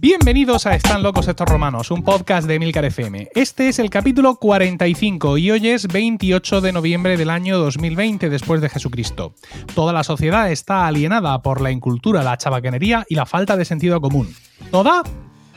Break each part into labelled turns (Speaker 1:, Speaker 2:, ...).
Speaker 1: Bienvenidos a Están locos estos romanos, un podcast de Emilcar FM. Este es el capítulo 45 y hoy es 28 de noviembre del año 2020 después de Jesucristo. Toda la sociedad está alienada por la incultura, la chabacanería y la falta de sentido común. ¿Toda?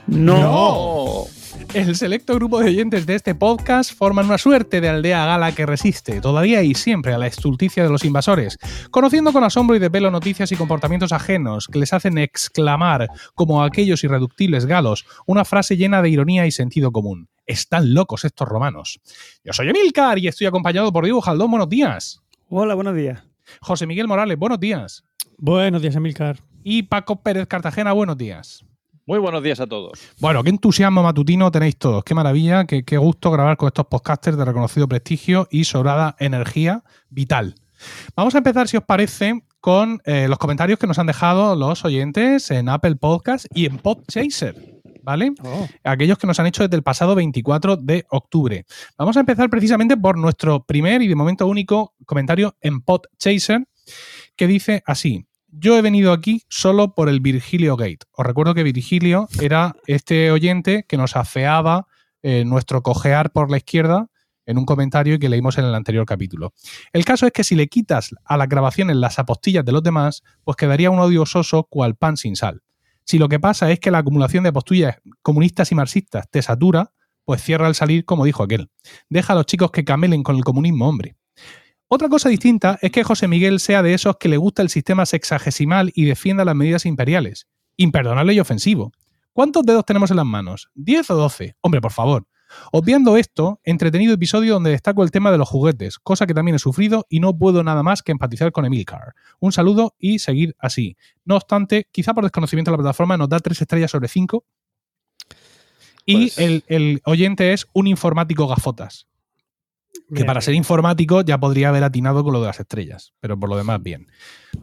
Speaker 2: No.
Speaker 1: El selecto grupo de oyentes de este podcast forman una suerte de aldea gala que resiste, todavía y siempre, a la estulticia de los invasores, conociendo con asombro y de pelo noticias y comportamientos ajenos que les hacen exclamar, como aquellos irreductibles galos, una frase llena de ironía y sentido común. Están locos estos romanos. Yo soy Emilcar y estoy acompañado por Diego Jaldón. Buenos días.
Speaker 2: Hola, buenos días.
Speaker 1: José Miguel Morales, buenos días.
Speaker 2: Buenos días, Emilcar.
Speaker 1: Y Paco Pérez Cartagena, buenos días.
Speaker 3: Muy buenos días a todos.
Speaker 1: Bueno, qué entusiasmo matutino tenéis todos. Qué maravilla, qué, qué gusto grabar con estos podcasters de reconocido prestigio y sobrada energía vital. Vamos a empezar, si os parece, con eh, los comentarios que nos han dejado los oyentes en Apple Podcast y en Podchaser. ¿Vale?
Speaker 2: Oh.
Speaker 1: Aquellos que nos han hecho desde el pasado 24 de octubre. Vamos a empezar precisamente por nuestro primer y de momento único comentario en Podchaser, que dice así. Yo he venido aquí solo por el Virgilio Gate. Os recuerdo que Virgilio era este oyente que nos afeaba eh, nuestro cojear por la izquierda en un comentario que leímos en el anterior capítulo. El caso es que si le quitas a las grabaciones las apostillas de los demás, pues quedaría un audio soso cual pan sin sal. Si lo que pasa es que la acumulación de apostillas comunistas y marxistas te satura, pues cierra al salir como dijo aquel. Deja a los chicos que camelen con el comunismo, hombre. Otra cosa distinta es que José Miguel sea de esos que le gusta el sistema sexagesimal y defienda las medidas imperiales. Imperdonable y ofensivo. ¿Cuántos dedos tenemos en las manos? ¿10 o 12? Hombre, por favor. Obviando esto, entretenido episodio donde destaco el tema de los juguetes, cosa que también he sufrido y no puedo nada más que empatizar con Emilcar. Un saludo y seguir así. No obstante, quizá por desconocimiento de la plataforma nos da 3 estrellas sobre 5. Y
Speaker 3: Pues-
Speaker 1: el, el oyente es un informático gafotas. Que para ser informático ya podría haber atinado con lo de las estrellas, pero por lo demás bien.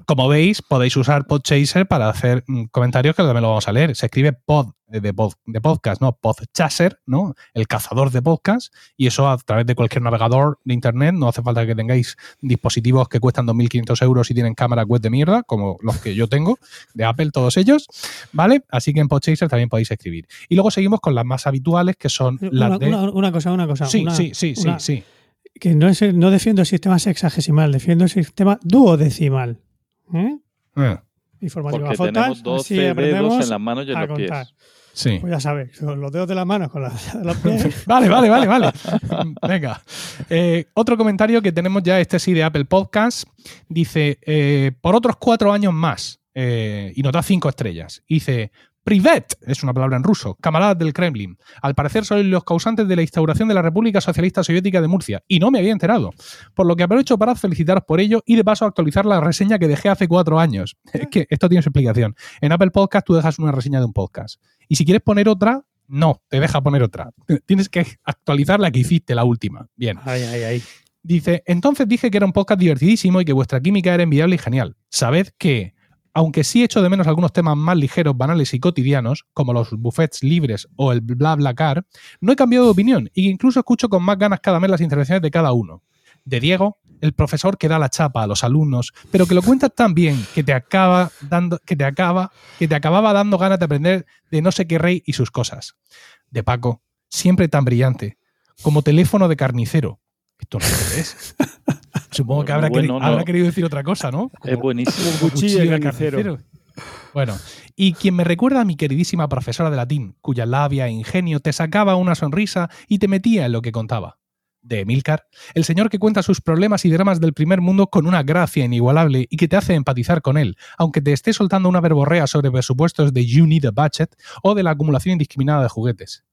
Speaker 1: Como veis, podéis usar Podchaser para hacer mm, comentarios que también lo vamos a leer. Se escribe pod eh, de, pod- de podcast, ¿no? Podchaser, ¿no? El cazador de podcast, y eso a través de cualquier navegador de internet. No hace falta que tengáis dispositivos que cuestan 2.500 euros y tienen cámara web de mierda, como los que yo tengo, de Apple, todos ellos, ¿vale? Así que en Podchaser también podéis escribir. Y luego seguimos con las más habituales, que son las
Speaker 2: Una,
Speaker 1: de...
Speaker 2: una- una cosa, una cosa.
Speaker 1: sí,
Speaker 2: una-
Speaker 1: sí, sí, sí, sí.
Speaker 2: Que no, es, no defiendo el sistema sexagesimal, defiendo el sistema duodecimal. ¿Eh?
Speaker 1: Eh,
Speaker 2: Informático
Speaker 3: Porque tenemos 12
Speaker 2: así
Speaker 3: dedos
Speaker 2: aprendemos
Speaker 3: en las manos y en
Speaker 2: a
Speaker 3: los pies.
Speaker 2: contar.
Speaker 1: sí.
Speaker 2: Pues ya sabes, con los dedos de las manos, con las de los pies.
Speaker 1: Vale, vale, vale, vale. Venga. Eh, otro comentario que tenemos ya, este sí de Apple Podcast, dice, eh, por otros cuatro años más, eh, y nos da cinco estrellas. Dice, Privet, es una palabra en ruso, camaradas del Kremlin. Al parecer sois los causantes de la instauración de la República Socialista Soviética de Murcia, y no me había enterado. Por lo que aprovecho para felicitaros por ello y de paso actualizar la reseña que dejé hace cuatro años. Es que esto tiene su explicación. En Apple Podcast tú dejas una reseña de un podcast. Y si quieres poner otra, no, te deja poner otra. Tienes que actualizar la que hiciste, la última. Bien.
Speaker 2: Ay, ay, ay.
Speaker 1: Dice, entonces dije que era un podcast divertidísimo y que vuestra química era envidiable y genial. Sabed que, aunque sí echo de menos algunos temas más ligeros, banales y cotidianos, como los buffets libres o el bla bla car, no he cambiado de opinión que incluso escucho con más ganas cada mes las intervenciones de cada uno. De Diego, el profesor que da la chapa a los alumnos, pero que lo cuentas tan bien que te acaba dando, que te acaba, que te acababa dando ganas de aprender de no sé qué rey y sus cosas. De Paco, siempre tan brillante, como teléfono de carnicero. Esto no es. Supongo que habrá,
Speaker 3: bueno,
Speaker 1: queri-
Speaker 3: ¿no?
Speaker 1: habrá querido decir otra cosa, ¿no?
Speaker 3: Es buenísimo.
Speaker 2: Un cuchillo de carnicero.
Speaker 1: Bueno, y quien me recuerda a mi queridísima profesora de latín, cuya labia e ingenio te sacaba una sonrisa y te metía en lo que contaba. De Emilcar, el señor que cuenta sus problemas y dramas del primer mundo con una gracia inigualable y que te hace empatizar con él, aunque te esté soltando una verborrea sobre presupuestos de You Need a Budget o de la acumulación indiscriminada de juguetes.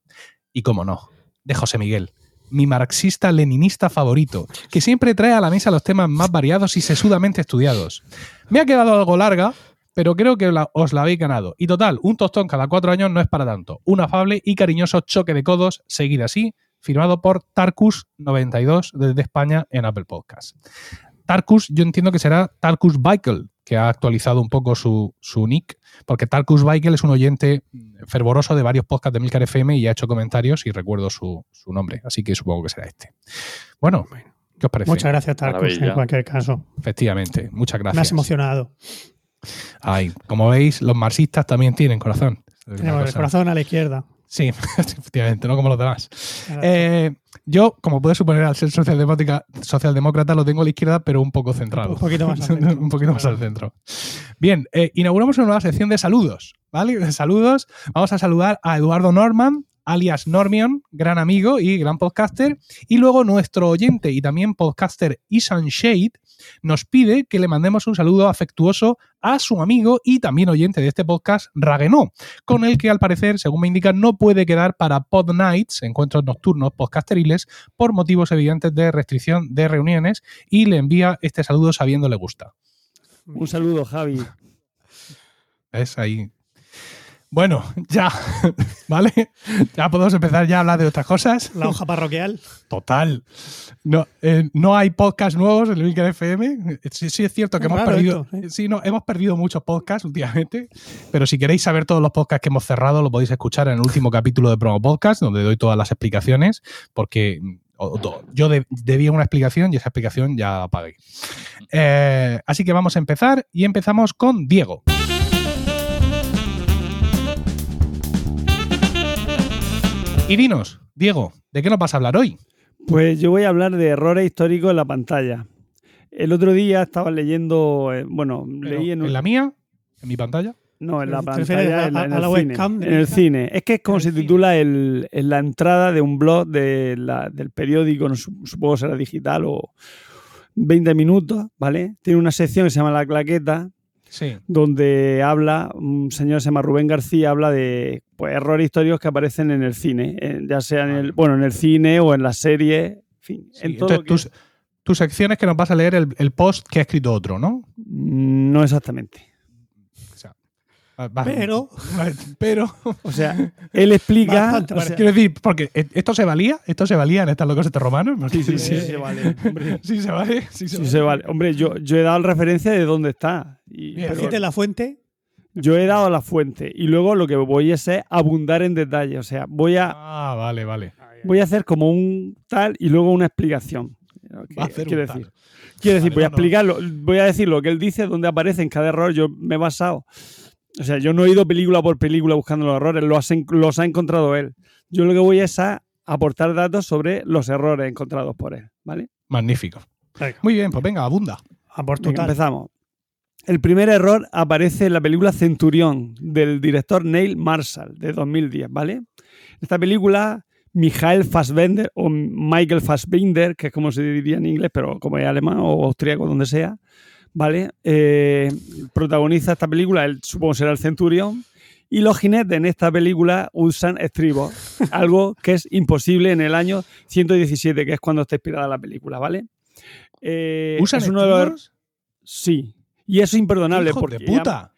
Speaker 1: Y cómo no, de José Miguel, mi marxista-leninista favorito, que siempre trae a la mesa los temas más variados y sesudamente estudiados. Me ha quedado algo larga, pero creo que la- os la habéis ganado. Y total, un tostón cada cuatro años no es para tanto. Un afable y cariñoso choque de codos, seguido así, firmado por Tarkus92 desde España en Apple Podcast. Tarkus, yo entiendo que será Tarkus Baikel, que ha actualizado un poco su, su nick, porque Tarkus Baikel es un oyente fervoroso de varios podcasts de Milcar FM y ha hecho comentarios y recuerdo su, su nombre, así que supongo que será este. Bueno, ¿Qué os parece?
Speaker 2: Muchas gracias, Tarkus,
Speaker 3: Maravilla.
Speaker 2: en cualquier caso.
Speaker 1: Efectivamente, muchas
Speaker 2: Me has
Speaker 1: gracias.
Speaker 2: emocionado.
Speaker 1: Ay, como veis, los marxistas también tienen corazón.
Speaker 2: Tenemos el corazón a la izquierda.
Speaker 1: Sí, efectivamente, no como los demás. Eh, yo, como puedes suponer, al ser socialdemócrata, socialdemócrata, lo tengo a la izquierda, pero un poco centrado.
Speaker 2: Un poquito más al centro.
Speaker 1: un poquito más al centro. Bien, eh, inauguramos una nueva sección de saludos, ¿vale? De saludos. Vamos a saludar a Eduardo Norman, alias Normion, gran amigo y gran podcaster. Y luego nuestro oyente y también podcaster Isan Shade nos pide que le mandemos un saludo afectuoso a su amigo y también oyente de este podcast, Raguenó, con el que al parecer, según me indican, no puede quedar para Pod Nights, encuentros nocturnos podcasteriles, por motivos evidentes de restricción de reuniones y le envía este saludo sabiendo le gusta.
Speaker 4: Un saludo, Javi.
Speaker 1: ¿Ves? Ahí. Bueno, ya, ¿vale? Ya podemos empezar ya a hablar de otras cosas.
Speaker 2: La hoja parroquial.
Speaker 1: Total. No, eh, no hay podcast nuevos en el Milker FM. Sí, sí es cierto que
Speaker 2: Es
Speaker 1: hemos perdido,
Speaker 2: esto, ¿eh?
Speaker 1: sí, no, hemos perdido muchos podcasts últimamente, pero si queréis saber todos los podcasts que hemos cerrado, lo podéis escuchar en el último capítulo de Promo Podcast, donde doy todas las explicaciones, porque mm, yo de- debía una explicación y esa explicación ya la pagué. Eh, así que vamos a empezar y empezamos con Diego. Y dinos, Diego, ¿de qué nos vas a hablar hoy?
Speaker 4: Pues yo voy a hablar de errores históricos en la pantalla. El otro día estaba leyendo, eh, bueno,
Speaker 1: Pero,
Speaker 4: leí en, un-
Speaker 1: ¿En la mía? ¿En mi pantalla?
Speaker 4: No, en la
Speaker 2: ¿Te refieres
Speaker 4: pantalla, en,
Speaker 2: a-
Speaker 4: en
Speaker 2: a
Speaker 4: el
Speaker 2: la
Speaker 4: cine. En el cine. Es que es como se titula el, en la entrada de un blog de la- del periódico, no su- supongo será digital o 20 minutos, ¿vale? Tiene una sección que se llama La Claqueta,
Speaker 1: Sí.
Speaker 4: donde habla, un señor se llama Rubén García, habla de pues, errores históricos que aparecen en el cine, ya sea en el, bueno, en el cine o en la serie, en fin,
Speaker 1: Sí,
Speaker 4: en todo lo
Speaker 1: Entonces,
Speaker 4: que-
Speaker 1: tus, tus secciones que nos vas a leer el, el post que ha escrito otro, ¿no?
Speaker 4: Mm, No exactamente.
Speaker 2: Pero-
Speaker 1: Pero.
Speaker 4: O sea, él explica.
Speaker 2: Bastante
Speaker 4: o sea,
Speaker 2: parecido.
Speaker 1: Quiero decir, porque e- esto se valía, esto se valía en estas locos de romanos.
Speaker 4: sí, sí,
Speaker 2: Sí,
Speaker 4: se vale. hombre.
Speaker 1: Sí se vale. Sí se
Speaker 4: Sí se vale. Hombre, yo, yo he dado la referencia de dónde está. Y, pero
Speaker 2: la fuente.
Speaker 4: yo he dado la fuente. Y luego lo que voy es eh, abundar en detalle. O sea, voy a,
Speaker 1: Ah, vale, vale.
Speaker 4: voy a hacer como un tal y luego una explicación.
Speaker 1: Va a hacer
Speaker 4: Quiero
Speaker 1: un
Speaker 4: decir,
Speaker 1: tal.
Speaker 4: quiero decir voy a explicarlo, voy a decir lo que él dice, dónde aparece en cada error. Yo me he basado. O sea, yo no he ido película por película buscando los errores, los, los ha encontrado él. Yo lo que voy es a aportar datos sobre los errores encontrados por él. ¿Vale?
Speaker 1: Magnífico.
Speaker 2: Venga,
Speaker 1: Muy bien, pues venga, abunda.
Speaker 2: a por
Speaker 4: Venga, empezamos. El primer error aparece en la película Centurión del director Neil Marshall de 2010, ¿vale? Esta película, Michael Fassbender o Michael Fassbinder, que es como se diría en inglés, pero como es alemán o austríaco, donde sea, ¿vale? Eh, protagoniza esta película, él supongo será el Centurión, y los jinetes en esta película usan estribos, algo que es imposible en el año 117, que es cuando está inspirada la película, ¿vale? Eh,
Speaker 1: ¿Usan
Speaker 4: es uno de los-
Speaker 1: estribos?
Speaker 4: Sí. Y eso es imperdonable
Speaker 1: ¡Hijo
Speaker 4: porque
Speaker 1: de puta!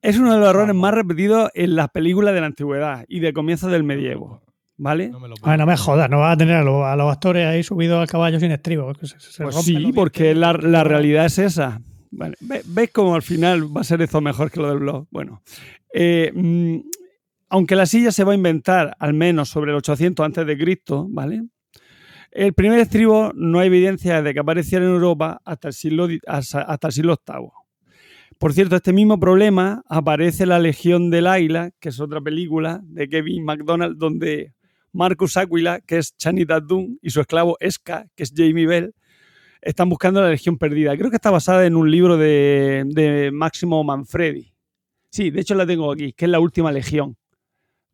Speaker 4: es uno de los errores más repetidos en las películas de la antigüedad y de comienzos del medievo. ¿Vale?
Speaker 1: No me lo
Speaker 2: Ah, no me jodas, no vas a tener a los, a los actores ahí subidos al caballo sin estribo. que se- se
Speaker 4: Pues sí, porque la, la realidad es esa. Vale, ve- ¿Ves cómo al final va a ser esto mejor que lo del blog? Bueno, eh, mm, aunque la silla se va a inventar al menos sobre el 800 antes de Cristo, ¿vale? El primer estribo no hay evidencia de que apareciera en Europa hasta el siglo, hasta, el siglo VIII. Por cierto, este mismo problema aparece en La Legión del Águila, que es otra película de Kevin MacDonald, donde Marcus Aquila, que es Channing Tatum, y su esclavo Esca, que es Jamie Bell, están buscando la Legión Perdida. Creo que está basada en un libro de, de Máximo Manfredi. Sí, de hecho la tengo aquí, que es La Última Legión.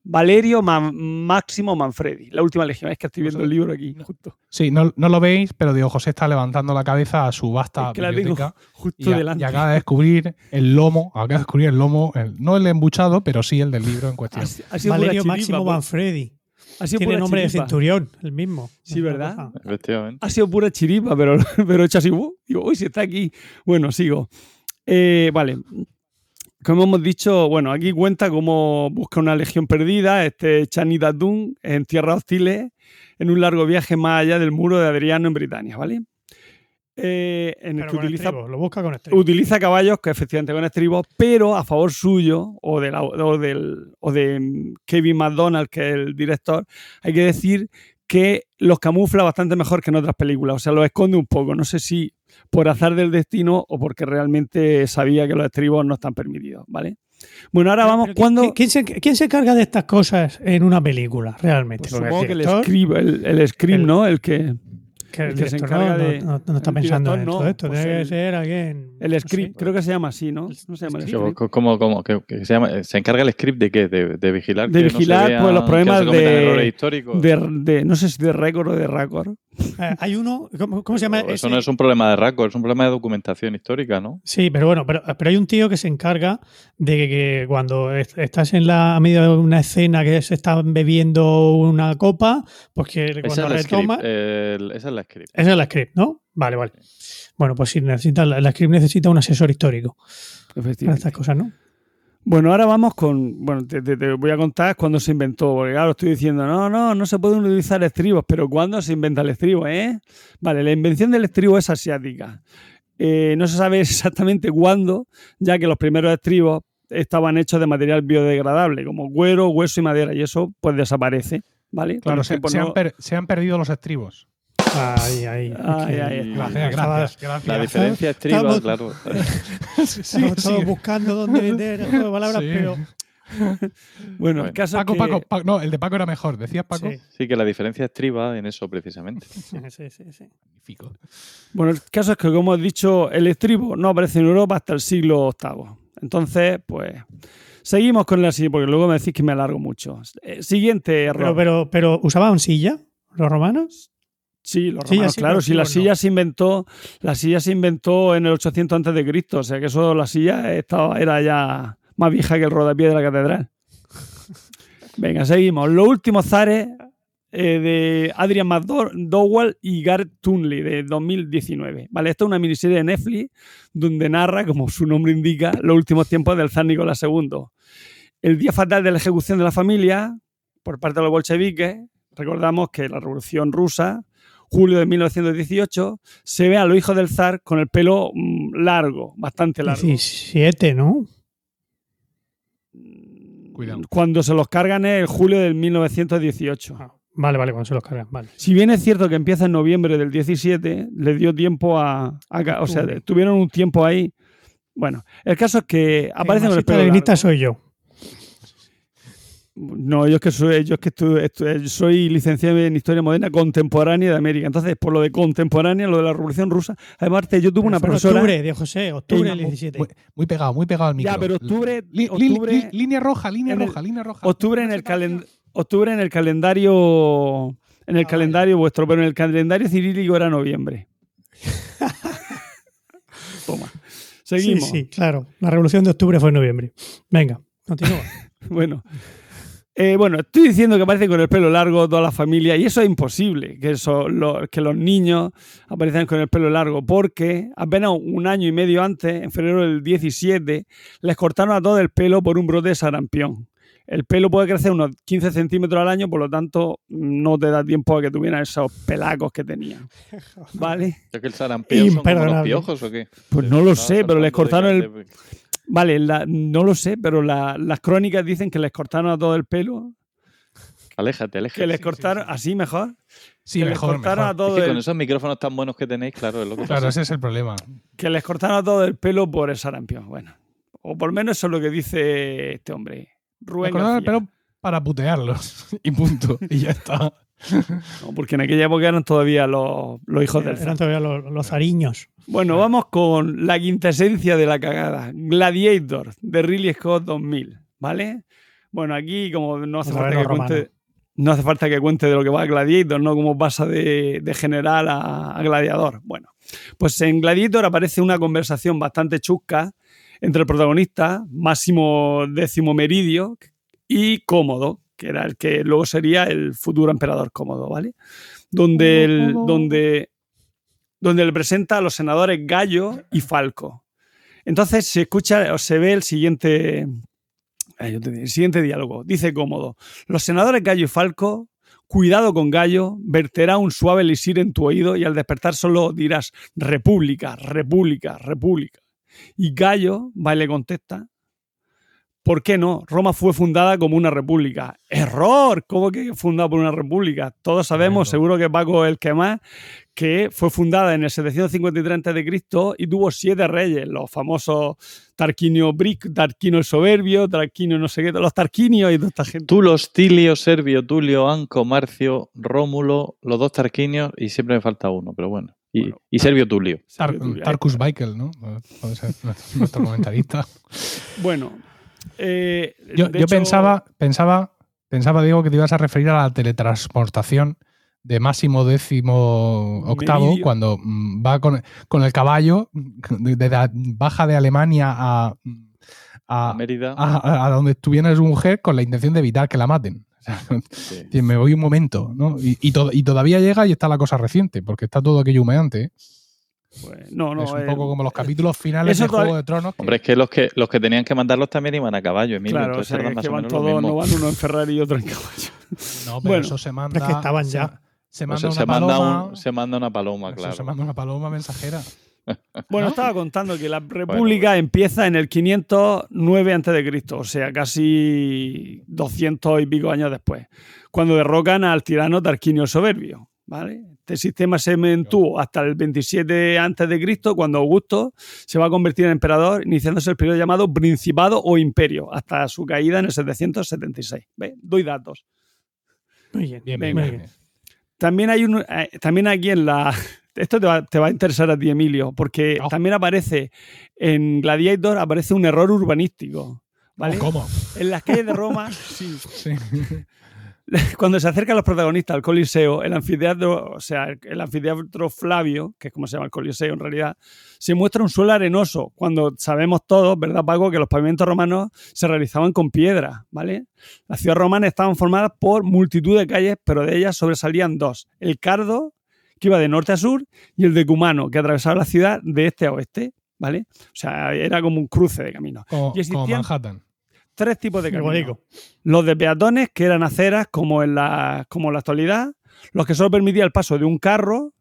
Speaker 4: Valerio Man- Máximo Manfredi, La Última Legión. Es que estoy viendo el libro aquí, justo,
Speaker 1: Sí, no, no lo veis, pero Diego José está levantando la cabeza a su vasta
Speaker 4: Es que la tengo justo
Speaker 1: y, a-
Speaker 4: delante.
Speaker 1: y acaba de descubrir el lomo, acaba de descubrir el lomo, el- no el embuchado, pero sí el del libro en cuestión.
Speaker 4: Ha, ha sido
Speaker 2: Valerio Máximo
Speaker 4: chiripa,
Speaker 2: Manfredi.
Speaker 4: Ha sido
Speaker 2: Tiene
Speaker 4: pura
Speaker 2: nombre de
Speaker 4: chiripa.
Speaker 2: centurión, el mismo.
Speaker 4: Sí, ¿verdad?
Speaker 2: Cosa.
Speaker 3: Efectivamente.
Speaker 4: ha sido pura chiripa, pero, pero hecho así, ¡uh! digo, uy, si está aquí. Bueno, sigo. Eh, vale. Como hemos dicho, bueno, aquí cuenta cómo busca una legión perdida, este Chani Tatum, en tierras hostiles, en un largo viaje más allá del muro de Adriano en Britania, ¿vale? Eh, en el
Speaker 2: Pero
Speaker 4: que
Speaker 2: con
Speaker 4: utiliza
Speaker 2: lo busca con estribo.
Speaker 4: utiliza caballos que efectivamente con estribos, pero a favor suyo o de, la- o del, o de mm, Kevin McDonald, que es el director, hay que decir que los camufla bastante mejor que en otras películas. O sea, los esconde un poco. No sé si por azar del destino o porque realmente sabía que los estribos no están permitidos, ¿vale? Bueno, ahora vamos
Speaker 2: Pero
Speaker 4: cuando...
Speaker 2: ¿quién, quién se, quién se carga de estas cosas en una película, realmente?
Speaker 4: Pues supongo que el script, el, el script,
Speaker 2: el-
Speaker 4: ¿no? El que...
Speaker 2: que el
Speaker 4: el que se
Speaker 2: director
Speaker 4: encarga
Speaker 2: no,
Speaker 4: de-
Speaker 2: no- no está pensando en
Speaker 4: no,
Speaker 2: todo esto.
Speaker 4: pues
Speaker 2: Tiene que
Speaker 4: el-
Speaker 2: ser alguien.
Speaker 4: El script,
Speaker 2: sé.
Speaker 4: creo que se llama así, ¿no? No se llama el
Speaker 2: script.
Speaker 3: ¿Cómo, cómo, que, que se llama? ¿Se encarga el script de qué? ¿De, de vigilar?
Speaker 4: De
Speaker 3: que no se
Speaker 4: vigilar,
Speaker 3: vean-
Speaker 4: pues, los
Speaker 3: que
Speaker 4: problemas
Speaker 3: no se cometan
Speaker 4: de-
Speaker 3: errores históricos.
Speaker 4: De, de- no sé si de récord o de récord.
Speaker 2: Eh, hay uno, ¿cómo, cómo se llama?
Speaker 3: Eso
Speaker 2: ese?
Speaker 3: no es un problema de récord, es un problema de documentación histórica, ¿no?
Speaker 2: Sí, pero bueno, pero, pero hay un tío que se encarga de que, que cuando est- estás en la a medio de una escena que se están bebiendo una copa, pues que
Speaker 3: Esa
Speaker 2: cuando retoma.
Speaker 3: script, esa es la script.
Speaker 2: Esa es la script, ¿no? Vale, vale. Bueno, pues sí, necesita, la, la script necesita un asesor histórico para estas cosas, ¿no?
Speaker 4: Bueno, ahora vamos con. Bueno, te, te- te voy a contar cuándo se inventó. Porque claro, estoy diciendo, no, no, no se pueden utilizar estribos, pero ¿cuándo se inventa el estribo, eh? Vale, la invención del estribo es asiática. Eh, no se sabe exactamente cuándo, ya que los primeros estribos estaban hechos de material biodegradable, como cuero, hueso y madera, y eso pues desaparece, ¿vale?
Speaker 1: Claro, se,
Speaker 4: no-
Speaker 1: han per- se han perdido los estribos.
Speaker 2: Ahí, ahí.
Speaker 1: Gracias, gracias. gracias.
Speaker 3: La diferencia estriba,
Speaker 2: Estamos-
Speaker 3: claro.
Speaker 1: Sí,
Speaker 2: Estamos
Speaker 1: sí.
Speaker 2: todos buscando dónde meter el juego de palabras,
Speaker 1: Sí.
Speaker 2: pero.
Speaker 4: Bueno, el
Speaker 3: Bueno,
Speaker 4: caso
Speaker 1: Paco,
Speaker 4: es que...
Speaker 1: Paco, Paco- no, el de Paco era mejor. ¿Decías Paco?
Speaker 2: Sí,
Speaker 3: Sí, que la diferencia estriba en eso precisamente.
Speaker 2: sí, sí, sí.
Speaker 1: Magnífico.
Speaker 4: Bueno, el caso es que, como he dicho, el estribo no aparece en Europa hasta el siglo VIII. Entonces, pues, seguimos con la siguiente, porque luego me decís que me alargo mucho. Eh, siguiente error.
Speaker 2: Pero, pero, pero, ¿usaban silla los romanos?
Speaker 4: Sí, los romanos, claro, la
Speaker 2: sí o
Speaker 4: silla
Speaker 2: no.
Speaker 4: se inventó, la silla se inventó en el 800 antes de Cristo, o sea que eso, la silla estaba, era ya más vieja que el rodapié de la catedral. Venga, seguimos. Los últimos zares eh, de Adrian McDowell y Garth Tunley de 2019. Vale, esta es una miniserie de Netflix donde narra, como su nombre indica, los últimos tiempos del zar Nicolás II. El día fatal de la ejecución de la familia por parte de los bolcheviques, recordamos que la Revolución Rusa, julio de 1918, se ve a los hijos del zar con el pelo mm, largo, bastante largo.
Speaker 2: 17, ¿no?
Speaker 1: Cuidado.
Speaker 4: Cuando se los cargan es el julio del 1918.
Speaker 2: Ah, vale, vale, cuando se los cargan. Vale.
Speaker 4: Si bien es cierto que empieza en noviembre del 17, le dio tiempo a. o sea, tuvieron un tiempo ahí. Bueno, el caso es que aparece con el pelo. largo.
Speaker 2: soy yo.
Speaker 4: No, yo es que soy, yo es que estu- estu- soy licenciado en Historia Moderna Contemporánea de América. Entonces, por lo de contemporánea, lo de la Revolución Rusa. Además, yo tuve una profesora.
Speaker 2: Octubre, Dios José, octubre del 17.
Speaker 1: Muy, muy pegado, muy pegado al micro.
Speaker 4: Ya, pero octubre-
Speaker 1: Li-
Speaker 4: octubre-
Speaker 1: li- línea roja, línea
Speaker 4: el-
Speaker 1: roja, línea roja.
Speaker 4: Octubre en el, calen- octubre en el calendario. En el
Speaker 1: Ah,
Speaker 4: calendario vuestro, pero en el calendario cirílico era noviembre. Toma. Seguimos.
Speaker 2: Sí, sí, claro. La revolución de octubre fue en noviembre. Venga, continúa.
Speaker 4: Bueno. Eh, bueno, estoy diciendo que aparece con el pelo largo toda la familia y eso es imposible, que, eso, lo- que los niños aparezcan con el pelo largo, porque apenas un año y medio antes, en febrero del 17, les cortaron a todo el pelo por un brote de sarampión. El pelo puede crecer unos 15 centímetros al año, por lo tanto no te da tiempo a que tuvieran esos pelacos que tenían. ¿Vale?
Speaker 3: ¿Ya que el sarampión son como los piojos o qué?
Speaker 4: Pues no lo sé, pero les cortaron
Speaker 3: de
Speaker 4: el... Vale, la- no lo sé, pero la- las crónicas dicen que les cortaron a todo el pelo,
Speaker 3: Aléjate, aléjate.
Speaker 4: que les
Speaker 1: sí,
Speaker 4: cortaron,
Speaker 1: sí.
Speaker 4: así mejor,
Speaker 1: Sí,
Speaker 4: que les
Speaker 1: mejor,
Speaker 4: cortaron
Speaker 1: mejor.
Speaker 4: a todo
Speaker 3: Es que
Speaker 4: el...
Speaker 3: con esos micrófonos tan buenos que tenéis, claro, es lo que
Speaker 1: Claro,
Speaker 3: pasa.
Speaker 1: ese es el problema.
Speaker 4: que les cortaron todo el pelo por el sarampión. Bueno, o por lo menos eso es lo que dice este hombre. Rubén
Speaker 1: acordaba el pelo para putearlos. y punto. Y ya está.
Speaker 4: No, porque en aquella época eran todavía los, los hijos del
Speaker 2: Eran todavía los, los zariños.
Speaker 4: Bueno, vamos con la quintesencia de la cagada. Gladiator, de Ridley Scott 2000, ¿vale? Bueno, aquí como no hace, falta que cuente, no hace falta que cuente de lo que va Gladiator, ¿no? Cómo pasa de, de general a, a gladiador. Bueno, pues en Gladiator aparece una conversación bastante chusca entre el protagonista, Máximo Décimo Meridio, y Cómodo, que era el que luego sería el futuro emperador Cómodo, ¿vale? Donde, el, donde, donde le presenta a los senadores Gallo y Falco. Entonces se escucha o se ve el siguiente, el siguiente diálogo. Dice Cómodo, los senadores Gallo y Falco, cuidado con Gallo, verterá un suave elixir en tu oído y al despertar solo dirás República, República, República. Y Gallo va y le contesta, ¿Por qué no? Roma fue fundada como una república. ¡Error! ¿Cómo que fundada por una república? Todos sabemos, seguro que Paco el que más, que fue fundada en el 753 a.C. y tuvo siete reyes, los famosos Tarquinio Brick, Tarquinio el Soberbio, Tarquinio no sé qué, los Tarquinios y toda esta gente.
Speaker 3: Tulos, Tilio, Servio, Tulio, Anco, Marcio, Rómulo, los dos Tarquinios y siempre me falta uno, pero bueno. Y,
Speaker 4: Bueno,
Speaker 3: y Servio Tulio.
Speaker 1: Tar- Tarkus Baikel, ¿no? Puede ser nuestro comentarista.
Speaker 4: Bueno, eh,
Speaker 1: Yo, yo
Speaker 4: hecho,
Speaker 1: pensaba, pensaba, pensaba, Diego, que te ibas a referir a la teletransportación de Máximo décimo octavo,
Speaker 4: Meridio.
Speaker 1: cuando mm, va con, con el caballo, de, de la- baja de Alemania a, a,
Speaker 3: Mérida.
Speaker 1: a- a donde estuviera su mujer con la intención de evitar que la maten.
Speaker 3: Sí.
Speaker 1: me voy un momento, ¿no? Y, y to- y todavía llega y está la cosa reciente, porque está todo aquello humeante.
Speaker 4: Pues, no, no,
Speaker 1: es un
Speaker 4: eh,
Speaker 1: poco como los capítulos finales
Speaker 4: eso
Speaker 1: de Juego de Tronos. que-
Speaker 3: Hombre, es que los que los que tenían que mandarlos también iban a caballo, Emilio.
Speaker 4: Claro, o sea, que, van todos, no van uno en Ferrari y otro en caballo.
Speaker 1: No, pero
Speaker 4: Bueno,
Speaker 1: eso se manda.
Speaker 2: pero es que estaban ya.
Speaker 1: Se,
Speaker 3: O
Speaker 1: manda
Speaker 3: sea,
Speaker 1: una
Speaker 3: se, manda
Speaker 1: paloma.
Speaker 3: un- se manda una paloma, claro.
Speaker 1: se manda una paloma mensajera.
Speaker 4: Bueno,
Speaker 1: ¿No?
Speaker 4: estaba contando que la República empieza en el 509 a.C., o sea, casi 200 y pico años después, cuando derrocan al tirano Tarquinio el Soberbio. ¿vale? Este sistema se mantuvo hasta el 27 a.C., cuando Augusto se va a convertir en emperador, iniciándose el periodo llamado Principado o Imperio, hasta su caída en el 776. ¿Ve? Doy datos.
Speaker 2: Muy bien.
Speaker 1: Bien, bien, bien.
Speaker 4: También hay un. eh, también aquí en la. Esto te va, te va a interesar a ti, Emilio, porque
Speaker 1: Oh.
Speaker 4: también aparece en Gladiator aparece un error urbanístico. ¿vale?
Speaker 1: ¿Cómo?
Speaker 4: En las calles de Roma, sí,
Speaker 1: Sí.
Speaker 4: cuando se acercan los protagonistas al Coliseo, el anfiteatro, o sea, el anfiteatro Flavio, que es como se llama el Coliseo en realidad, se muestra un suelo arenoso, cuando sabemos todos, ¿verdad, Paco?, que los pavimentos romanos se realizaban con piedra, ¿vale? Las ciudades romanas estaban formadas por multitud de calles, pero de ellas sobresalían dos. El Cardo, que iba de norte a sur, y el Decumano, que atravesaba la ciudad de este a oeste, ¿vale? O sea, era como un cruce de caminos.
Speaker 1: Como,
Speaker 4: Y existían-
Speaker 1: como Manhattan.
Speaker 4: Tres tipos de caminos. Los de peatones, que eran aceras como en la, como en la actualidad. Los que solo permitía el paso de un carro,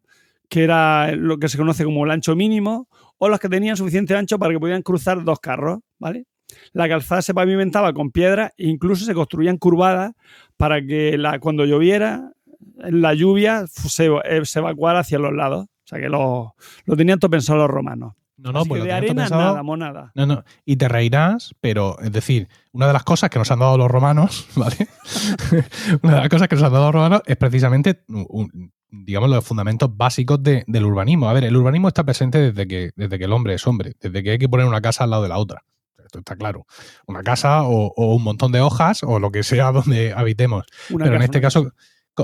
Speaker 4: que era lo que se conoce como el ancho mínimo. O los que tenían suficiente ancho para que pudieran cruzar dos carros, ¿vale? La calzada se pavimentaba con piedra e incluso se construían curvadas para que la, cuando lloviera, la lluvia se, eh, se evacuara hacia los lados. O sea que lo, lo tenían todo pensado los romanos.
Speaker 1: No, no,
Speaker 4: Así
Speaker 1: pues
Speaker 4: que de arena
Speaker 1: pensado-
Speaker 4: nada, monada.
Speaker 1: No, no, y te reirás, pero es decir, una de las cosas que nos han dado los romanos, ¿vale? una de las cosas que nos han dado los romanos es precisamente, un- digamos, los fundamentos básicos de- del urbanismo. A ver, el urbanismo está presente desde que, desde que el hombre es hombre, desde que hay que poner una casa al lado de la otra. Esto está claro. Una casa o, o un montón de hojas o lo que sea donde habitemos.
Speaker 4: Una
Speaker 1: Pero en este caso,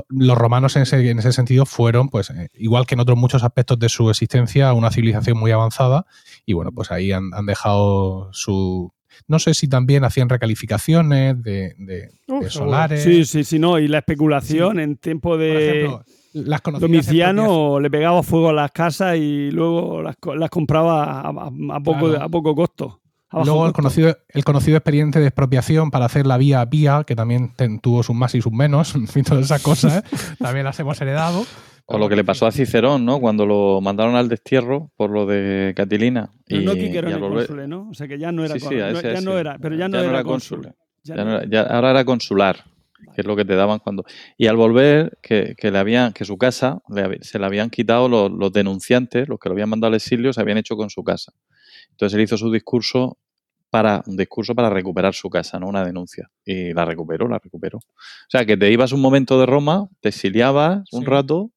Speaker 1: los romanos en ese, en ese sentido fueron, pues, eh, igual que en otros muchos aspectos de su existencia, una civilización muy avanzada. Y bueno, pues ahí han, han dejado su. No sé si también hacían recalificaciones de, de- solares.
Speaker 4: Sí, sí, sí, no. Y la especulación en tiempo
Speaker 1: Por
Speaker 4: de
Speaker 1: ejemplo, las conocidas
Speaker 4: Domiciano le pegaba fuego a las casas y luego las, co- las compraba a, a- a poco,
Speaker 1: Claro.
Speaker 4: a poco costo. A
Speaker 1: Luego el conocido, el conocido expediente de expropiación para hacer la vía vía, que también ten- tuvo sus más y sus menos, en fin, todas esas cosas, ¿eh? también las hemos heredado.
Speaker 3: O lo que le pasó a Cicerón, ¿no? Cuando lo mandaron al destierro por lo de Catilina.
Speaker 4: Pero
Speaker 3: y,
Speaker 4: no Cicerón
Speaker 3: volver-
Speaker 4: cónsul, ¿no? O sea que ya no era,
Speaker 3: Sí, a
Speaker 4: no- ya no era, pero ya no, era, cónsul. Ya
Speaker 3: Ya
Speaker 4: no
Speaker 3: era- ya- ahora era consular, que es lo que te daban cuando. Y al volver, que, que le habían, que su casa le se le habían quitado los, los denunciantes, los que lo habían mandado al exilio, se habían hecho con su casa. Entonces él hizo su discurso para un discurso para recuperar su casa, no una denuncia. Y la recuperó, la recuperó. O sea, que te ibas un momento de Roma, te exiliabas un rato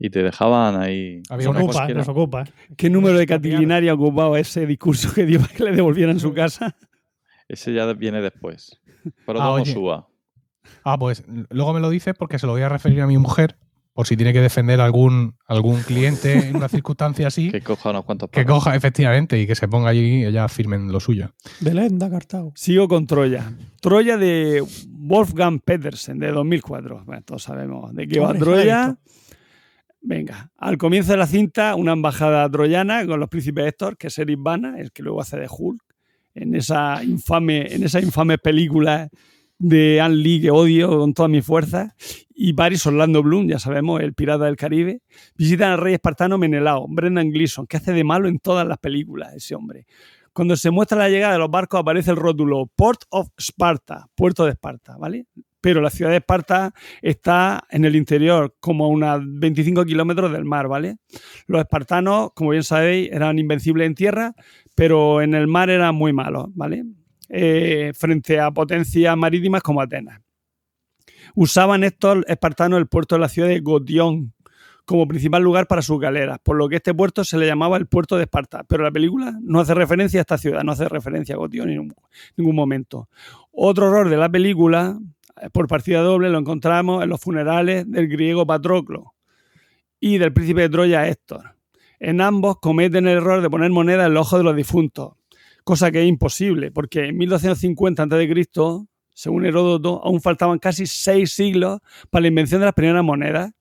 Speaker 3: y te dejaban ahí.
Speaker 1: Había
Speaker 2: Nos
Speaker 1: una
Speaker 2: ocupa,
Speaker 3: cualquiera.
Speaker 2: nos ocupa.
Speaker 4: ¿Qué número de catilinaria ocupaba ese discurso que dio para que le devolvieran su casa?
Speaker 3: Ese ya viene después. Pero
Speaker 1: Ah,
Speaker 3: no suba.
Speaker 1: Ah, pues luego me lo dices porque se lo voy a referir a mi mujer, por si tiene que defender algún, algún cliente en una circunstancia así,
Speaker 3: Que coja unos cuantos
Speaker 1: que
Speaker 3: palos.
Speaker 1: coja efectivamente y que se ponga allí y ella firme en lo suyo.
Speaker 2: Belén da Cartago.
Speaker 4: Sigo con Troya. Troya de Wolfgang Petersen, de 2004. Bueno, todos sabemos de qué va Troya. Venga, al comienzo de la cinta, una embajada troyana con los príncipes Héctor, que es Eric Bana, el que luego hace de Hulk, en esa infame, en esa infame película de Anne Lee que odio con todas mis fuerzas, y Paris Orlando Bloom, ya sabemos, el pirata del Caribe, visitan al rey espartano Menelao, Brendan Gleeson, que hace de malo en todas las películas ese hombre. Cuando se muestra la llegada de los barcos aparece el rótulo Port of Sparta, puerto de Esparta, ¿vale? Pero la ciudad de Esparta está en el interior, como a unos 25 kilómetros del mar, ¿vale? Los espartanos, como bien sabéis, eran invencibles en tierra, pero en el mar eran muy malos, ¿vale? Eh, frente a potencias marítimas como Atenas. Usaban estos espartanos el puerto de la ciudad de Gotión como principal lugar para sus galeras, por lo que este puerto se le llamaba el puerto de Esparta. Pero la película no hace referencia a esta ciudad, no hace referencia a Gotión en ningún momento. Otro error de la película, eh, por partida doble, lo encontramos en los funerales del griego Patroclo y del príncipe de Troya Héctor. En ambos cometen el error de poner moneda en los ojos de los difuntos, cosa que es imposible, porque en 1250 a.C., según Heródoto, aún faltaban casi seis siglos para la invención de las primeras monedas.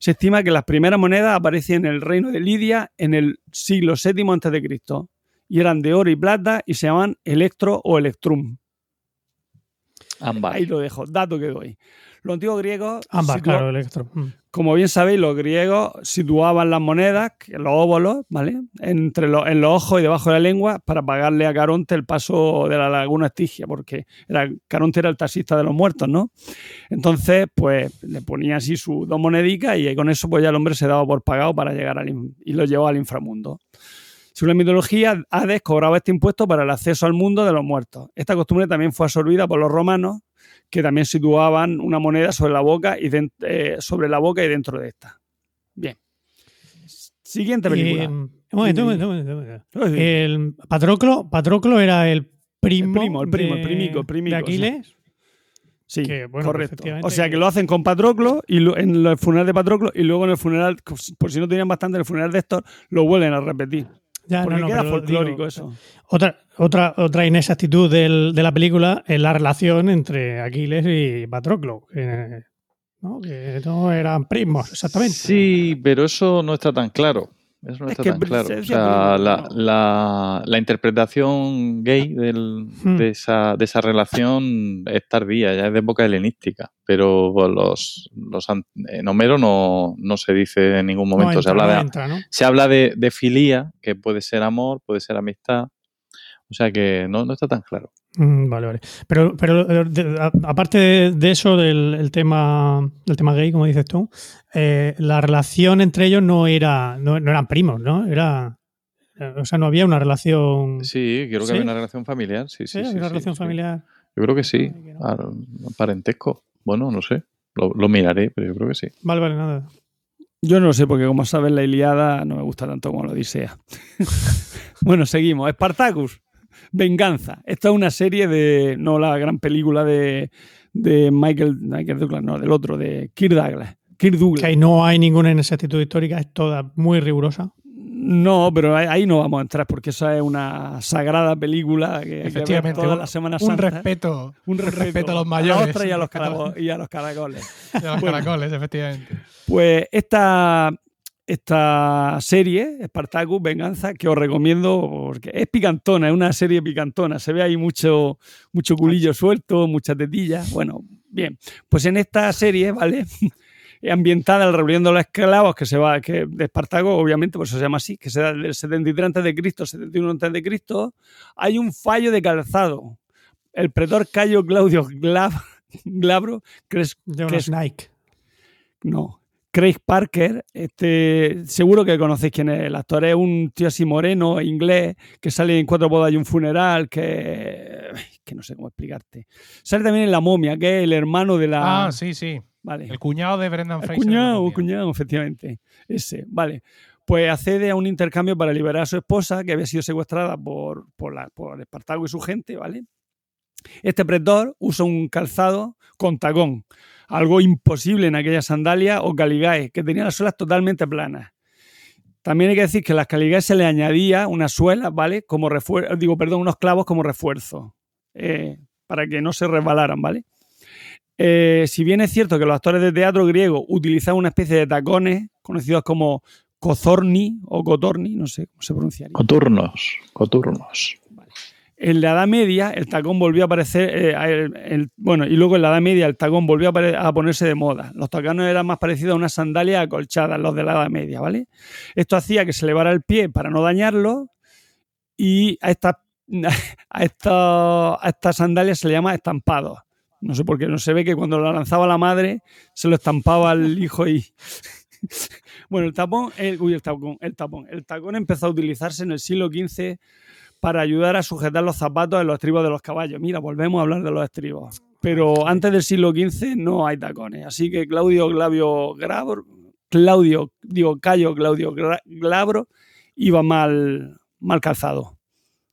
Speaker 4: Se estima que las primeras monedas aparecían en el reino de Lidia en el siglo VII a.C. y eran de oro y plata y se llamaban electro o electrum. Ahí lo dejo, dato que doy. Los antiguos griegos,
Speaker 2: claro, electro. Mm.
Speaker 4: como bien sabéis, los griegos situaban las monedas, los óvulos, ¿vale? Entre los, en los ojos y debajo de la lengua para pagarle a Caronte el paso de la laguna Estigia, porque era, Caronte era el taxista de los muertos, ¿no? Entonces, pues le ponía así sus dos monedicas y con eso pues ya el hombre se daba por pagado para llegar al, y lo llevaba al inframundo. Según la mitología, Hades cobraba este impuesto para el acceso al mundo de los muertos. Esta costumbre también fue absorbida por los romanos, que también situaban una moneda sobre la boca y, den- eh, sobre la boca y dentro de esta. Bien. Siguiente película.
Speaker 2: Eh, un momento, un momento, un El Patroclo, Patroclo era el primo,
Speaker 4: El primo, el primo, el
Speaker 2: de-
Speaker 4: primico, el primico,
Speaker 2: de Aquiles.
Speaker 4: sí,
Speaker 2: que, bueno,
Speaker 4: correcto. O sea que lo hacen con Patroclo y lo- en el funeral de Patroclo y luego en el funeral, por si no tenían bastante, en el funeral de Héctor lo vuelven a repetir.
Speaker 2: Ya,
Speaker 4: Porque
Speaker 2: no, no,
Speaker 4: queda
Speaker 2: pero
Speaker 4: folclórico
Speaker 2: digo,
Speaker 4: eso.
Speaker 2: Otra, otra, otra inexactitud del- de la película es la relación entre Aquiles y Patroclo. Que, ¿no? que no eran primos, exactamente.
Speaker 3: Sí, pero eso no está tan claro. Eso no
Speaker 4: Es
Speaker 3: está
Speaker 4: que
Speaker 3: tan claro. O sea, la, la- la interpretación gay del-
Speaker 2: Hmm.
Speaker 3: de, esa, de esa relación es tardía, ya es de época helenística. Pero pues, los, los en Homero no, no se dice en ningún
Speaker 2: No
Speaker 3: momento. se habla de, se habla de, de filía, que puede ser amor, puede ser amistad. O sea que no, no está tan claro.
Speaker 2: Mm, Vale, vale. Pero, pero eh, de- a- aparte de, de eso, del el tema, del tema gay, como dices tú, eh, la relación entre ellos no era, no, no eran primos, ¿no? Era, eh, o sea, no había una relación.
Speaker 3: Sí, creo que
Speaker 2: ¿Sí?
Speaker 3: había una relación familiar. Sí, sí,
Speaker 2: ¿Sí?
Speaker 3: sí,
Speaker 2: ¿Había una
Speaker 3: sí,
Speaker 2: relación
Speaker 3: sí.
Speaker 2: familiar.
Speaker 3: Yo creo que sí.
Speaker 2: Ay, que no.
Speaker 3: Parentesco. Bueno, no sé. Lo, lo miraré, pero yo creo que sí.
Speaker 2: Vale, vale, nada.
Speaker 4: Yo no lo sé, porque como sabes, la Iliada no me gusta tanto como la Odisea. bueno, seguimos. Spartacus, Venganza. Esta es una serie de. No la gran película de, de Michael, Michael Douglas, no, del otro, de Kirk Douglas. Kirk Douglas.
Speaker 2: Que no hay ninguna inexactitud histórica, es toda muy rigurosa.
Speaker 4: No, pero ahí- no vamos a entrar porque esa es una sagrada película que
Speaker 1: Efectivamente,
Speaker 4: toda
Speaker 1: un-
Speaker 4: la Semana
Speaker 1: Un
Speaker 4: Santa.
Speaker 1: respeto,
Speaker 4: un
Speaker 1: respeto a los
Speaker 4: A
Speaker 1: mayores.
Speaker 4: las ostras y a los,
Speaker 1: Un
Speaker 4: carabo- y a los caracoles.
Speaker 1: a los caracoles, efectivamente.
Speaker 4: Pues esta, esta serie, Spartacus Venganza, que os recomiendo porque es picantona, es una serie picantona. Se ve ahí mucho, mucho culillo suelto, mucha tetilla. Bueno, bien. Pues en esta serie, ¿vale? ambientada en la rebelión de los esclavos que se va que de Espartaco, obviamente, por eso se llama así, que se da del 73 antes de Cristo, 71 antes de Cristo, hay un fallo de calzado. El pretor Cayo Claudio Glabro, Cres-
Speaker 2: Jonas
Speaker 4: Cres-
Speaker 2: Nike.
Speaker 4: no. Craig Parker, este, seguro que conocéis quién es el actor, es un tío así moreno, inglés, que sale en Cuatro bodas y un funeral, que, que no sé cómo explicarte. Sale también en La momia, que es el hermano de la...
Speaker 1: Ah, sí, sí.
Speaker 4: vale.
Speaker 1: El cuñado de Brendan
Speaker 4: El
Speaker 1: Fraser.
Speaker 4: cuñado,
Speaker 1: lo ponía.
Speaker 4: cuñado, efectivamente. Ese, vale. Pues accede a un intercambio para liberar a su esposa, que había sido secuestrada por, por, la, por Espartaco y su gente, ¿vale? Este pretor usa un calzado con tacón, algo imposible en aquellas sandalias o caligae, que tenían las suelas totalmente planas. También hay que decir que a las caligae se le añadía unas suelas, ¿vale? Como refuerzo, digo, perdón, unos clavos como refuerzo, eh, para que no se resbalaran, ¿vale? Eh, si bien es cierto que los actores de teatro griego utilizaban una especie de tacones conocidos como cozorni o cotorni, no sé cómo se pronunciaría.
Speaker 3: Coturnos, coturnos.
Speaker 4: En la Edad Media el tacón volvió a aparecer, eh, bueno, y luego en la Edad Media el tacón volvió a, ponerse de moda. Los tacones eran más parecidos a unas sandalias acolchadas, los de la Edad Media, ¿vale? Esto hacía que se elevara el pie para no dañarlo y a estas a estas a estas sandalias se le llama estampado. No sé por qué, no se ve que cuando lo lanzaba la madre se lo estampaba al hijo y... bueno, el tapón, el, uy, el tapón, el tapón. El tacón empezó a utilizarse en el siglo XV para ayudar a sujetar los zapatos en los estribos de los caballos. Mira, volvemos a hablar de los estribos. Pero antes del siglo XV no hay tacones. Así que Claudio Glavio Grabro, Claudio, digo, Cayo Claudio Glabro iba mal, mal calzado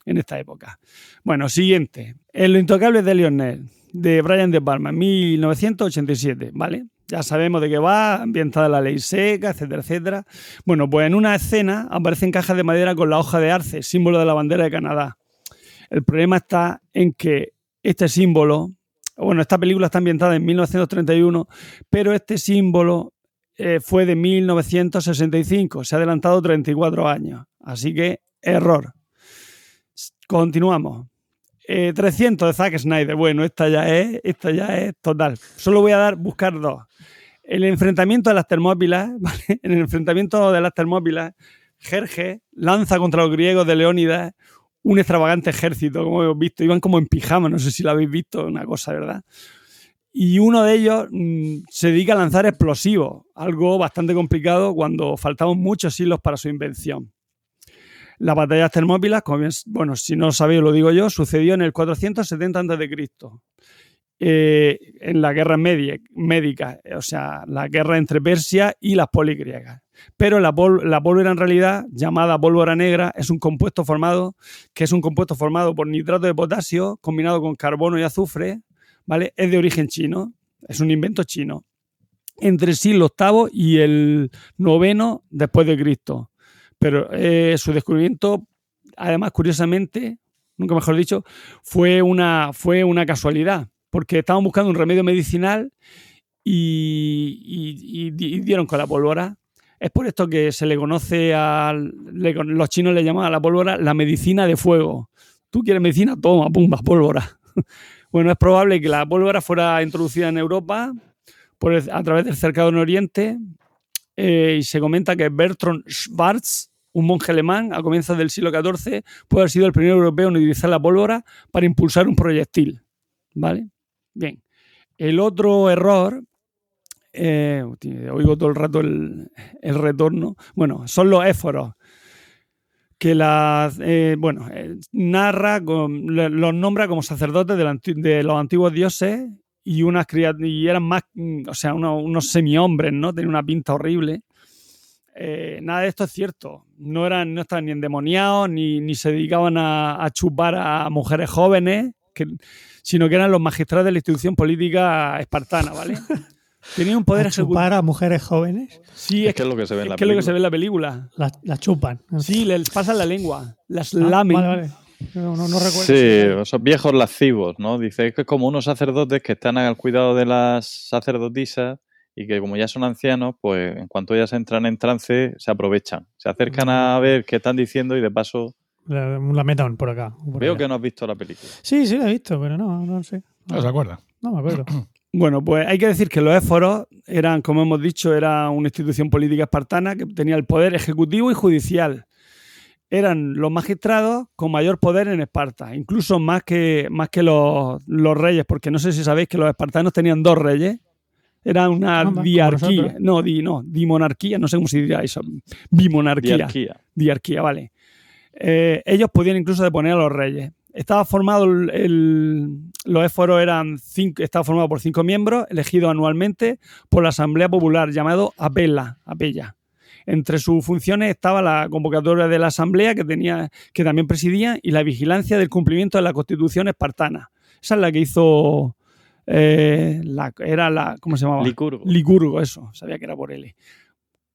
Speaker 4: en esta época. Bueno, siguiente. En Lo Intocable de Lionel, de Brian De Palma, 1987, ¿vale? Ya sabemos de qué va, ambientada la ley seca, etcétera, etcétera. Bueno, pues en una escena aparecen cajas de madera con la hoja de arce, símbolo de la bandera de Canadá. El problema está en que este símbolo, bueno, esta película está ambientada en 1931, pero este símbolo eh, fue de 1965, se ha adelantado 34 años. Así que, error. Continuamos. Eh, 300 de Zack Snyder. Bueno, esta ya es, esta ya es total. Solo voy a dar, buscar dos. El enfrentamiento de las Termópilas. En el enfrentamiento de las Termópilas, Jerjes lanza contra los griegos de Leónidas un extravagante ejército, como hemos visto. Iban como en pijama, no sé si lo habéis visto, una cosa, ¿verdad? Y uno de ellos mm, se dedica a lanzar explosivos, algo bastante complicado cuando faltaban muchos siglos para su invención. Las batallas termópilas, como bien, bueno, si no lo sabéis, lo digo yo, sucedió en el 470 a.C. Eh, en la guerra médica, o sea, la guerra entre Persia y las poligriegas. Pero la, la pólvora en realidad, llamada pólvora negra, es un compuesto formado, que es un compuesto formado por nitrato de potasio combinado con carbono y azufre, ¿vale? Es de origen chino, es un invento chino. Entre el siglo VIII y el noveno después de Cristo. Pero eh, su descubrimiento, además, curiosamente, nunca mejor dicho, fue una, fue una casualidad, porque estaban buscando un remedio medicinal y, y- y di- y dieron con la pólvora. Es por esto que se le conoce a los chinos le llaman a la pólvora la medicina de fuego. Tú quieres medicina, toma, pumba, pólvora. Bueno, es probable que la pólvora fuera introducida en Europa a través del cercado en Oriente eh, y se comenta que Bertrand Schwartz, un monje alemán a comienzos del siglo XIV, puede haber sido el primer europeo en utilizar la pólvora para impulsar un proyectil. ¿Vale? Bien. El otro error, eh, oigo todo el rato el, retorno, bueno, son los éforos que las, eh, bueno, narra, los nombra como sacerdotes de los antiguos dioses y unas y eran más, mm, o sea, unos, unos semi-hombres, ¿no? Tenían una pinta horrible. Eh, nada de esto es cierto. No eran, no estaban ni endemoniados, ni, ni se dedicaban a, a chupar a mujeres jóvenes, que- sino que eran los magistrados de la institución política espartana, ¿vale? Tenían un poder
Speaker 2: a chupar a mujeres jóvenes,
Speaker 4: Sí,
Speaker 3: Es que es lo que se ve en
Speaker 4: es
Speaker 3: la
Speaker 4: que es lo que
Speaker 3: película.
Speaker 4: se ve en la película.
Speaker 2: las la chupan.
Speaker 4: Sí, les pasan la lengua, las
Speaker 2: Ah,
Speaker 4: lamen.
Speaker 2: Vale, vale. No, no, no recuerdo.
Speaker 3: Sí, esos viejos lascivos, ¿no? Dice que es como unos sacerdotes que están al cuidado de las sacerdotisas y que como ya son ancianos, pues en cuanto ellas entran en trance, se aprovechan. Se acercan a ver qué están diciendo y de paso
Speaker 2: La, la metan por acá. por
Speaker 3: veo
Speaker 2: allá.
Speaker 3: que no has visto la película.
Speaker 2: Sí, sí, la he visto, pero no, no sé.
Speaker 1: ¿No se acuerda?
Speaker 2: No me acuerdo.
Speaker 4: Bueno, pues hay que decir que los éforos eran, como hemos dicho, era una institución política espartana que tenía el poder ejecutivo y judicial. Eran los magistrados con mayor poder en Esparta, incluso más que, más que los, los reyes, porque no sé si sabéis que los espartanos tenían dos reyes. Era una
Speaker 2: Anda, como
Speaker 4: diarquía. No, di, no, dimonarquía, no sé cómo se diría eso. Bimonarquía.
Speaker 3: Diarquía.
Speaker 4: Diarquía, vale. Eh, ellos podían incluso deponer a los reyes. Estaba formado el, el- los éforos eran cinco, estaba formado por cinco miembros, elegidos anualmente por la Asamblea Popular, llamado Apela, Apella. Entre sus funciones estaba la convocatoria de la Asamblea, que, tenía, que también presidía, y la vigilancia del cumplimiento de la Constitución espartana. Esa es la que hizo. eh, la, era la. ¿Cómo se llamaba?
Speaker 3: Licurgo.
Speaker 4: Licurgo, eso, sabía que era por L.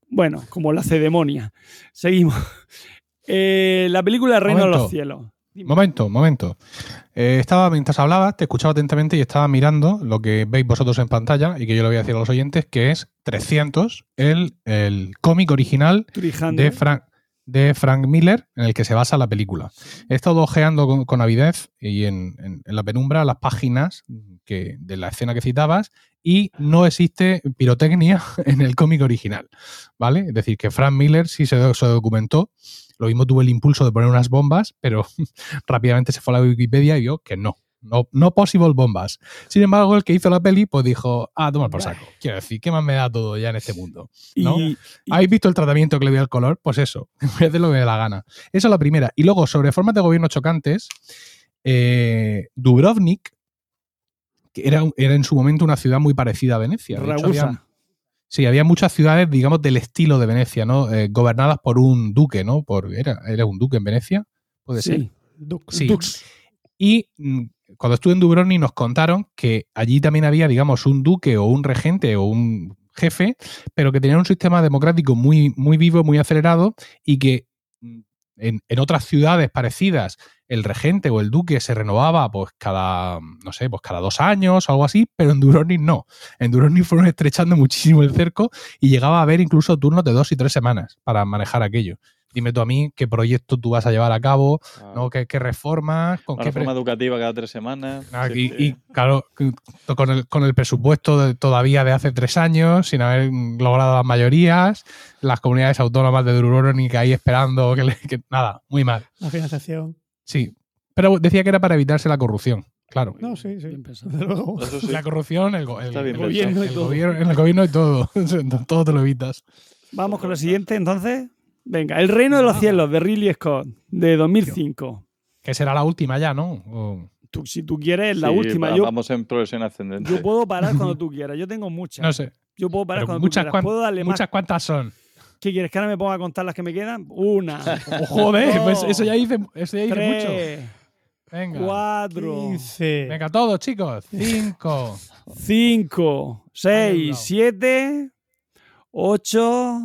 Speaker 4: Bueno, como la cedemonia. Seguimos. Eh, la película Reino de los Cielos.
Speaker 1: Momento, momento. Eh, estaba, mientras hablabas, te escuchaba atentamente y estaba mirando lo que veis vosotros en pantalla y que yo le voy a decir a los oyentes, que es 300, el, el cómic original de, Frank de Frank Miller, en el que se basa la película. He estado ojeando con, con avidez y en, en- en la penumbra las páginas que, de la escena que citabas y no existe pirotecnia en el cómic original, ¿vale? Es decir, que Frank Miller sí se, se documentó, lo mismo tuvo el impulso de poner unas bombas, pero rápidamente se fue a la Wikipedia y vio que no. No, no possible bombas. Sin embargo, el que hizo la peli, pues dijo, ah, toma por saco. Quiero decir, ¿qué más me da todo ya en este mundo? ¿no?
Speaker 4: Y, y-
Speaker 1: ¿Habéis visto el tratamiento que le dio al color? Pues eso, voy a hacer lo que me dé la gana. Esa es la primera. Y luego, sobre formas de gobierno chocantes, eh, Dubrovnik, que era, era en su momento una ciudad muy parecida a Venecia. De hecho,
Speaker 4: Ragusa.
Speaker 1: Sí, había muchas ciudades, digamos, del estilo de Venecia, ¿no? Eh, gobernadas por un duque, ¿no? Por, era, era un duque en Venecia, puede ser.
Speaker 4: sí.
Speaker 2: Dux.
Speaker 1: Sí.
Speaker 4: Dux.
Speaker 1: Y mm, cuando estuve en Dubrovnik nos contaron que allí también había, digamos, un duque o un regente o un jefe, pero que tenían un sistema democrático muy, muy vivo, muy acelerado y que mm, en, otras ciudades parecidas el regente o el duque se renovaba pues cada, no sé, pues cada dos años o algo así, pero en Dubrovnik no. En Dubrovnik fueron estrechando muchísimo el cerco y llegaba a haber incluso turnos de dos y tres semanas para manejar aquello. Dime tú a mí qué proyecto tú vas a llevar a cabo, ¿no? ¿Qué, qué reformas? ¿Con
Speaker 3: Una
Speaker 1: qué pre-
Speaker 3: reforma educativa cada tres semanas.
Speaker 1: Ah,
Speaker 3: Sí,
Speaker 1: y,
Speaker 3: sí.
Speaker 1: y, claro, con el, con el presupuesto de- todavía de hace tres años, sin haber logrado las mayorías, las comunidades autónomas de Dubrovnik ahí esperando que, le- que- nada, muy mal.
Speaker 2: La financiación.
Speaker 1: Sí, pero decía que era para evitarse la corrupción, claro.
Speaker 2: No, sí, sí.
Speaker 3: Sí.
Speaker 1: La corrupción, el, el- gobierno, y
Speaker 4: El
Speaker 1: todo.
Speaker 4: gobierno
Speaker 1: en el gobierno y todo, todo te lo evitas.
Speaker 4: Vamos con la siguiente, entonces. Venga, El Reino de los Cielos, de Ridley Scott, de 2005.
Speaker 1: Que será la última ya, ¿no? O-
Speaker 4: Tú, si tú quieres, la
Speaker 3: Sí,
Speaker 4: última.
Speaker 3: va-
Speaker 4: Yo,
Speaker 3: Vamos en progresión ascendente.
Speaker 4: yo puedo parar cuando tú quieras. Yo tengo muchas.
Speaker 1: no sé.
Speaker 4: Yo puedo parar
Speaker 1: pero
Speaker 4: cuando
Speaker 1: muchas,
Speaker 4: tú quieras. ¿Puedo darle
Speaker 1: muchas
Speaker 4: más?
Speaker 1: cuantas son.
Speaker 4: ¿Qué quieres? ¿Que ahora me ponga a contar las que me quedan? Una,
Speaker 1: Oh, joder,
Speaker 4: Dos,
Speaker 1: pues eso ya dice, eso ya dice mucho.
Speaker 4: tres,
Speaker 1: Venga.
Speaker 4: cuatro,
Speaker 2: 15.
Speaker 1: Venga, todos, chicos. Cinco.
Speaker 4: cinco, seis, siete, ocho,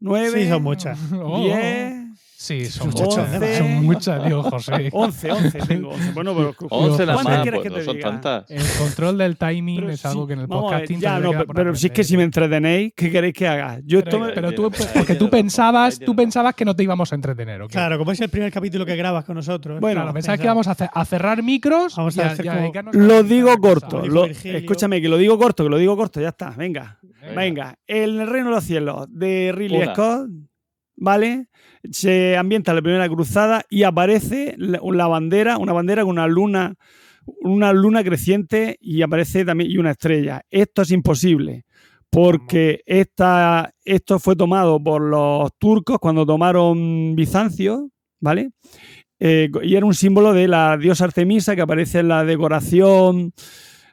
Speaker 4: 9,
Speaker 2: sí, son muchas.
Speaker 4: 10,
Speaker 1: Sí, son muchas.
Speaker 4: once.
Speaker 1: Son muchas, digo, José.
Speaker 4: once, once tengo. once. Bueno, pero
Speaker 3: 11 las
Speaker 4: ¿cuántas
Speaker 3: más,
Speaker 4: quieres
Speaker 3: pues,
Speaker 4: que
Speaker 3: no
Speaker 4: te
Speaker 3: son
Speaker 4: diga?
Speaker 3: tantas.
Speaker 1: El control del timing
Speaker 4: Pero
Speaker 1: es
Speaker 4: sí,
Speaker 1: algo que en el podcasting
Speaker 4: ya, no, pero, pero si es que si me entretenéis, ¿qué queréis que haga? Yo
Speaker 1: Pero, pero tú, porque tú pensabas, tú pensabas que no te íbamos a entretener, ¿ok?
Speaker 2: Claro, como es el primer capítulo que grabas con nosotros.
Speaker 4: Bueno,
Speaker 1: Claro, pensabas que íbamos a, a cerrar micros
Speaker 2: Vamos
Speaker 1: y
Speaker 2: a hacer como-
Speaker 4: Lo digo corto. Lo- escúchame, que lo digo corto, que lo digo corto, ya está. Venga.
Speaker 1: Venga.
Speaker 4: Venga. El Reino de los Cielos de Ridley. Scott, ¿vale? Se ambienta la primera cruzada y aparece la, bandera, una bandera con una luna, una luna creciente y aparece también y una estrella. Esto es imposible. Porque esta, esto fue tomado por los turcos cuando tomaron Bizancio, ¿vale? Eh, y era un símbolo de la diosa Artemisa que aparece en la decoración,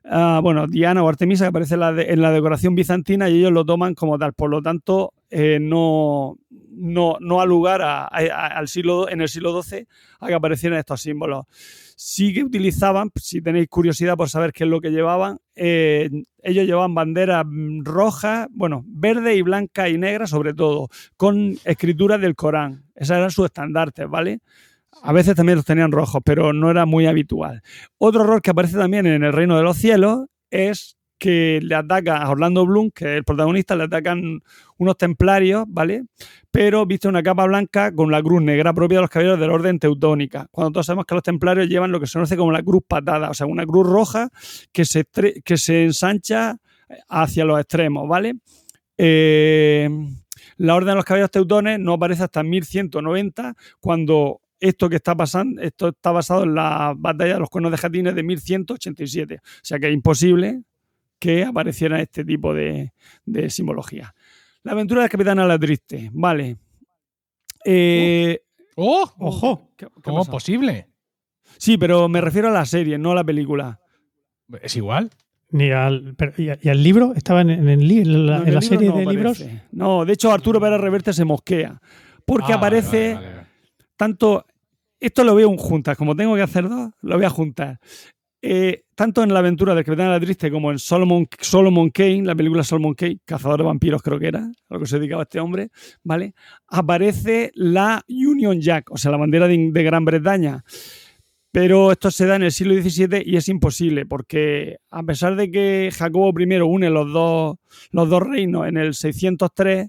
Speaker 4: ah, bueno, Diana o Artemisa que aparece en la, de- en la decoración bizantina y ellos lo toman como tal. Por lo tanto, eh, no, no, no ha lugar a- al siglo, en el siglo XII a que aparecieran estos símbolos. Sí que utilizaban, si tenéis curiosidad por saber qué es lo que llevaban, eh, ellos llevaban banderas rojas, bueno, verde y blanca y negra sobre todo, con escrituras del Corán. Esas eran sus estandartes, ¿vale? A veces también los tenían rojos, pero no era muy habitual. Otro error que aparece también en el Reino de los Cielos es que le ataca a Orlando Bloom, que es el protagonista, le atacan unos templarios, ¿vale? Pero viste una capa blanca con la cruz negra propia de los caballeros del orden teutónica. Cuando todos sabemos que los templarios llevan lo que se conoce como la cruz patada, o sea, una cruz roja que se, que se ensancha hacia los extremos, ¿vale? Eh, la orden de los caballeros teutones no aparece hasta 1190, cuando esto que está pasando, esto está basado en la batalla de los cuernos de Jatines de 1187. O sea que es imposible que apareciera este tipo de, de simbología. La aventura del capitán a la triste, vale. Eh,
Speaker 1: ¡Oh!
Speaker 2: Ojo.
Speaker 4: ¿qué- qué
Speaker 1: ¿Cómo es
Speaker 4: pasa?
Speaker 1: posible?
Speaker 4: Sí, pero me refiero a la serie, no a la película.
Speaker 1: Es igual.
Speaker 2: Ni al, pero- y, a- y al libro? ¿Estaba en, en el li- en la,
Speaker 4: No,
Speaker 2: en la
Speaker 4: el libro
Speaker 2: serie
Speaker 4: no
Speaker 2: de libros?
Speaker 4: No, de hecho Arturo Pérez Reverte se mosquea. Porque
Speaker 1: Ah,
Speaker 4: aparece
Speaker 1: vale, vale, vale.
Speaker 4: tanto. Esto lo veo en juntas, como tengo que hacer dos, lo voy a juntar. Eh, tanto en la aventura del Capitán de la Triste como en Solomon, Solomon Kane, la película Solomon Kane, Cazador de Vampiros creo que era, a lo que se dedicaba este hombre, ¿vale? Aparece la Union Jack, o sea, la bandera de, de Gran Bretaña. Pero esto se da en el siglo XVII y es imposible, porque a pesar de que Jacobo I une los dos, los dos reinos en el 603,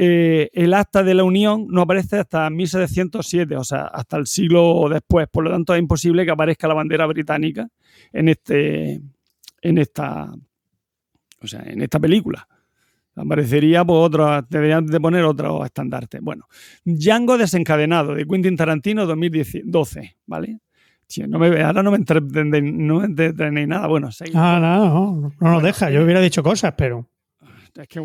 Speaker 4: eh, el acta de la Unión no aparece hasta 1707, o sea, hasta el siglo después. Por lo tanto, es imposible que aparezca la bandera británica en este, en esta, o sea, en esta película. Aparecería, pues, otro, deberían de poner otro estandarte. Bueno, Django desencadenado, de Quentin Tarantino, 2012, ¿vale? Tío, no me, ahora no me entretenéis no nada. Bueno, seguimos.
Speaker 2: Ah, no, no, no nos deja. Yo hubiera dicho cosas, pero.
Speaker 4: Es que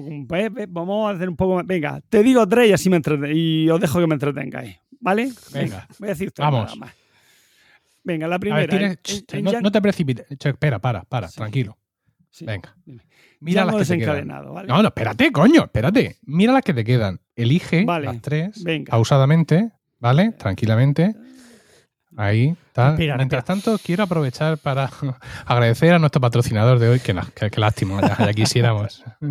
Speaker 4: vamos a hacer un poco más. Venga, te digo tres y así me entreten y os dejo que me entretengáis. ¿Vale?
Speaker 1: Venga.
Speaker 4: Voy a decir tres
Speaker 1: Vamos.
Speaker 4: nada más. Venga, la primera.
Speaker 1: ver, tienes-
Speaker 4: en-
Speaker 1: ch,
Speaker 4: en
Speaker 1: no, te precipites. Espera, para, para,
Speaker 4: Sí.
Speaker 1: tranquilo.
Speaker 4: sí,
Speaker 1: Venga. Mira las que te quedan. No, no, espérate, coño, espérate. Mira las que te quedan. Elige
Speaker 4: Vale,
Speaker 1: las tres
Speaker 4: venga.
Speaker 1: pausadamente, ¿vale? Tranquilamente. Ahí, tal.
Speaker 2: Respira,
Speaker 1: Mientras tanto, quiero aprovechar para agradecer a nuestro patrocinador de hoy, que, la- que- que lástima, ya, ya quisiéramos.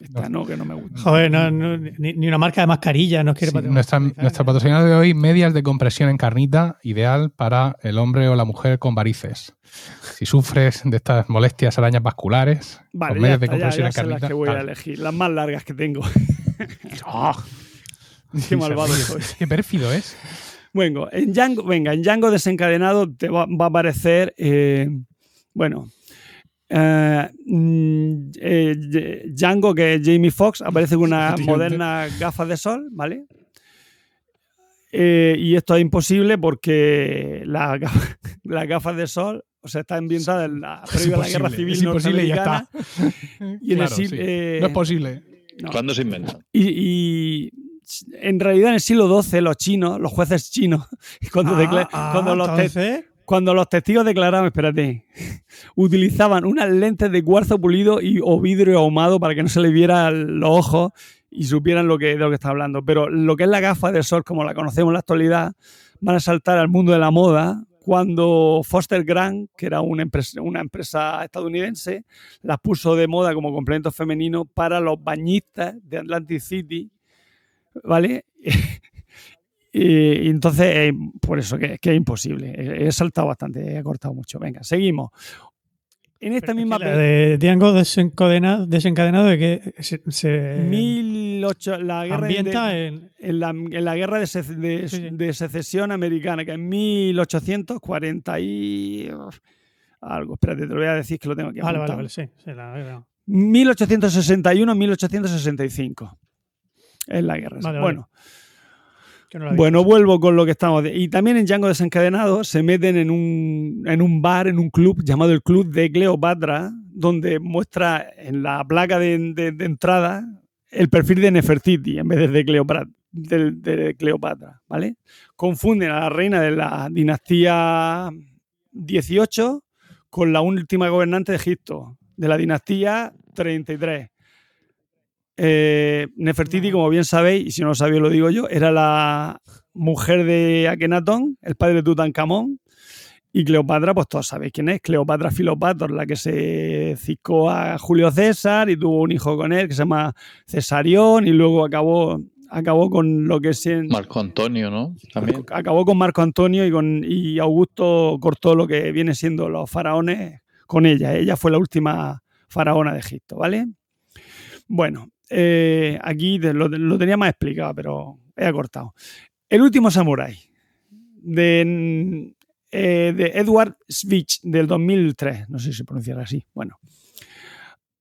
Speaker 4: Esta no, que no me gusta.
Speaker 2: Joder, no, no, ni, ni una marca de mascarilla nos quiere
Speaker 1: Sí,
Speaker 2: patrocinar.
Speaker 1: nuestra, nuestra patrocinador de hoy, medias de compresión en carnita, ideal para el hombre o la mujer con varices. Si sufres de estas molestias arañas vasculares,
Speaker 4: Vale,
Speaker 1: con
Speaker 4: ya,
Speaker 1: medias de
Speaker 4: está, ya,
Speaker 1: compresión
Speaker 4: ya
Speaker 1: en
Speaker 4: sé las
Speaker 1: carnita.
Speaker 4: que voy a elegir. Las más largas que tengo.
Speaker 1: ¡Ah!
Speaker 4: Qué malvado.
Speaker 1: Qué pérfido es.
Speaker 4: Bueno, en Django, venga, en Django desencadenado te va, va a aparecer, eh, bueno, eh, mm, eh, Django, que es Jamie Foxx, aparece con unas
Speaker 1: Efectivamente.
Speaker 4: modernas gafas de sol, ¿vale? Eh, y esto es imposible porque las gafas, las gafas de sol, o sea, está ambientada en la,
Speaker 1: Es
Speaker 4: previo a la guerra civil
Speaker 1: es imposible y ya está.
Speaker 4: Y en el
Speaker 1: Claro,
Speaker 4: sig-
Speaker 1: sí.
Speaker 4: eh,
Speaker 1: No es posible.
Speaker 4: no.
Speaker 3: ¿Cuándo se inventa?
Speaker 4: Y, y en realidad en el siglo XII los chinos, los jueces chinos, cuando,
Speaker 2: Ah, ah,
Speaker 4: cuando, los te-
Speaker 2: entonces,
Speaker 4: cuando los testigos declaraban, espérate, utilizaban unas lentes de cuarzo pulido y, o vidrio ahumado para que no se les viera los ojos y supieran lo que, de lo que está hablando. Pero lo que es la gafa de sol, como la conocemos en la actualidad, van a saltar al mundo de la moda cuando Foster Grant, que era una empresa, una empresa estadounidense, las puso de moda como complemento femenino para los bañistas de Atlantic City, ¿vale? y, entonces, eh, por eso que, que es imposible. He, saltado bastante, he cortado mucho. Venga, seguimos. En esta
Speaker 2: pero
Speaker 4: misma
Speaker 2: la de Django desencadenado, desencadenado de que se, se
Speaker 4: 1008, la guerra de-
Speaker 2: en.
Speaker 4: en la, en la guerra de, sec- de-
Speaker 2: Sí, sí.
Speaker 4: de secesión americana, que en 1840 y algo. Espérate, te lo voy a decir que lo tengo aquí.
Speaker 2: Vale, vale,
Speaker 4: apuntado.
Speaker 2: vale, sí. sí, la-
Speaker 4: 1861-1865. Es la guerra.
Speaker 2: Vale,
Speaker 4: bueno,
Speaker 2: no
Speaker 4: vuelvo con lo que estamos. de- Y también en Django desencadenado se meten en un, en un bar, en un club llamado el Club de Cleopatra, donde muestra en la placa de, de- de entrada el perfil de Nefertiti en vez de, de Cleopatra. De, de Cleopatra, ¿vale? Confunden a la reina de la dinastía 18 con la última gobernante de Egipto, de la dinastía 33. Eh, Nefertiti, como bien sabéis, y si no lo sabéis lo digo yo, era la mujer de Akenatón, el padre de Tutankamón, y Cleopatra, pues todos sabéis quién es, Cleopatra Filopator, la que se ciscó a Julio César y tuvo un hijo con él que se llama Cesarión y luego acabó, acabó con lo que es en-
Speaker 3: Marco Antonio, ¿no? También.
Speaker 4: acabó con Marco Antonio y, con, y Augusto cortó lo que viene siendo los faraones con ella. Ella fue la última faraona de Egipto, ¿vale? Bueno, eh, aquí lo, lo tenía más explicado, pero he acortado. El último samurái de, eh, de Edward Svich del 2003, no sé si se pronunciará así. Bueno,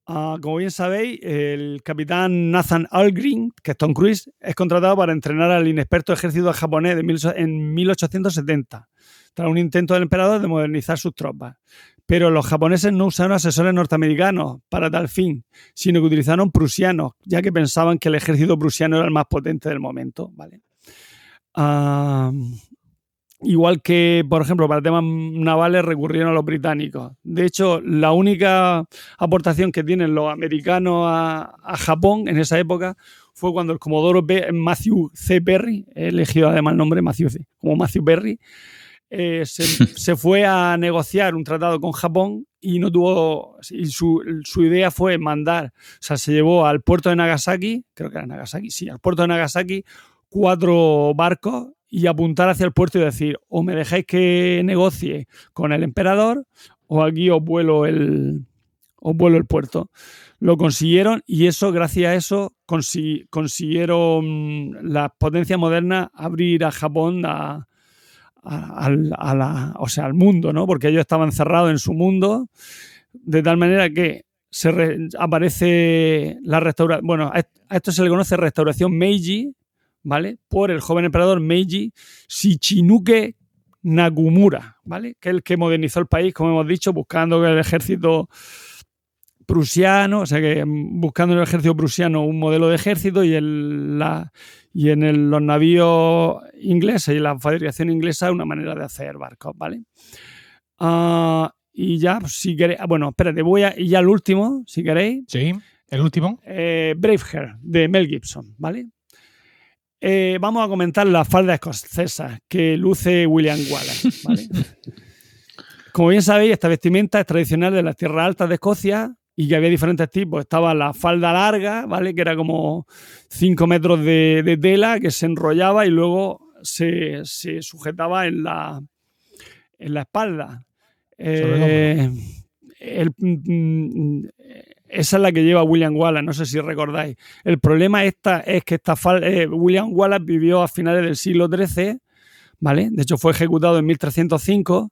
Speaker 4: Ah, como bien sabéis, el capitán Nathan Algren, que es Tom Cruise, es contratado para entrenar al inexperto ejército japonés de mil- en 1870, tras un intento del emperador de modernizar sus tropas. Pero los japoneses no usaron asesores norteamericanos para tal fin, sino que utilizaron prusianos, ya que pensaban que el ejército prusiano era el más potente del momento. ¿vale? Ah, igual que, por ejemplo, para temas navales recurrieron a los británicos. De hecho, la única aportación que tienen los americanos a, Japón en esa época fue cuando el comodoro Matthew C. Perry, he elegido además el nombre Matthew C, como Matthew Perry, eh, se, se fue a negociar un tratado con Japón y no tuvo. Y su, su idea fue mandar, o sea, se llevó al puerto de Nagasaki, creo que era Nagasaki, sí, al puerto de Nagasaki, cuatro barcos y apuntar hacia el puerto y decir: o me dejáis que negocie con el emperador, o aquí os vuelo el. os vuelo el puerto. Lo consiguieron y eso, gracias a eso, consiguieron las potencias modernas abrir a Japón a, la, o sea, al mundo, ¿no? Porque ellos estaban cerrados en su mundo, de tal manera que se aparece la restauración, bueno, a esto se le conoce restauración Meiji, ¿vale? Por el joven emperador Meiji Shichinuke Nakumura, ¿vale? Que es el que modernizó el país, como hemos dicho, buscando el ejército prusiano, o sea que buscando en el ejército prusiano un modelo de ejército y, el, la, y en los navíos ingleses y la fabricación inglesa una manera de hacer barcos, ¿vale? Uh, y ya, pues, si queréis, ah, bueno, espérate, voy a, y ya el último, si queréis.
Speaker 1: Sí, el último.
Speaker 4: Eh, Braveheart, de Mel Gibson, ¿vale? Eh, vamos a comentar la falda escocesa que luce William Wallace, ¿vale? Como bien sabéis, esta vestimenta es tradicional de las tierras altas de Escocia y que había diferentes tipos. Estaba la falda larga, ¿vale? Que era como 5 metros de, tela que se enrollaba y luego se, sujetaba en la, en la espalda. Eh, mm, esa es la que lleva William Wallace, no sé si recordáis. El problema esta, es que esta falda, eh, William Wallace vivió a finales del siglo XIII, ¿vale? De hecho fue ejecutado en 1305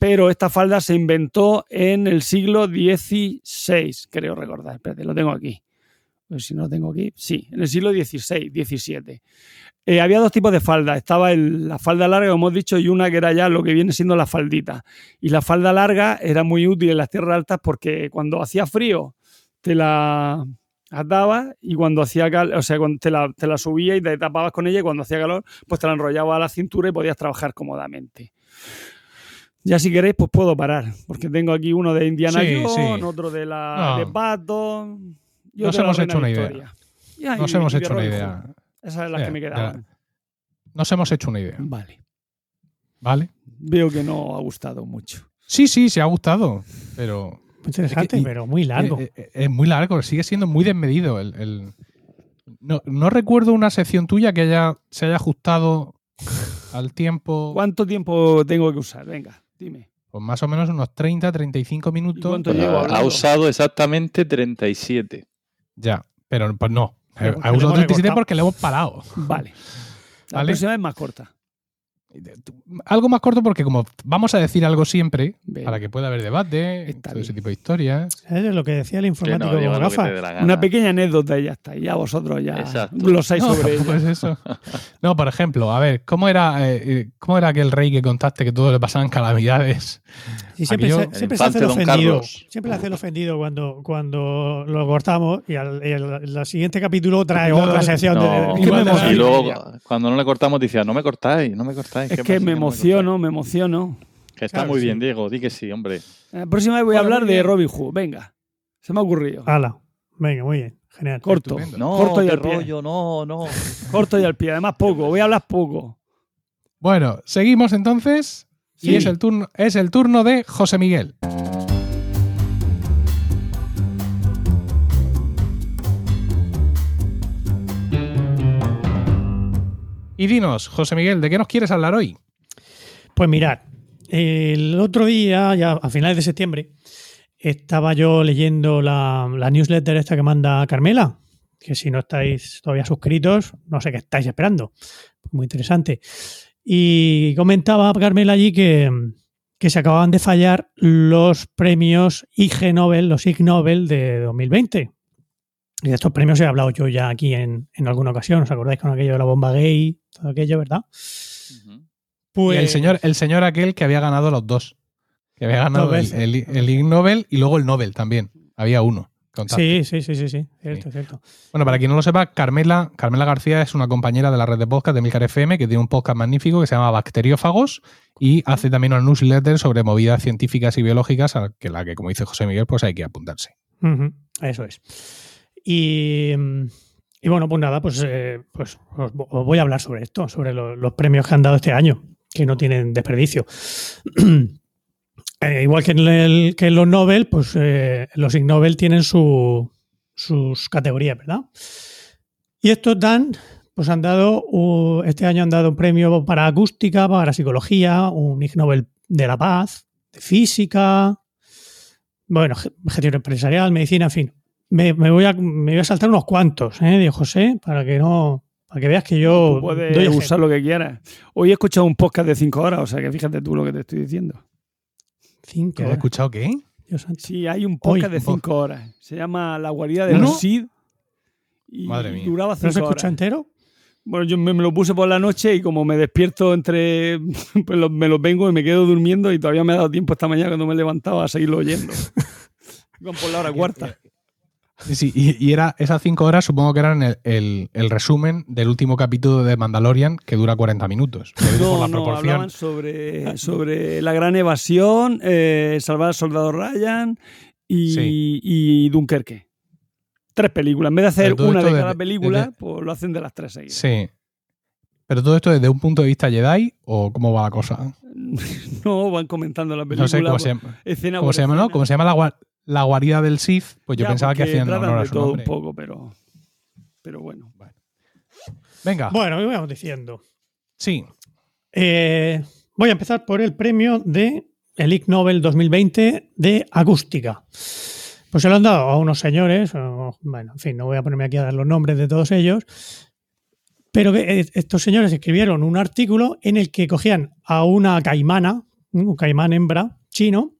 Speaker 4: pero esta falda se inventó en el siglo XVI, creo recordar. Espérate, lo tengo aquí. Pues si no lo tengo aquí, sí, en el siglo XVI, XVII. Eh, había dos tipos de falda. Estaba la falda larga, como hemos dicho, y una que era ya lo que viene siendo la faldita. Y la falda larga era muy útil en las tierras altas porque cuando hacía frío te la atabas y cuando hacía calor, o sea, cuando te la, te la subías y te tapabas con ella y cuando hacía calor, pues te la enrollaba a la cintura y podías trabajar cómodamente. Ya si queréis, pues puedo parar, porque tengo aquí uno de Indiana Jones, otro de la de Pato.
Speaker 1: Nos hemos hecho una idea. Nos hemos hecho una idea.
Speaker 4: Esas son las que me quedaban.
Speaker 1: Nos hemos hecho una idea.
Speaker 4: Vale.
Speaker 1: ¿Vale?
Speaker 4: Veo que no ha gustado mucho.
Speaker 1: Sí, sí, se ha gustado, pero...
Speaker 2: Muy interesante, pero muy largo.
Speaker 1: Eh, eh, es, muy largo, sigue siendo muy desmedido. El, No, no, recuerdo una sección tuya que haya, se haya ajustado al tiempo...
Speaker 4: ¿Cuánto tiempo tengo que usar? Venga. Dime.
Speaker 1: Pues más o menos unos 30, 35 minutos.
Speaker 3: ha usado exactamente 37.
Speaker 1: Ya, pero pues no. Ha usado 37 porque le hemos parado.
Speaker 4: Vale. La próxima es más corta.
Speaker 1: Algo más corto porque como vamos a decir algo siempre, para que pueda haber debate, todo ese tipo de historias.
Speaker 2: Es lo que decía el informático
Speaker 4: Una pequeña anécdota y ya está. Y ya vosotros ya glosáis no, sobre
Speaker 1: pues eso. No, por ejemplo, a ver, ¿cómo era, eh, eh, ¿cómo era aquel rey que contaste que todo le pasaban calamidades?
Speaker 2: Y siempre, se, siempre se, hace el ofendido. Siempre le hace el ofendido cuando, cuando lo cortamos y al, el, siguiente capítulo trae otra sección. de,
Speaker 3: y luego, cuando no le cortamos, decía, no me cortáis, no me cortáis.
Speaker 4: Es que me emociono, me emociono.
Speaker 3: Que está muy bien, Diego, di que sí, hombre.
Speaker 4: La próxima vez voy a hablar de Robin Hood. Venga, se me ha ocurrido.
Speaker 2: Hala, venga, muy bien. Genial.
Speaker 4: Corto.
Speaker 3: No,
Speaker 4: corto
Speaker 3: y al pie. rollo, no, no.
Speaker 4: Corto y al pie, además poco. Voy a hablar poco.
Speaker 1: Bueno, seguimos entonces y es el, turno, es el turno de José Miguel. Y dinos, José Miguel, ¿de qué nos quieres hablar hoy?
Speaker 2: Pues mirad, el otro día, ya a finales de septiembre, estaba yo leyendo la, newsletter esta que manda Carmela, que si no estáis todavía suscritos, no sé qué estáis esperando. Muy interesante. Y comentaba Carmela allí que, se acababan de fallar los premios IG Nobel, los Ig Nobel de 2020. Y de estos premios he hablado yo ya aquí en, alguna ocasión. ¿Os acordáis con aquello de la bomba gay? Todo aquello, ¿verdad?
Speaker 1: Pues, el señor, el señor aquel que había ganado los dos. Que había ganado el, el, Ig Nobel y luego el Nobel también. Había uno.
Speaker 2: Sí, sí, sí, sí, sí. Cierto, cierto.
Speaker 1: Bueno, para quien no lo sepa, Carmela, Carmela García es una compañera de la red de podcast de Milcar FM que tiene un podcast magnífico que se llama Bacteriófagos y hace también una newsletter sobre movidas científicas y biológicas a que la que, como dice José Miguel, pues hay que apuntarse.
Speaker 2: Eso es. Y, bueno, pues nada, pues, eh, pues os, voy a hablar sobre esto, sobre los premios que han dado este año, que no tienen desperdicio. Eh, igual que en, que los Nobel, pues eh, los Ig Nobel tienen sus categorías, ¿verdad? Y estos dan, pues han dado, este año han dado un premio para acústica, para psicología, un Ig Nobel de la paz, de física, bueno, ge- gestión empresarial, medicina, en fin. Me, me voy, a, me voy a saltar unos cuantos, ¿eh? Dijo José, para que no. Para que veas que yo.
Speaker 4: Tú puedes
Speaker 2: doy ejemplo.
Speaker 4: usar lo que quieras. Hoy he escuchado un podcast de cinco horas, o sea que fíjate tú lo que te estoy diciendo.
Speaker 2: Cinco
Speaker 1: ¿Que has
Speaker 2: horas,
Speaker 1: escuchado qué?
Speaker 2: Dios santo.
Speaker 4: Sí, hay un
Speaker 2: Hoy,
Speaker 4: podcast de cinco horas. Se llama La guarida de
Speaker 1: ¿Uno?
Speaker 4: los Sid. Y
Speaker 1: Madre mía.
Speaker 4: duraba
Speaker 2: ¿No se
Speaker 4: cinco
Speaker 2: escucha
Speaker 4: horas.
Speaker 2: entero?
Speaker 4: Bueno, yo me, me lo puse por la noche y como me despierto entre. Pues lo- me los vengo y me quedo durmiendo y todavía me ha dado tiempo esta mañana cuando me he levantado a seguirlo oyendo. Iban por la hora cuarta.
Speaker 1: Sí, y, y era esas cinco horas, supongo que eran el, el- el resumen del último capítulo de Mandalorian, que dura 40 minutos. Digo por
Speaker 4: No,
Speaker 1: la
Speaker 4: no,
Speaker 1: proporción.
Speaker 4: hablaban sobre, sobre la gran evasión, eh, salvar al soldado Ryan y,
Speaker 1: Sí.
Speaker 4: y Dunkerque. Tres películas. En vez de hacer una de cada
Speaker 1: desde-
Speaker 4: película,
Speaker 1: desde-
Speaker 4: pues lo hacen de las tres seguidas.
Speaker 1: Sí. Pero todo esto desde un punto de vista Jedi o cómo va la cosa.
Speaker 4: No, van comentando la película.
Speaker 1: No sé cómo
Speaker 4: pues,
Speaker 1: se llama.
Speaker 4: escena
Speaker 1: ¿Cómo se llama, no? Como se llama la, la guarida del Sith, pues yo
Speaker 4: Ya,
Speaker 1: pensaba que hacían honor a su
Speaker 4: todo
Speaker 1: nombre.
Speaker 4: un poco, pero, pero bueno.
Speaker 1: Venga,
Speaker 2: Bueno, y vamos diciendo.
Speaker 1: sí.
Speaker 2: Eh, voy a empezar por el premio de el Ig Nobel 2020 de acústica. Pues se lo han dado a unos señores, o- bueno, en fin, no voy a ponerme aquí a dar los nombres de todos ellos, pero que eh, estos señores escribieron un artículo en el que cogían a una caimana, un caimán hembra chino,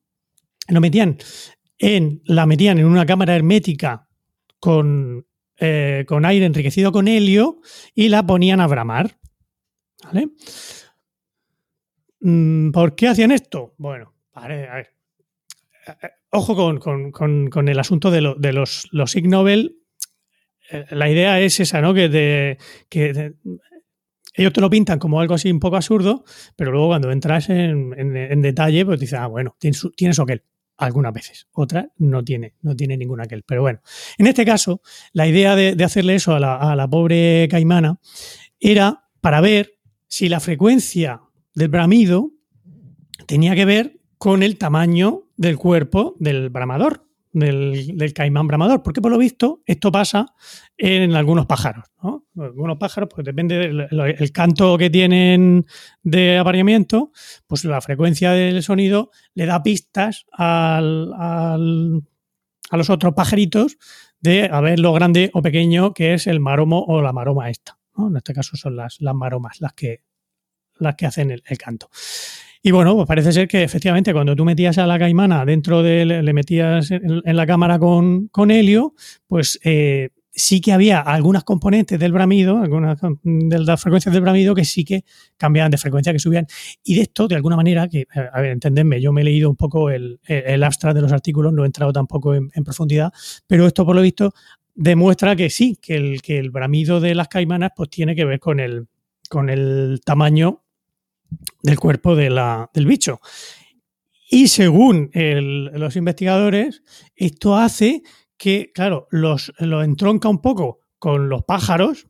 Speaker 2: lo metían en, la metían en una cámara hermética con, eh, con aire enriquecido con helio y la ponían a bramar. Mm, ¿Por qué hacían esto? Bueno, vale, a ver. Eh, Ojo con, con- con- el asunto de, lo- de los, los Ig Nobel. Eh, La idea es esa, ¿no? Que, que ellos te lo pintan como algo así un poco absurdo, pero luego cuando entras en, en- detalle, pues dices, ah, bueno, tiene su, tiene su aquel. Algunas veces. Otras no tiene, no tiene ningún aquel. Pero bueno, en este caso, la idea de, de hacerle eso a la, a la pobre caimana era para ver si la frecuencia del bramido tenía que ver con el tamaño del cuerpo del bramador, del, del caimán bramador, porque por lo visto esto pasa en algunos pájaros. ¿no? Algunos pájaros, pues depende del el canto que tienen de apareamiento, pues la frecuencia del sonido le da pistas al- a los otros pajaritos de a ver lo grande o pequeño que es el maromo o la maroma esta. En este caso son las, las maromas las que, las que hacen el canto. Y bueno, pues parece ser que efectivamente cuando tú metías a la caimana dentro de, le metías en, la cámara con, con helio, pues eh, sí que había algunas componentes del bramido, algunas de las frecuencias del bramido que sí que cambiaban de frecuencia, que subían. Y de esto, de alguna manera, que, a ver, entendedme, yo me he leído un poco el, el abstract de los artículos, no he entrado tampoco en, en profundidad, pero esto por lo visto demuestra que sí, que el, que el bramido de las caimanas pues tiene que ver con el, con el tamaño del cuerpo del bicho. Y según los investigadores, esto hace que, claro, los, los entronca un poco con los pájaros.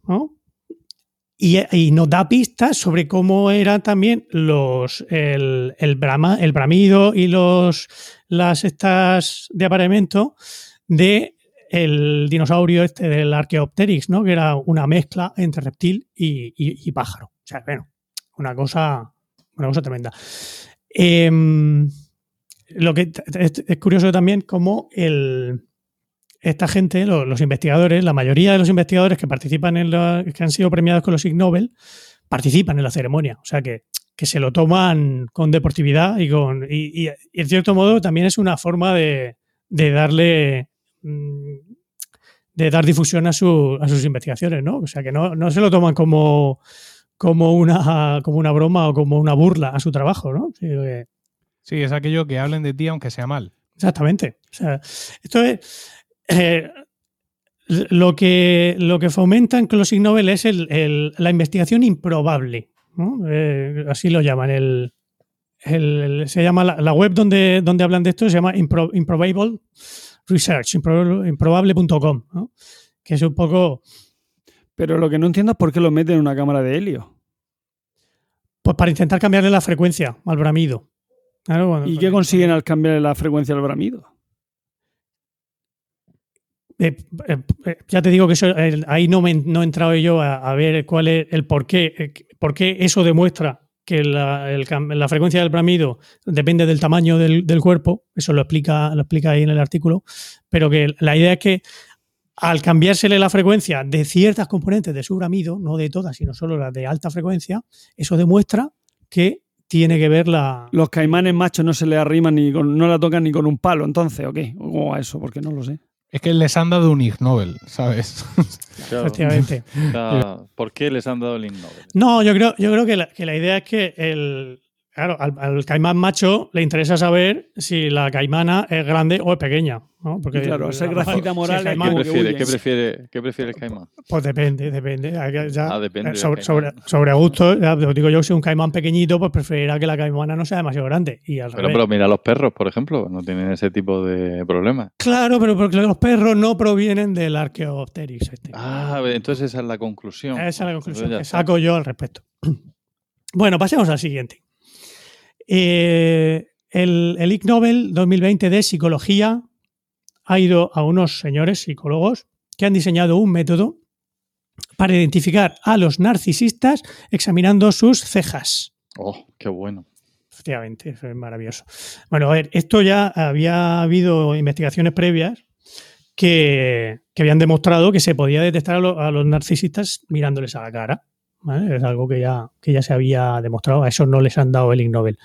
Speaker 2: Y, nos da pistas sobre cómo eran también los el, el, brama, el bramido y los las estas de apareamiento de el dinosaurio este del Archaeopteryx, ¿no? Que era una mezcla entre reptil y, y pájaro. O sea, bueno, una cosa, una cosa tremenda. Eh, lo que es, curioso también como el, esta gente, los, investigadores, la mayoría de los investigadores que participan en la, que han sido premiados con los Ig Nobel, participan en la ceremonia. O sea que, que se lo toman con deportividad y con. Y, y, en cierto modo también es una forma de, de darle de dar difusión a, su, a, sus investigaciones, ¿no? O sea, que no, no se lo toman como, como, una, como una broma o como una burla a su trabajo, ¿no? Sí, que...
Speaker 1: sí, es aquello que hablen de ti aunque sea mal.
Speaker 2: Exactamente. O sea, esto es... Eh, lo, que, lo que fomentan con los Ig Nobel es el, el, la investigación improbable, ¿no? eh, así lo llaman. El, el, se llama la, la, web donde, donde hablan de esto se llama impro, Improbable Research, improbable.com, ¿no? que es un poco...
Speaker 4: Pero lo que no entiendo es por qué lo meten en una cámara de helio.
Speaker 2: Pues para intentar cambiarle la frecuencia al bramido.
Speaker 4: Claro, bueno, ¿Y qué consiguen al cambiarle la frecuencia al bramido?
Speaker 2: Eh, eh, ya te digo que eso, eh, ahí no, me, no he entrado yo a, a, ver cuál es el por qué, por qué eso demuestra que la, el cam- la frecuencia del bramido depende del tamaño del, del cuerpo, eso lo explica, lo explica ahí en el artículo, pero que la idea es que al cambiársele la frecuencia de ciertas componentes de su bramido, no de todas, sino solo las de alta frecuencia, eso demuestra que tiene que ver la...
Speaker 4: Los caimanes machos no se le arriman ni con, no la tocan ni con un palo, entonces, ¿o qué? ¿O a eso? Porque no lo sé.
Speaker 1: Es que les han dado un Ig Nobel, ¿sabes?
Speaker 3: Claro.
Speaker 2: Efectivamente.
Speaker 3: O sea, ¿Por qué les han dado el Ig Nobel?
Speaker 2: No, yo creo, yo creo que, la, que la idea es que el, claro, al, al caimán macho le interesa saber si la caimana es grande o es pequeña. ¿no? Porque
Speaker 4: Claro, ser
Speaker 2: a si el
Speaker 4: moral es
Speaker 3: ¿Qué prefiere? ¿Qué prefiere, ¿Qué prefiere el caimán?
Speaker 2: Pues depende, depende. Ya-
Speaker 3: Ah, depende
Speaker 2: eh, sobre, sobre, sobre gusto, ya os digo yo, si un caimán pequeñito, pues preferirá que la caimana no sea demasiado grande. Y al
Speaker 3: Pero,
Speaker 2: revés.
Speaker 3: pero mira los perros, por ejemplo, no tienen ese tipo de problemas.
Speaker 2: Claro, pero porque los perros no provienen del Archaeopteryx. Este.
Speaker 3: Ah, entonces esa es la conclusión.
Speaker 2: Esa es la conclusión que saco yo al respecto. Bueno, pasemos al siguiente. Eh, el, el Ig Nobel 2020 de Psicología ha ido a unos señores psicólogos que han diseñado un método para identificar a los narcisistas examinando sus cejas.
Speaker 3: Oh, qué bueno.
Speaker 2: Efectivamente, eso es maravilloso. Bueno, a ver, esto ya había habido investigaciones previas que, que habían demostrado que se podía detectar a, lo- a los narcisistas mirándoles a la cara. Es algo que ya, que ya se había demostrado, a eso no les han dado el Ig Nobel.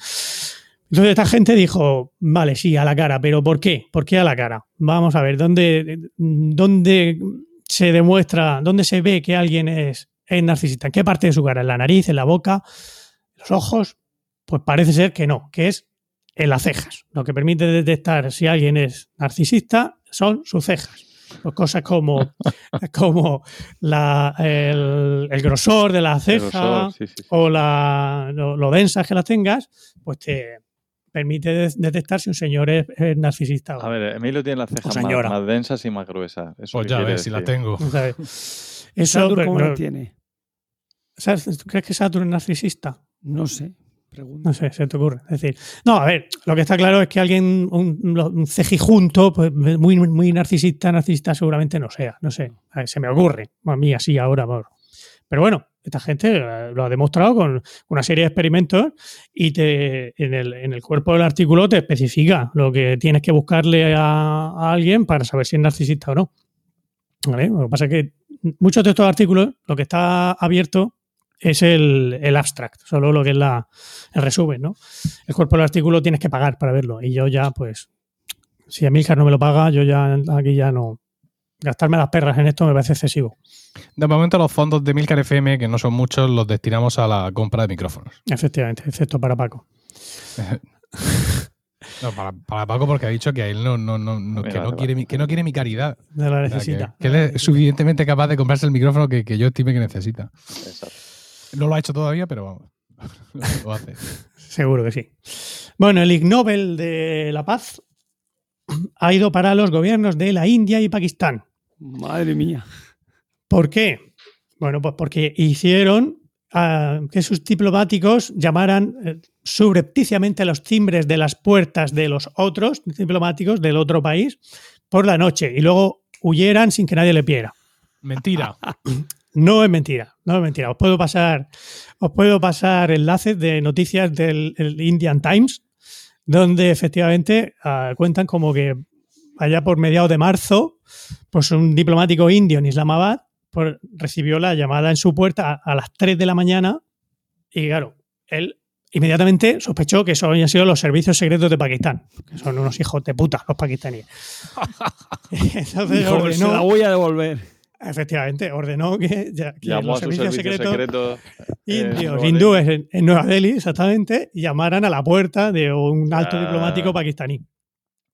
Speaker 2: Entonces esta gente dijo, vale, sí, a la cara, pero ¿por qué? ¿Por qué a la cara? Vamos a ver, ¿dónde, dónde se demuestra, dónde se ve que alguien es, es narcisista? ¿En qué parte de su cara? ¿En la nariz, en la boca, en los ojos? Pues parece ser que no, que es en las cejas. Lo que permite detectar si alguien es narcisista son sus cejas. Pues cosas como, como la, el, el grosor de la ceja
Speaker 3: grosor, sí, sí, sí.
Speaker 2: o la, lo, lo densas que las tengas, pues te permite de- detectar si un señor es, es narcisista o
Speaker 3: A ver, Emilio tiene las cejas más, más densas y más gruesas. Eso
Speaker 1: Pues ya ves si la tengo.
Speaker 2: ¿sabes?
Speaker 4: ¿Y
Speaker 2: Eso,
Speaker 4: cómo
Speaker 2: pero-
Speaker 4: lo tiene?
Speaker 2: ¿sabes? ¿Tú crees que Saturn es narcisista?
Speaker 4: No sé. Pregunta.
Speaker 2: No sé, se te ocurre. Es decir, no, a ver, lo que está claro es que alguien, un, un cejijunto, pues muy, muy narcisista, narcisista seguramente no sea. No sé, se me ocurre. A mí así ahora. Pero bueno, esta gente eh, lo ha demostrado con una serie de experimentos y te, en, el, en el cuerpo del artículo te especifica lo que tienes que buscarle a, alguien para saber si es narcisista o no. Lo que pasa es que muchos de estos artículos, lo que está abierto es el, el abstract, solo lo que es la, el resumen, ¿no? El cuerpo del artículo tienes que pagar para verlo. Y yo ya, pues, si Emilcar no me lo paga, yo ya aquí ya no. Gastarme las perras en esto me parece excesivo.
Speaker 1: De momento los fondos de Milcar FM, que no son muchos, los destinamos a la compra de micrófonos.
Speaker 2: Efectivamente, excepto para Paco.
Speaker 1: No, para, para Paco porque ha dicho que a él no, no, no, no- que, no quiere mi, que no quiere mi caridad.
Speaker 2: No la
Speaker 1: O sea, que-
Speaker 2: necesita.
Speaker 1: que, él es suficientemente capaz de comprarse el micrófono que, que yo estime que necesita.
Speaker 3: Exacto.
Speaker 1: No lo ha hecho todavía, pero vamos. lo hace.
Speaker 2: Seguro que sí. Bueno, el Ig Nobel de la Paz ha ido para los gobiernos de la India y Pakistán.
Speaker 4: Madre mía.
Speaker 2: ¿Por qué? Bueno, pues porque hicieron ah, que sus diplomáticos llamaran eh, subrepticiamente a los timbres de las puertas de los otros diplomáticos del otro país por la noche y luego huyeran sin que nadie le viera.
Speaker 1: Mentira.
Speaker 2: No es mentira, no es mentira. Os puedo pasar, os puedo pasar enlaces de noticias del el Indian Times, donde efectivamente ah, cuentan como que allá por mediados de marzo, pues un diplomático indio en Islamabad pues, recibió la llamada en su puerta a, a las 3 de la mañana y claro, él inmediatamente sospechó que eso habían sido los servicios secretos de Pakistán, que son unos hijos de puta los pakistaníes. Entonces
Speaker 4: Hijo, se la voy a devolver.
Speaker 2: Efectivamente, ordenó que, ya- que
Speaker 3: Llamó
Speaker 2: los servicios secretos
Speaker 3: secretos. eh,
Speaker 2: indios, hindúes en, en Nueva Delhi, exactamente, llamaran a la puerta de un alto
Speaker 3: Ah.
Speaker 2: diplomático pakistaní.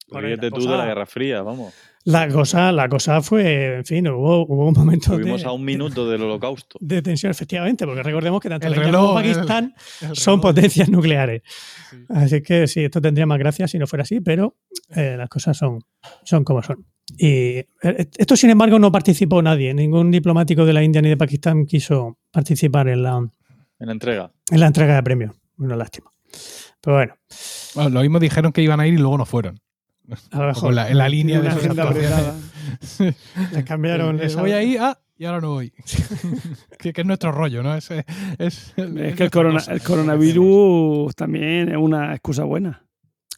Speaker 3: Ríete tú de la Guerra Fría, vamos.
Speaker 2: La cosa, la cosa fue, en fin, hubo, hubo un momento
Speaker 3: Estuvimos
Speaker 2: de,
Speaker 3: a un minuto del holocausto.
Speaker 2: de tensión, efectivamente, porque recordemos que tanto
Speaker 1: El
Speaker 2: la India como
Speaker 1: reloj, el-
Speaker 2: Pakistán
Speaker 1: El
Speaker 2: son
Speaker 1: reloj.
Speaker 2: potencias nucleares.
Speaker 1: Sí.
Speaker 2: Así que sí, esto tendría más gracia si no fuera así, pero eh, las cosas son, son como son. Y eh, esto, sin embargo, no participó nadie. Ningún diplomático de la India ni de Pakistán quiso participar en la,
Speaker 3: En la entrega.
Speaker 2: en la entrega de premios. Una lástima. Pero bueno,
Speaker 1: Bueno, lo mismo dijeron que iban a ir y luego no fueron.
Speaker 2: A lo
Speaker 1: Como
Speaker 2: mejor
Speaker 1: en la, en la línea de sus
Speaker 4: agenda
Speaker 1: actuaciones.
Speaker 2: les cambiaron.
Speaker 1: Eh,
Speaker 2: esa-
Speaker 1: Voy ahí, ah, y ahora no voy. que, que es nuestro rollo, ¿no? Es, es, es-
Speaker 4: Es que el, corona- coronavirus también es una excusa buena.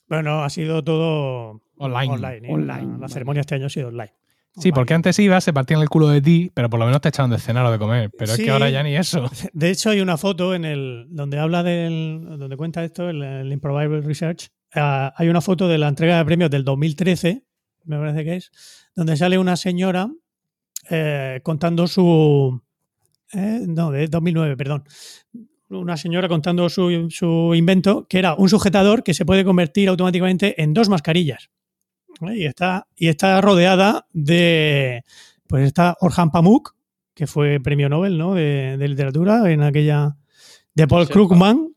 Speaker 2: Bueno, ha sido todo
Speaker 1: Online.
Speaker 2: online. ¿eh?
Speaker 4: Online,
Speaker 2: La, ceremonia este año ha sido online.
Speaker 1: Sí, porque antes ibas, se partían el culo de ti, pero por lo menos te echaban de cenar o de comer. Pero es que ahora ya ni eso.
Speaker 2: De hecho, hay una foto en el donde habla del. donde cuenta esto, el, el Improbable Research. Ah, hay una foto de la entrega de premios del 2013, me parece que es, donde sale una señora eh, contando su. eh, no, de 2009, perdón. Una señora contando su, su invento, que era un sujetador que se puede convertir automáticamente en dos mascarillas. ¿eh? Y está, y está rodeada de. Pues está Orhan Pamuk, que fue premio Nobel ¿no? de, de literatura en aquella. de Paul Krugman,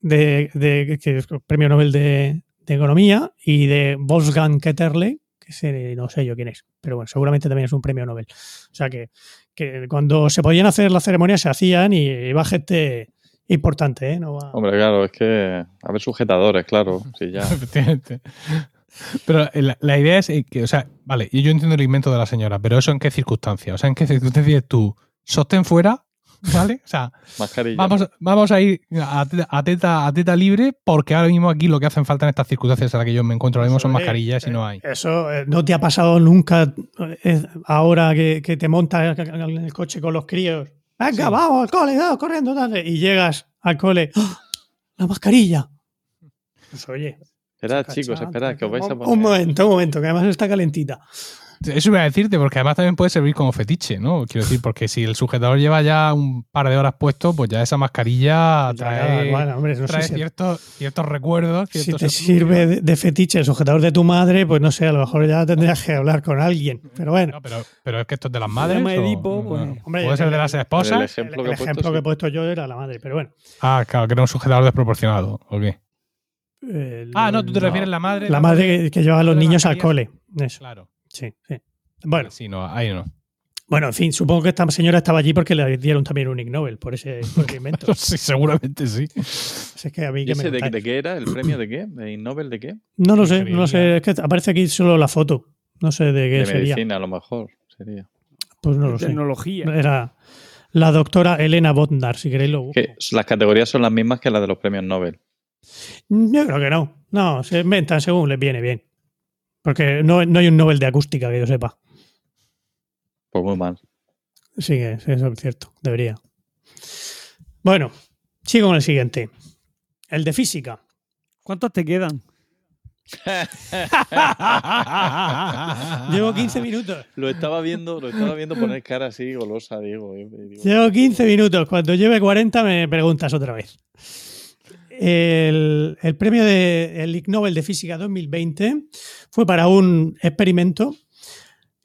Speaker 2: de, de- que es premio Nobel de, de Economía, y de Wolfgang Ketterle, que ese no sé yo quién es, pero bueno, seguramente también es un premio Nobel. O sea que, que cuando se podían hacer las ceremonias se hacían y iba gente importante, ¿eh? No va-
Speaker 3: Hombre, claro, es que a ver sujetadores, claro. Sí, ya.
Speaker 1: Efectivamente. Pero eh, la, la idea es eh, que, o sea, vale, yo entiendo el invento de la señora, pero eso en qué circunstancias? O sea, en qué circunstancias tú sostén fuera, ¿vale? O sea,
Speaker 3: Mascarilla.
Speaker 1: vamos, vamos a ir a, te- a teta, a teta libre porque ahora mismo aquí lo que hacen falta en estas circunstancias en las que yo me encuentro ahora mismo son mascarillas y no hay.
Speaker 2: Eso eh, no te ha pasado nunca eh, ahora que, que te montas en el coche con los críos. Venga,
Speaker 1: Sí.
Speaker 2: vamos al cole, vamos, corriendo, dale. Y llegas al cole. ¡Ah! La mascarilla. Pues, oye,
Speaker 3: Esperad, chicos, esperad, que os vais a poner.
Speaker 2: Un momento, un momento, que además está calentita.
Speaker 1: Eso iba a decirte, porque además también puede servir como fetiche, ¿no? Quiero decir, porque si el sujetador lleva ya un par de horas puesto, pues ya esa mascarilla trae,
Speaker 2: Bueno, hombre, no sé
Speaker 1: trae
Speaker 2: si-
Speaker 1: ciertos, ciertos recuerdos.
Speaker 2: si te sirve de, de fetiche el sujetador de tu madre, pues no sé, a lo mejor ya tendrías que hablar con alguien. Pero bueno,
Speaker 1: No, pero, pero es que esto es de las madres. o-
Speaker 4: Edipo, pues-.
Speaker 2: Hombre,
Speaker 1: puede ser de las
Speaker 2: El
Speaker 1: esposas.
Speaker 3: ejemplo
Speaker 2: el,
Speaker 3: que
Speaker 2: el
Speaker 3: he puesto,
Speaker 2: ejemplo
Speaker 3: sí.
Speaker 2: que he puesto yo era la madre, pero bueno.
Speaker 1: Ah, claro, que era un sujetador desproporcionado. ¿O qué?
Speaker 2: El-
Speaker 1: Ah, no, tú te
Speaker 2: no.
Speaker 1: refieres a la madre.
Speaker 2: La madre que, que lleva a los niños al cole. Eso,
Speaker 1: Claro.
Speaker 2: Sí, sí. Bueno,
Speaker 1: Sí, no, ahí no.
Speaker 2: bueno, en fin, supongo que esta señora estaba allí porque le dieron también un Ig Nobel por ese, por ese invento.
Speaker 1: sí, seguramente sí.
Speaker 2: Así es que a mí
Speaker 3: ¿Y
Speaker 2: que me
Speaker 3: ese de, de qué era? ¿El premio de qué? ¿De Nobel de qué?
Speaker 2: No lo sé, no lo sé. Es que aparece aquí solo la foto. No sé de qué
Speaker 3: De
Speaker 2: sería.
Speaker 3: medicina, a lo mejor. Sería.
Speaker 2: Pues no lo sé.
Speaker 4: Tecnología.
Speaker 2: Era la doctora Elena Botnar, si queréis lo busco.
Speaker 3: Las categorías son las mismas que las de los premios Nobel.
Speaker 2: Yo creo que no. No, se inventan según les viene bien. Porque no, no hay un Nobel de acústica que yo sepa.
Speaker 3: Pues muy mal.
Speaker 2: Sí, es- eso es cierto. Debería. Bueno, sigo con el siguiente. El de física.
Speaker 4: ¿Cuántos te quedan?
Speaker 2: Llevo 15 minutos.
Speaker 3: Lo estaba viendo, lo estaba viendo poner cara así golosa, Diego. y- y digo,
Speaker 2: Llevo 15 minutos. Cuando lleve 40 me preguntas otra vez. El, premio de el Ig Nobel de Física 2020 fue para un experimento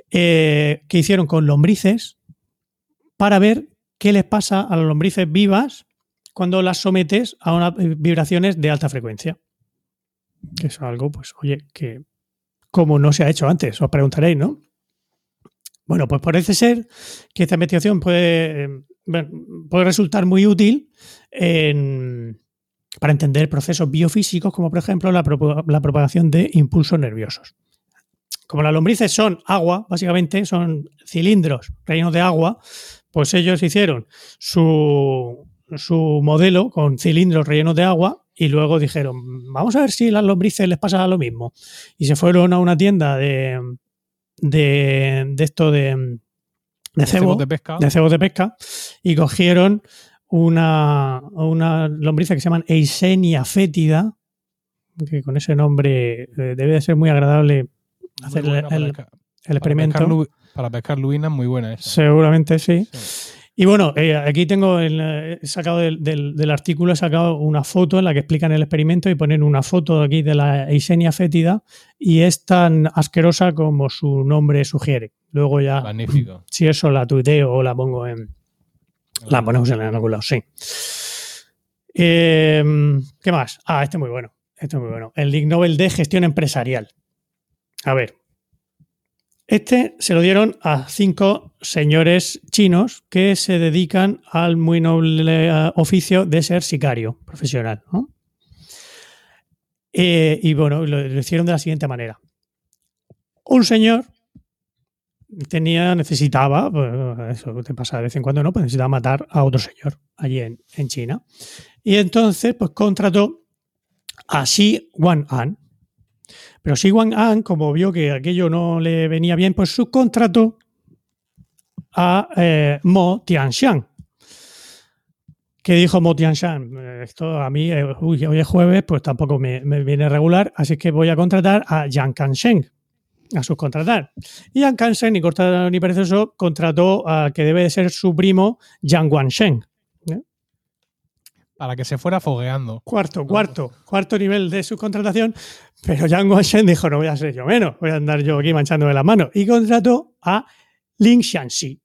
Speaker 2: eh, que hicieron con lombrices para ver qué les pasa a las lombrices vivas cuando las sometes a unas vibraciones de alta frecuencia. Que es algo, pues, oye, que como no se ha hecho antes, os preguntaréis, ¿no? Bueno, pues parece ser que esta investigación puede, eh, puede resultar muy útil en- para entender procesos biofísicos, como por ejemplo la, propagación de impulsos nerviosos. Como las lombrices son agua, básicamente son cilindros rellenos de agua, pues ellos hicieron su, su modelo con cilindros rellenos de agua y luego dijeron, vamos a ver si a las lombrices les pasa lo mismo. Y se fueron a una tienda de, de, de esto de, de cebo,
Speaker 1: Cebos de pesca.
Speaker 2: de cebos de pesca y cogieron una, una lombriza que se llaman Eisenia fétida, que con ese nombre eh, debe de ser muy agradable
Speaker 1: Muy
Speaker 2: hacer el,
Speaker 1: para
Speaker 2: experimento.
Speaker 1: Para pescar, para pescar lubinas, muy buena esa.
Speaker 2: Seguramente sí.
Speaker 1: Sí.
Speaker 2: Y bueno, eh, aquí tengo el, eh, he sacado del, del- del artículo, he sacado una foto en la que explican el experimento y ponen una foto aquí de la Eisenia fétida y es tan asquerosa como su nombre sugiere. Luego ya,
Speaker 1: Magnífico.
Speaker 2: si eso la tuiteo o la pongo en, La ponemos en algún lado, sí. Eh, ¿Qué más? Ah, este es muy bueno. Este es muy bueno. El Ig Nobel de Gestión Empresarial. A ver. Este se lo dieron a cinco señores chinos que se dedican al muy noble eh, oficio de ser sicario profesional. Eh, y bueno, lo, lo hicieron de la siguiente manera. Un señor tenía, necesitaba, pues, eso te pasa de vez en cuando, ¿no? Pues necesitaba matar a otro señor allí en, en China. Y entonces, pues contrató a Xi Wan-an. Pero Xi Wan-an, como vio que aquello no le venía bien, pues subcontrató a eh, Mo Tianxiang. ¿Qué dijo Mo Tianxiang? Esto a mí, eh, hoy es jueves, pues tampoco me, me viene regular, así que voy a contratar a Yang Kansheng, a subcontratar. Y Yang Kansheng, ni cortado ni perezoso, contrató a que debe de ser su primo, Yang Wansheng.
Speaker 1: Para que se fuera fogueando.
Speaker 2: Cuarto, cuarto, cuarto nivel de subcontratación, pero Yang Wansheng dijo, no voy a ser yo menos, voy a andar yo aquí manchándome las manos. Y contrató a Ling Xianxi,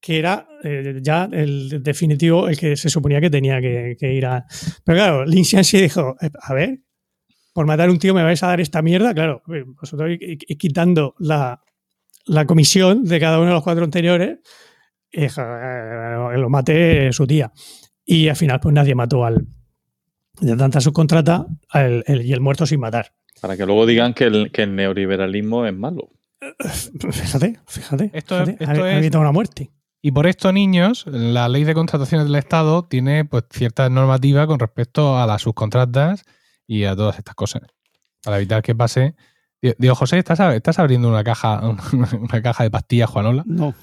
Speaker 2: que era eh, ya el definitivo, el que se suponía que tenía que, que ir a... Pero claro, Ling Xianxi dijo, eh, a ver, por matar a un tío me vais a dar esta mierda, claro, eh, vosotros quitando la, la comisión de cada uno de los cuatro anteriores, eh, ja, eh, lo mate su tía. Y al final, pues nadie mató al de tanta subcontrata al- el- y el muerto sin matar.
Speaker 3: Para que luego digan que el, que el neoliberalismo es malo.
Speaker 2: Fíjate, fíjate.
Speaker 1: Esto es-
Speaker 2: fíjate,
Speaker 1: esto
Speaker 2: ha- ha
Speaker 1: es-
Speaker 2: evitado una muerte.
Speaker 1: Y por esto, niños, la ley de contrataciones del Estado tiene pues ciertas normativas con respecto a las subcontratas y a todas estas cosas. Para evitar que pase. Di- Digo, José, ¿estás, estás abriendo una caja, una caja de pastillas, Juanola?
Speaker 4: No.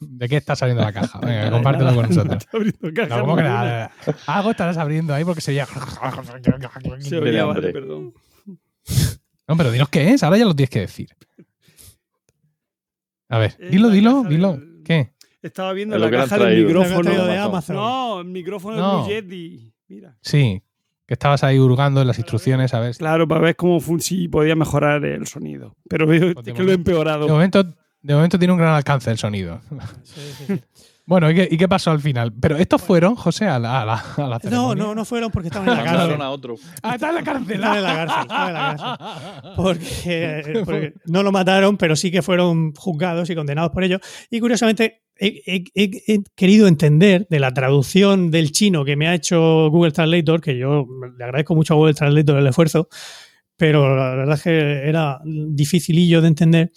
Speaker 1: ¿De qué estás abriendo la caja? Venga, compártelo con nosotros.
Speaker 4: Abriendo caja,
Speaker 1: No, ¿cómo que
Speaker 4: no,
Speaker 1: nada? Algo estarás abriendo ahí porque sería.
Speaker 4: Se oía, vale, perdón.
Speaker 1: No, pero dinos qué es, ahora ya lo tienes que decir. A ver,
Speaker 4: Es
Speaker 1: dilo, dilo, dilo. ¿Qué?
Speaker 4: Estaba viendo la caja del micrófono.
Speaker 2: de
Speaker 3: Amazon.
Speaker 4: No, el micrófono
Speaker 1: No.
Speaker 4: de Blue Yeti. Mira.
Speaker 1: Sí, que estabas ahí hurgando en las instrucciones, ¿sabes?
Speaker 4: Claro, para ver cómo si podía mejorar el sonido. Pero veo
Speaker 1: Pues
Speaker 4: que lo he
Speaker 1: momento-
Speaker 4: empeorado.
Speaker 1: De momento, de momento tiene un gran alcance el sonido. Bueno, ¿y qué, y qué pasó al final? Pero estos fueron, José, a la, a la, a la
Speaker 2: No,
Speaker 1: ceremonia.
Speaker 2: no, no fueron porque estaban en la cárcel.
Speaker 3: a otro.
Speaker 1: Ah, está en la cárcel.
Speaker 2: Estaban en la cárcel, estaban en la cárcel. Porque, porque no lo mataron, pero sí que fueron juzgados y condenados por ello. Y curiosamente, he, he- he- he querido entender de la traducción del chino que me ha hecho Google Translator, que yo le agradezco mucho a Google Translator el esfuerzo, pero la verdad es que era dificilillo de entender.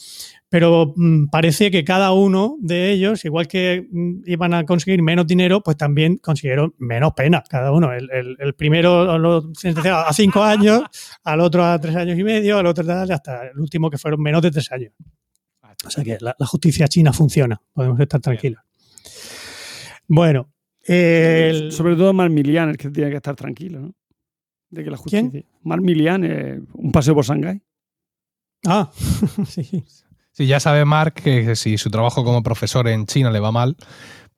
Speaker 2: Pero mm, parece que cada uno de ellos, igual que mm, iban a conseguir menos dinero, pues también consiguieron menos pena cada uno. El, el- el primero lo sentenciaron a cinco años, al otro a tres años y medio, al otro tal, hasta el último que fueron menos de tres años. O sea que la, la justicia china funciona, podemos estar tranquilos. Bueno, el-
Speaker 4: Sobre todo Marmilian, el que tiene que estar tranquilo, ¿no? De que la
Speaker 2: ¿Quién?
Speaker 4: justicia. Marmilian, eh, un paseo por Shanghái.
Speaker 2: ah, sí, sí.
Speaker 1: Ya sabe Mark que si su trabajo como profesor en China le va mal,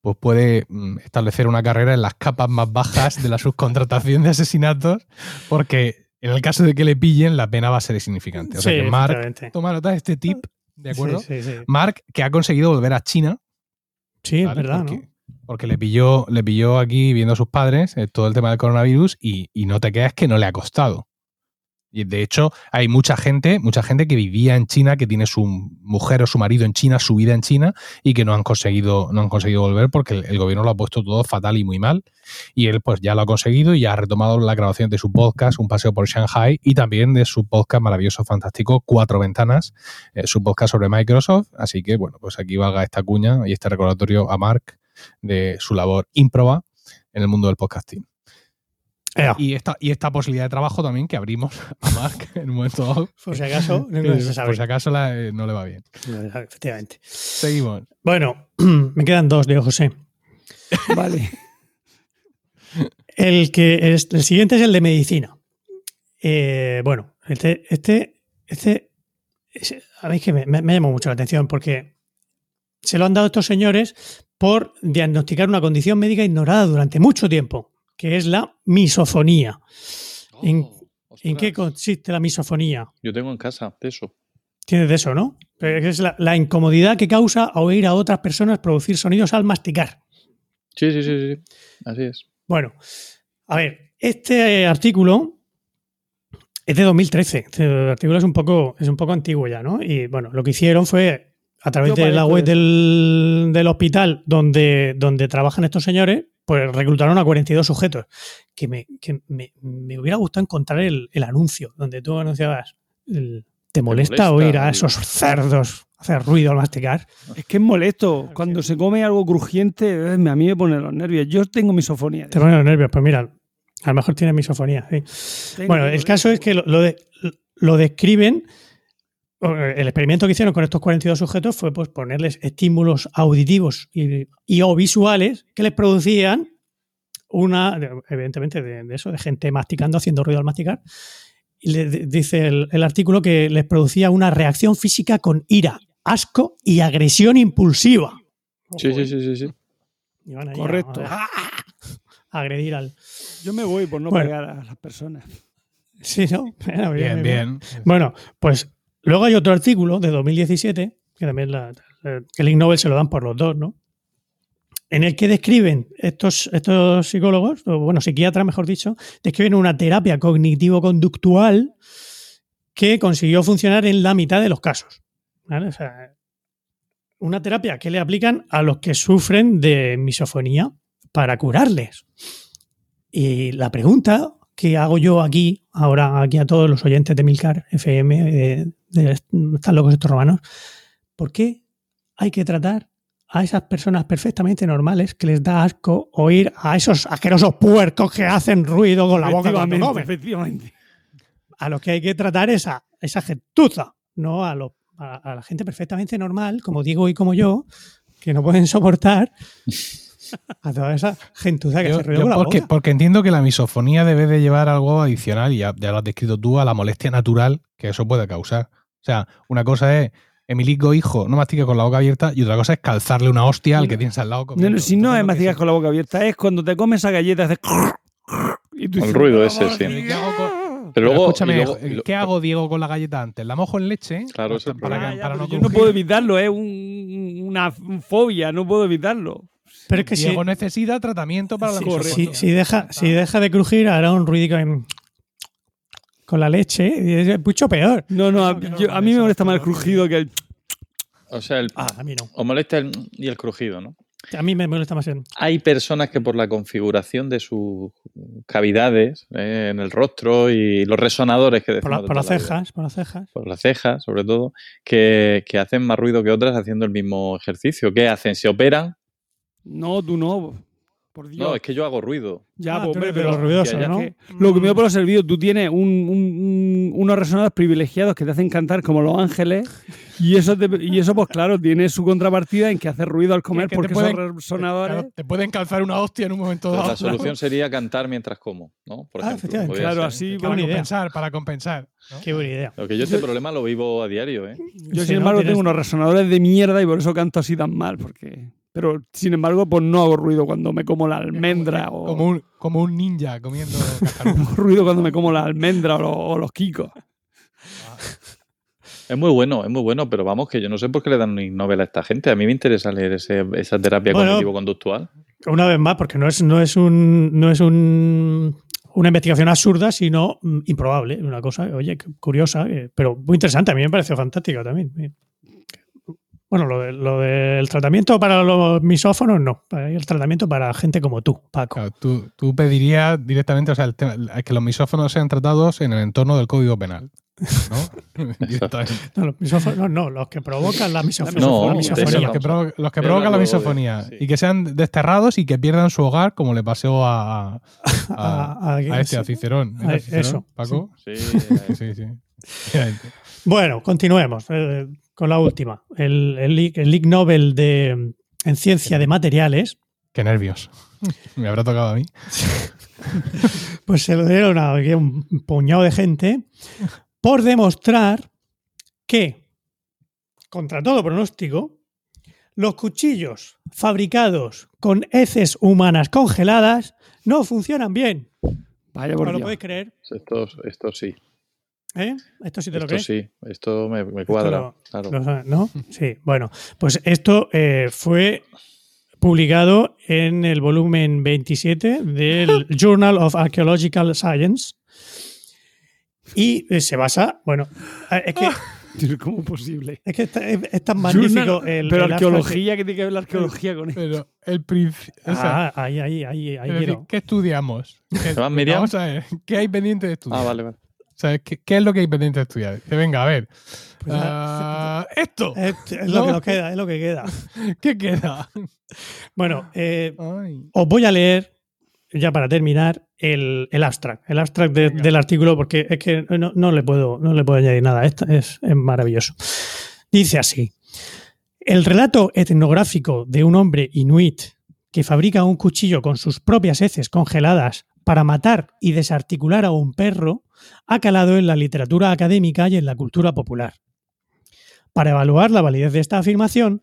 Speaker 1: pues puede mm, establecer una carrera en las capas más bajas de la subcontratación de asesinatos, porque en el caso de que le pillen, la pena va a ser insignificante. O sea
Speaker 2: Sí,
Speaker 1: que Mark, toma nota de este tip, ¿de acuerdo?
Speaker 2: Sí, sí.
Speaker 1: Mark, que ha conseguido volver a China,
Speaker 2: Sí, es verdad,
Speaker 1: porque,
Speaker 2: ¿no?
Speaker 1: porque le pilló, le pilló aquí viendo a sus padres eh, todo el tema del coronavirus y, y no te creas que no le ha costado. Y de hecho, hay mucha gente, mucha gente que vivía en China, que tiene su mujer o su marido en China, su vida en China, y que no han conseguido, no han conseguido volver porque el, gobierno lo ha puesto todo fatal y muy mal. Y él, pues, ya lo ha conseguido y ya ha retomado la grabación de su podcast, Un paseo por Shanghai, y también de su podcast maravilloso, fantástico, Cuatro Ventanas, eh, su podcast sobre Microsoft. Así que, bueno, pues aquí valga esta cuña y este recordatorio a Mark de su labor ímproba en el mundo del podcasting.
Speaker 2: Ea,
Speaker 1: Y esta, y esta posibilidad de trabajo también que abrimos a Mark en un momento dado.
Speaker 2: por si acaso, no, se sabe.
Speaker 1: por si acaso la- eh, no le va bien.
Speaker 2: Efectivamente.
Speaker 1: Seguimos.
Speaker 2: Bueno, me quedan dos, Diego José.
Speaker 4: Vale.
Speaker 2: El, que es- el siguiente es el de medicina. Eh, bueno, este, este, este es- a mí es que me, me, me llamó mucho la atención porque se lo han dado estos señores por diagnosticar una condición médica ignorada durante mucho tiempo, que es la misofonía. ¿En-
Speaker 3: Oh,
Speaker 2: ¿En qué consiste la misofonía?
Speaker 3: Yo tengo en casa de eso.
Speaker 2: Tienes de eso, ¿no? Pero Es la, la incomodidad que causa oír a otras personas producir sonidos al masticar.
Speaker 3: Sí, sí, sí, sí. Así es.
Speaker 2: Bueno, a ver, este artículo es de 2013. Este artículo es un poco, es un poco antiguo ya, ¿no? Y bueno, lo que hicieron fue a través de la web
Speaker 4: de
Speaker 2: del, del hospital donde, donde trabajan estos señores, pues reclutaron a 42 sujetos. Que me, que me, me hubiera gustado encontrar el, el anuncio donde tú anunciabas. el, ¿Te molesta,
Speaker 3: molesta
Speaker 2: oír a esos cerdos hacer ruido al masticar.
Speaker 4: Es que es molesto. Cuando se come algo crujiente, eh, a mí me pone los nervios. Yo tengo misofonía.
Speaker 2: Te ponen los nervios, pues mira, a lo mejor tiene misofonía. sí. Bueno, el caso es que lo, lo de- lo describen. El experimento que hicieron con estos 42 sujetos fue pues, ponerles estímulos auditivos y, y o visuales que les producían una, evidentemente, de, de eso, de gente masticando, haciendo ruido al masticar. Y le dice el, el artículo que les producía una reacción física con ira, asco y agresión impulsiva.
Speaker 3: Sí, sí, sí, sí, sí.
Speaker 2: A-
Speaker 4: Correcto.
Speaker 2: A, a agredir al.
Speaker 4: Yo me voy por no
Speaker 2: Bueno.
Speaker 4: pegar a las personas.
Speaker 2: Sí, ¿no? Bueno,
Speaker 1: Bien, bien.
Speaker 2: Bueno, pues luego hay otro artículo de 2017, que también la- el Ig Nobel se lo dan por los dos, ¿no? En el que describen estos, estos psicólogos, o bueno, psiquiatras, mejor dicho, describen una terapia cognitivo-conductual que consiguió funcionar en la mitad de los casos. una terapia que le aplican a los que sufren de misofonía para curarles. Y la pregunta que hago yo aquí, ahora aquí a todos los oyentes de Milcar FM, de, de Están locos estos romanos, ¿por qué hay que tratar a esas personas perfectamente normales que les da asco oír a esos asquerosos puercos que hacen ruido con la boca cuando
Speaker 4: Efectivamente,
Speaker 2: comen?
Speaker 4: efectivamente.
Speaker 2: A los que hay que tratar es a esa gentuza, no a, lo- a, a la gente perfectamente normal, como Diego y como yo, que no pueden soportar a toda esa gentuza que
Speaker 1: Yo-
Speaker 2: hace ruido
Speaker 1: yo
Speaker 2: con la
Speaker 1: porque,
Speaker 2: boca.
Speaker 1: porque entiendo que la misofonía debe de llevar algo adicional, y ya, ya lo has descrito tú, a la molestia natural que eso puede causar. O sea, una cosa es, Emilico, hijo, no mastique con la boca abierta, y otra cosa es calzarle una hostia al que tienes al lado.
Speaker 4: No,
Speaker 1: comiendo.
Speaker 4: no, si no es masticar con la boca abierta, es cuando te comes esa galleta, haces. Y tú
Speaker 3: El ruido
Speaker 4: "Por
Speaker 3: ese, sí.
Speaker 1: ¿Y ¿Qué hago con-
Speaker 3: Pero luego,
Speaker 1: escúchame,
Speaker 3: luego-
Speaker 1: ¿qué hago, Diego, con la galleta antes? ¿La mojo en leche?
Speaker 3: Claro, ese es el
Speaker 1: para,
Speaker 4: Ya,
Speaker 1: no
Speaker 4: yo no puedo evitarlo, es un- una fobia, no puedo evitarlo.
Speaker 2: Pero es que si,
Speaker 1: Diego necesita tratamiento para la
Speaker 2: si, si- si deja, si deja de crujir, hará un ruido en- con la leche es mucho peor.
Speaker 4: No, no, a, yo- mí me molesta más el crujido que el.
Speaker 3: o sea, el,
Speaker 2: Ah, a mí no.
Speaker 3: os molesta el y el crujido, ¿no?
Speaker 2: A mí me molesta más el...
Speaker 3: Hay personas que por la configuración de sus cavidades eh, en el rostro y los resonadores que
Speaker 2: Por, la- por las
Speaker 3: vida,
Speaker 2: cejas, por las cejas.
Speaker 3: por las cejas, sobre todo, que, que hacen más ruido que otras haciendo el mismo ejercicio. ¿Qué hacen? ¿Se operan?
Speaker 4: No, tú no. Por Dios.
Speaker 3: No, es que yo hago ruido.
Speaker 4: Ya,
Speaker 2: Ah,
Speaker 4: pues, hombre, pero
Speaker 2: los ruidosos,
Speaker 3: ya
Speaker 2: ¿no?
Speaker 4: que lo que me por los servidos, tú tienes un- un- un- unos resonadores privilegiados que te hacen cantar como los ángeles y eso, te- y eso pues claro, tiene su contrapartida en que hace ruido al comer
Speaker 1: Que
Speaker 4: porque
Speaker 1: pueden-
Speaker 4: esos resonadores...
Speaker 1: Claro, te pueden calzar una hostia en un momento
Speaker 3: Pero
Speaker 1: dado.
Speaker 3: la solución sería cantar mientras como, ¿no? Por
Speaker 2: Ah,
Speaker 3: ejemplo.
Speaker 4: Claro,
Speaker 3: ser.
Speaker 4: así...
Speaker 2: Qué
Speaker 1: Para compensar, para compensar. ¿no?
Speaker 2: Qué buena idea.
Speaker 3: Lo que yo este problema lo vivo a diario, ¿eh?
Speaker 4: Yo, sin
Speaker 2: ¿no?
Speaker 4: embargo,
Speaker 2: Tienes-
Speaker 4: tengo unos resonadores de mierda y por eso canto así tan mal, porque... Pero, sin embargo, pues no hago ruido cuando me como la almendra o...
Speaker 1: Como un, como un ninja comiendo
Speaker 4: ruido cuando me como la almendra o, lo- o los kikos.
Speaker 3: Es muy bueno, es muy bueno, pero vamos, que yo no sé por qué le dan un a esta gente. A mí me interesa leer ese- esa terapia
Speaker 2: Bueno,
Speaker 3: cognitivo-conductual.
Speaker 2: Una vez más, porque no es, no es un no es un una investigación absurda, sino mm, improbable. Una cosa, oye, curiosa, eh, pero muy interesante. A mí me pareció fantástica también. Bueno, lo, de- lo del tratamiento para los misófonos, no. El tratamiento para gente como tú, Paco.
Speaker 1: Claro, tú, tú pedirías directamente, o sea, el tema- que los misófonos sean tratados en el entorno del Código Penal. ¿no?
Speaker 2: No, los misófonos no, los que provocan la misofonía.
Speaker 3: No,
Speaker 2: la misofonía.
Speaker 3: eso
Speaker 1: los que, provo- los que provocan la misofonía
Speaker 3: sí.
Speaker 1: y que sean desterrados y que pierdan su hogar, como le pasó a, a, a-
Speaker 2: A- a-
Speaker 1: a este, a Cicerón. ¿Era
Speaker 2: a-
Speaker 1: Cicerón,
Speaker 2: eso,
Speaker 1: Paco?
Speaker 3: Sí,
Speaker 1: Sí, sí. Efectivamente.
Speaker 2: Bueno, continuemos eh, con la última. El, el, el Ig Nobel de, en ciencia de materiales,
Speaker 1: Qué nervios. Me habrá tocado a mí.
Speaker 2: pues se lo dieron a un puñado de gente por demostrar que, contra todo pronóstico, los cuchillos fabricados con heces humanas congeladas no funcionan bien.
Speaker 4: Vaya
Speaker 2: ¿No
Speaker 4: por
Speaker 2: lo
Speaker 4: Dios.
Speaker 2: podéis creer?
Speaker 3: esto, esto sí.
Speaker 2: ¿Eh? Esto sí te lo
Speaker 3: Esto
Speaker 2: crees.
Speaker 3: sí. Esto me, me cuadra.
Speaker 2: lo-
Speaker 3: claro.
Speaker 2: ¿Lo ¿No? Sí, bueno, pues esto eh, fue publicado en el volumen 27 del Journal of Archaeological Science y eh, se basa, bueno, eh, es que,
Speaker 4: ¿Cómo es posible?
Speaker 2: es, que está- es, es tan magnífico
Speaker 4: Journal-
Speaker 2: el...
Speaker 4: pero
Speaker 2: el
Speaker 4: arqueología, ¿qué tiene que ver la arqueología con eso?
Speaker 1: Pero el.
Speaker 2: Ah, ahí, ahí, ahí, ahí.
Speaker 1: ¿Qué estudiamos? ¿Qué? Vamos a ver, ¿qué hay pendiente de estudiar?
Speaker 3: Ah, vale, vale.
Speaker 1: ¿Sabes? ¿Qué, qué es lo que hay pendiente de estudiar? Dice, venga, a ver.
Speaker 2: Pues
Speaker 1: ah, esto.
Speaker 2: Es, es lo
Speaker 1: No.
Speaker 2: que nos queda, es lo que queda.
Speaker 1: ¿Qué queda?
Speaker 2: Bueno, eh, os voy a leer, ya para terminar, el, el abstract. El abstract de- del artículo, porque es que no, no le puedo, no le puedo añadir nada. Esto es, es maravilloso. Dice así: El relato etnográfico de un hombre inuit que fabrica un cuchillo con sus propias heces congeladas para matar y desarticular a un perro ha calado en la literatura académica y en la cultura popular. Para evaluar la validez de esta afirmación,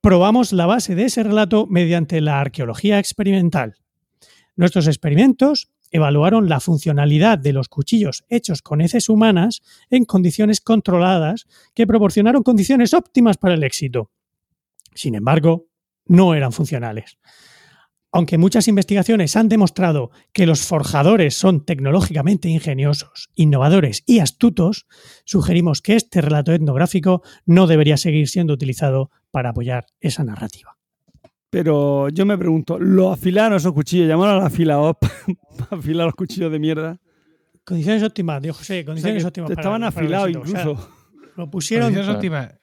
Speaker 2: probamos la base de ese relato mediante la arqueología experimental. Nuestros experimentos evaluaron la funcionalidad de los cuchillos hechos con heces humanas en condiciones controladas que proporcionaron condiciones óptimas para el éxito. Sin embargo, no eran funcionales. Aunque muchas investigaciones han demostrado que los forjadores son tecnológicamente ingeniosos, innovadores y astutos, sugerimos que este relato etnográfico no debería seguir siendo utilizado para apoyar esa narrativa.
Speaker 4: Pero yo me pregunto, ¿lo afilaron esos cuchillos? ¿Llamaron a la afilador para afilar los cuchillos de mierda?
Speaker 2: Condiciones óptimas, dijo José,
Speaker 4: O sea,
Speaker 2: condiciones óptimas.
Speaker 4: estaban
Speaker 2: para
Speaker 4: afilados
Speaker 2: éxito. O sea,
Speaker 4: incluso.
Speaker 2: Lo pusieron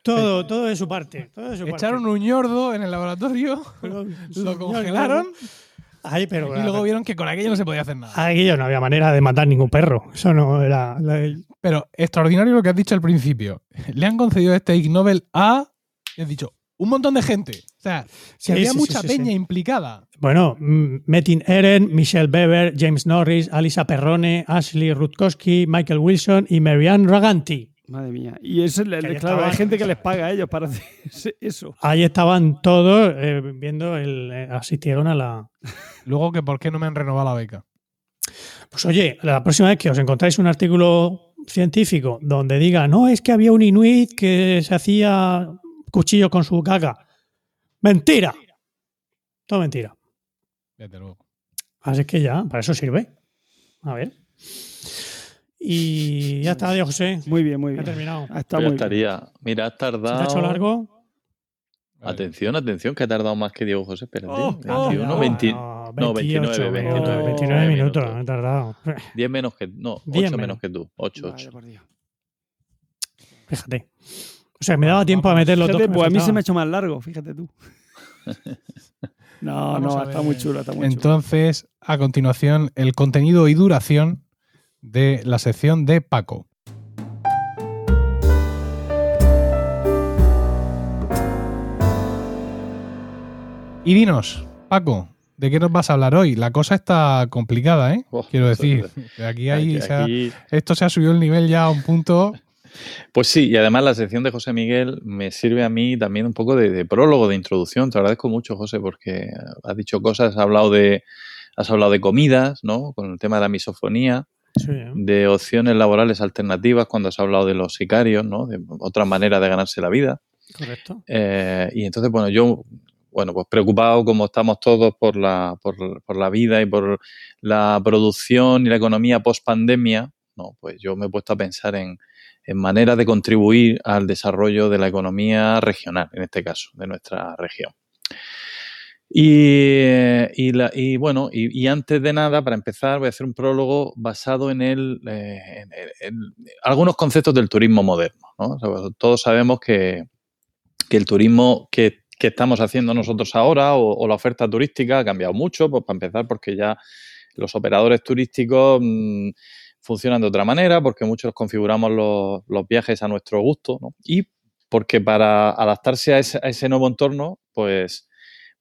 Speaker 2: todo, todo de su parte. Todo de su
Speaker 1: Echaron
Speaker 2: parte.
Speaker 1: un ñordo en el laboratorio, lo congelaron
Speaker 2: Ay, pero
Speaker 1: y luego vieron que con aquello no se podía hacer nada.
Speaker 2: Aquí no había manera de matar ningún perro. Eso no era. la-
Speaker 1: Pero extraordinario lo que has dicho al principio. Le han concedido este Ig Nobel a, he dicho, un montón de gente. O sea,
Speaker 2: Sí,
Speaker 1: que había
Speaker 2: sí,
Speaker 1: mucha
Speaker 2: sí,
Speaker 1: peña implicada.
Speaker 2: Bueno, mm, Metin Eren, Michelle Bever, James Norris, Alisa Perrone, Ashley Rutkowski, Michael Wilson y Marianne Raganti.
Speaker 4: Madre mía. Y eso, claro, hay
Speaker 2: estaban.
Speaker 4: gente que les paga a ellos para hacer eso.
Speaker 2: Ahí estaban todos eh, viendo, el, eh, asistieron a la.
Speaker 1: Luego que por qué no me han renovado la beca.
Speaker 2: Pues oye, la próxima vez que os encontráis un artículo científico donde diga, no, es que había un inuit que se hacía cuchillo con su caca. Mentira. Todo mentira.
Speaker 1: Desde luego.
Speaker 2: Así que ya, para eso sirve. A ver. Y ya está, Dios José.
Speaker 4: Muy bien, muy bien.
Speaker 2: ha terminado.
Speaker 3: Ya
Speaker 4: muy bien.
Speaker 3: estaría. Mira, has
Speaker 2: ¿Se te
Speaker 3: tardado.
Speaker 2: ha hecho largo?
Speaker 3: Atención, atención, que ha tardado más que Diego José. Espérate.
Speaker 4: Oh,
Speaker 3: 21,
Speaker 4: oh,
Speaker 3: 20,
Speaker 2: no,
Speaker 3: no, 29,
Speaker 4: 29,
Speaker 2: 29 minutos,
Speaker 3: minutos.
Speaker 2: he tardado.
Speaker 3: 10 menos que. No,
Speaker 2: 10
Speaker 3: 8 menos
Speaker 2: menos.
Speaker 3: que tú. 8,
Speaker 4: Vaya,
Speaker 3: 8.
Speaker 4: por Dios.
Speaker 2: Fíjate. O sea, me daba tiempo a meter los.
Speaker 4: Fíjate, pues a mí se me ha hecho más largo, fíjate tú. No,
Speaker 1: Vamos
Speaker 4: no, está muy chulo, está muy chulo.
Speaker 1: Entonces, a continuación, el contenido y duración de la sección de Paco. Y dinos, Paco, ¿de qué nos vas a hablar hoy? La cosa está complicada, ¿eh?
Speaker 3: Oh,
Speaker 1: Quiero decir, aquí, hay-
Speaker 3: Aquí-
Speaker 1: se ha-
Speaker 3: aquí-
Speaker 1: esto se ha subido el nivel ya a un punto.
Speaker 3: Pues sí, y además la sección de José Miguel me sirve a mí también un poco de, de prólogo, de introducción. Te agradezco mucho, José, porque has dicho cosas, has hablado de, has hablado de comidas, ¿no? Con el tema de la misofonía,
Speaker 2: Sí,
Speaker 3: de opciones laborales alternativas, cuando has hablado de los sicarios, ¿no? De otra manera de ganarse la vida.
Speaker 2: correcto.
Speaker 3: Eh, y entonces, bueno, yo, bueno, pues preocupado como estamos todos por la, por, por la vida y por la producción y la economía post pandemia, no, pues yo me he puesto a pensar en, en maneras de contribuir al desarrollo de la economía regional, en este caso, de nuestra región. Y, bueno, y, antes de nada, para empezar, voy a hacer un prólogo basado en, el, eh, algunos conceptos del turismo moderno. ¿no? Sea, todos sabemos que, el turismo que, estamos haciendo nosotros ahora o, la oferta turística ha cambiado mucho, pues para empezar porque ya los operadores turísticos mm, funcionan de otra manera, porque muchos configuramos los, los viajes a nuestro gusto, ¿no? Y porque para adaptarse a ese nuevo entorno, pues,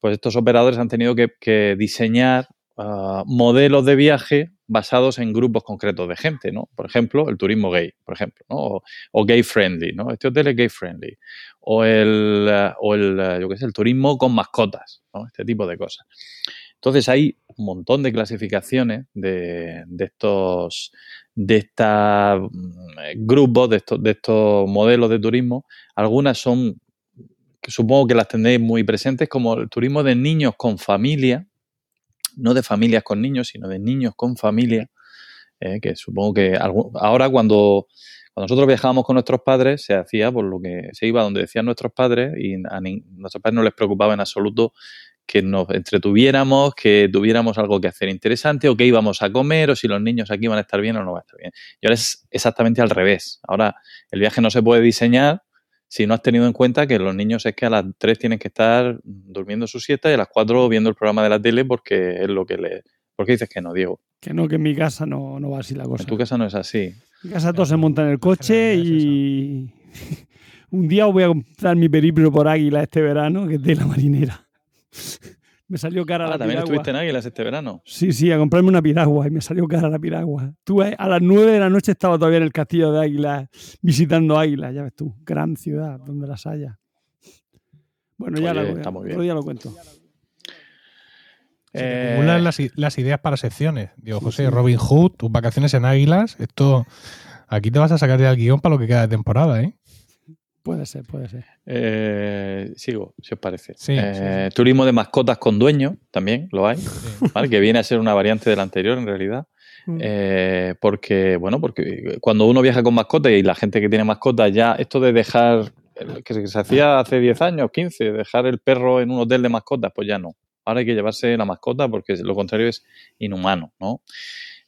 Speaker 3: pues estos operadores han tenido que, diseñar ah, modelos de viaje basados en grupos concretos de gente, ¿no? Por ejemplo, el turismo gay, por ejemplo, ¿no? O, gay friendly, ¿no? Este hotel es gay friendly. O el, o el yo qué sé, el turismo con mascotas, ¿no? Este tipo de cosas. Entonces hay un montón de clasificaciones de, de estos de estos grupos, de estos, de estos modelos de turismo. Algunas son, que supongo que las tendréis muy presentes, como el turismo de niños con familia, no de familias con niños, sino de niños con familia, eh, que supongo que ahora cuando, cuando nosotros viajábamos con nuestros padres se hacía por lo que se iba donde decían nuestros padres y a nuestros padres no les preocupaba en absoluto que nos entretuviéramos, que tuviéramos algo que hacer interesante o que íbamos a comer o si los niños aquí van a estar bien o no van a estar bien. Y ahora es exactamente al revés. Ahora el viaje no se puede diseñar si no has tenido en cuenta que los niños es que a las 3 tienen que estar durmiendo su siesta y a las 4 viendo el programa de la tele porque es lo que le... ¿Por qué dices que no, Diego?
Speaker 4: Que no, que en mi casa no, no va así la cosa.
Speaker 3: En tu casa no es así.
Speaker 4: En mi casa todos se montan en el coche y un día os voy a comprar mi periplo por Águila este verano, que es de la marinera. Me salió cara
Speaker 3: Ah,
Speaker 4: la
Speaker 3: ¿también
Speaker 4: piragua.
Speaker 3: estuviste en Águilas este verano?
Speaker 4: Sí, sí, a comprarme una piragua y me salió cara la piragua. Tú eh, a las 9 de la noche estaba todavía en el castillo de Águila visitando Águila, ya ves tú, gran ciudad donde las haya. Bueno, ya
Speaker 3: Oye,
Speaker 4: la,
Speaker 3: está muy bien.
Speaker 4: otro día lo cuento.
Speaker 1: Se
Speaker 3: Eh,
Speaker 1: acumulan las, las ideas para secciones. Digo, José, Robin Hood, tus vacaciones en Águilas, esto. Aquí te vas a sacar ya el guion para lo que queda de temporada, ¿eh?
Speaker 4: Puede ser, puede ser.
Speaker 3: eh, sigo, si os parece.
Speaker 1: Sí,
Speaker 3: Eh, Turismo de mascotas con dueño, también lo hay, ¿vale? que viene a ser una variante del anterior en realidad.
Speaker 4: Mm.
Speaker 3: Eh, porque, bueno, porque cuando uno viaja con mascotas y la gente que tiene mascotas ya, esto de dejar, se, que se hacía hace 10 años, 15, dejar el perro en un hotel de mascotas, pues ya no. Ahora hay que llevarse la mascota porque lo contrario es inhumano, ¿no?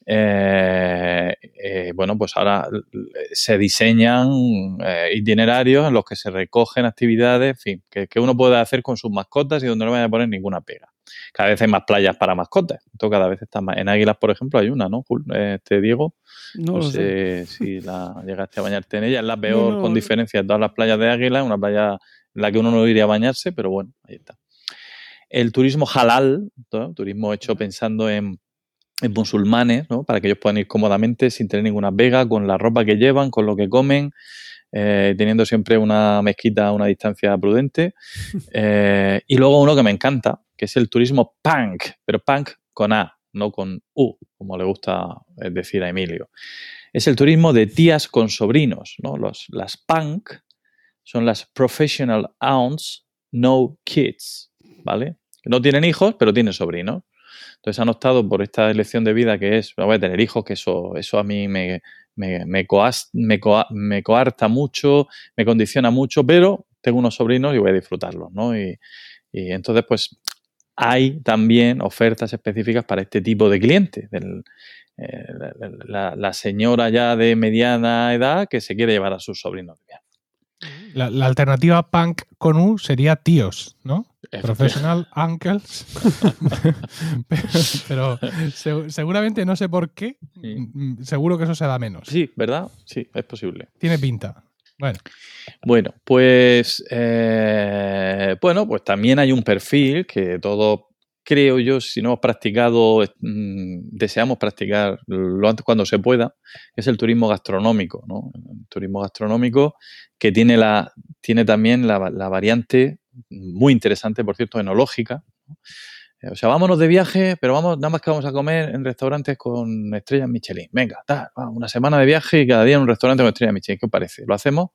Speaker 3: Eh, eh, bueno, pues ahora se diseñan eh, itinerarios en los que se recogen actividades, en fin, que, que uno puede hacer con sus mascotas y donde no vaya a poner ninguna pega. Cada vez hay más playas para mascotas. Esto cada vez está más. En Águilas, por ejemplo, hay una, ¿no? Este Diego,
Speaker 4: No sé.
Speaker 3: sé si la llegaste a bañarte en ella. Es la peor,
Speaker 4: No, no.
Speaker 3: con diferencia, de todas las playas de Águilas, una playa en la que uno no iría a bañarse, pero bueno, ahí está. El turismo halal, turismo hecho pensando en, en musulmanes, ¿no? para que ellos puedan ir cómodamente sin tener ninguna pega, con la ropa que llevan, con lo que comen, eh, teniendo siempre una mezquita a una distancia prudente. Eh, y luego uno que me encanta, que es el turismo punk, pero punk con A, no con U, como le gusta eh, decir a Emilio. Es el turismo de tías con sobrinos, ¿no? Los, las punk son las professional aunts, no kids, ¿vale? No tienen hijos, pero tienen sobrinos. Entonces han optado por esta elección de vida que es, voy a tener hijos, que eso, eso a mí me, me, me, coas- me coa- me coarta mucho, me condiciona mucho, pero tengo unos sobrinos y voy a disfrutarlos, ¿no? Y, entonces, pues, hay también ofertas específicas para este tipo de cliente. eh, la, señora ya de mediana edad que se quiere llevar a sus sobrinos de.
Speaker 1: La, la alternativa punk con U sería tíos, ¿no? Professional uncles. pero pero se- seguramente no sé por qué.
Speaker 3: Sí.
Speaker 1: mm, Seguro que eso se da menos.
Speaker 3: Sí, ¿verdad? Sí, es posible.
Speaker 1: Tiene pinta. Bueno,
Speaker 3: Bueno, pues eh, bueno, pues también hay un perfil que todos creo yo, si no hemos practicado, mm, deseamos practicar lo antes cuando se pueda, es el turismo gastronómico, ¿no? El turismo gastronómico que tiene la, tiene también la, variante muy interesante, por cierto, enológica. ¿no? O sea, vámonos de viaje, pero vamos, nada más que vamos a comer en restaurantes con estrellas Michelin. Venga, una semana de viaje y cada día en un restaurante con estrellas Michelin. ¿Qué parece? ¿Lo hacemos?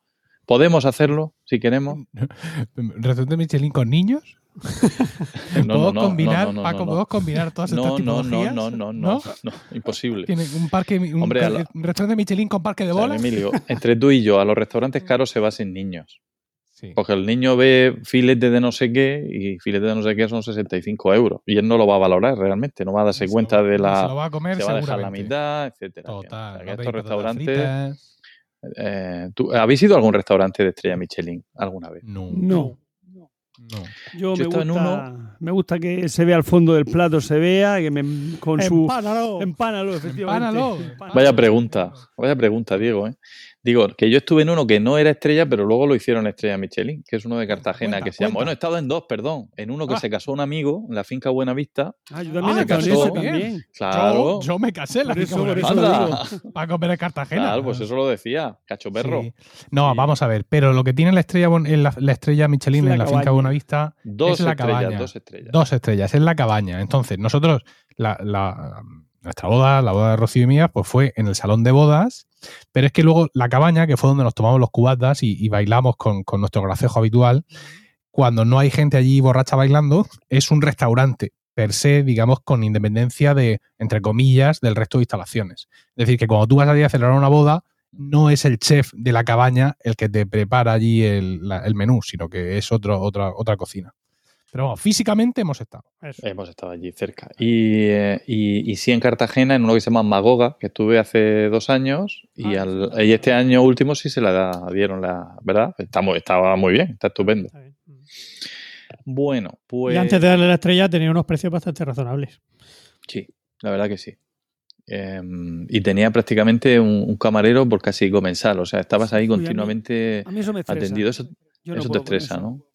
Speaker 3: ¿Podemos hacerlo si queremos?
Speaker 1: ¿restaurante Michelin con niños? ¿Podemos, combinar, Paco, ¿podemos combinar todas estas
Speaker 3: no, no, no,
Speaker 1: tipologías?
Speaker 3: no, no, no, no, imposible.
Speaker 1: Tiene un parque, un,
Speaker 3: Hombre, a la-
Speaker 1: un restaurante Michelin con parque de
Speaker 3: O sea,
Speaker 1: bolas.
Speaker 3: Emilio, entre tú y yo, a los restaurantes caros se va sin niños.
Speaker 1: Sí.
Speaker 3: Porque el niño ve filete de no sé qué y filete de no sé qué son 65 euros. Y él no lo va a valorar realmente, no va a darse
Speaker 1: Se
Speaker 3: cuenta de
Speaker 1: Se lo
Speaker 3: la.
Speaker 1: va a comer
Speaker 3: Se va a dejar la mitad, etcétera.
Speaker 1: Total.
Speaker 3: O sea, que
Speaker 1: no
Speaker 3: estos restaurantes.
Speaker 1: fritas.
Speaker 3: eh, ¿tú- ¿Habéis ido a algún restaurante de estrella Michelin alguna vez?
Speaker 1: No.
Speaker 4: No.
Speaker 1: No.
Speaker 4: Yo,
Speaker 3: Yo
Speaker 4: me,
Speaker 3: en
Speaker 4: gusta, me gusta que se vea al fondo del plato, se vea, que me, con su...
Speaker 2: Empánalo.
Speaker 4: Empánalo, efectivamente.
Speaker 1: Empánalo.
Speaker 4: Empánalo.
Speaker 3: Vaya pregunta, vaya pregunta, Diego. ¿eh? Digo, que yo estuve en uno que no era estrella, pero luego lo hicieron estrella Michelin, que es uno de Cartagena,
Speaker 1: Cuenta,
Speaker 3: que se llama. Bueno, he estado en dos, perdón. En uno que
Speaker 1: Ah.
Speaker 3: se casó un amigo en la finca Buenavista.
Speaker 4: Ah, yo también
Speaker 1: Ah,
Speaker 3: casó.
Speaker 4: ese también.
Speaker 3: Claro.
Speaker 1: Yo, yo me casé en la
Speaker 4: Por
Speaker 1: finca
Speaker 4: eso, por eso
Speaker 1: Buenavista.
Speaker 4: lo
Speaker 3: Anda.
Speaker 4: digo.
Speaker 1: para comer en Cartagena.
Speaker 3: Claro, pues eso lo decía, cacho perro.
Speaker 1: Sí. No,
Speaker 3: Sí.
Speaker 1: vamos a ver, pero lo que tiene la estrella, la, la estrella Michelin
Speaker 4: Es
Speaker 1: en la finca. Buenavista,
Speaker 3: Dos
Speaker 1: Es la
Speaker 3: estrellas,
Speaker 1: cabaña.
Speaker 3: dos estrellas.
Speaker 1: dos estrellas, es la cabaña. Entonces, nosotros, la, la- nuestra boda, la boda de Rocío y mía, pues fue en el salón de bodas, pero es que luego la cabaña, que fue donde nos tomamos los cubatas y, bailamos con, con nuestro gracejo habitual, cuando no hay gente allí borracha bailando, es un restaurante per se, digamos, con independencia de, entre comillas, del resto de instalaciones. Es decir, que cuando tú vas allí a celebrar una boda, no es el chef de la cabaña el que te prepara allí el, la- el menú, sino que es otro, otra, otra cocina. Pero vamos, físicamente hemos estado.
Speaker 2: Eso.
Speaker 3: Hemos estado allí cerca. Y, eh, y, y sí en Cartagena, en uno que se llama Magoga, que estuve hace dos años, y,
Speaker 2: Ah,
Speaker 3: al-
Speaker 2: sí.
Speaker 3: y este año último sí se la dieron la. ¿Verdad? Está muy- estaba muy bien, está estupendo.
Speaker 2: Está bien. Mm.
Speaker 3: Bueno, pues.
Speaker 2: Y antes de darle la estrella tenía unos precios bastante razonables.
Speaker 3: Sí, la verdad que sí. Eh, y tenía prácticamente un, un camarero por casi comensal, o sea, estabas ahí
Speaker 4: Uy, a mí-
Speaker 3: continuamente
Speaker 4: A mí eso me estresa.
Speaker 3: atendido. Eso,
Speaker 4: no
Speaker 3: eso te estresa,
Speaker 4: eso.
Speaker 3: ¿no?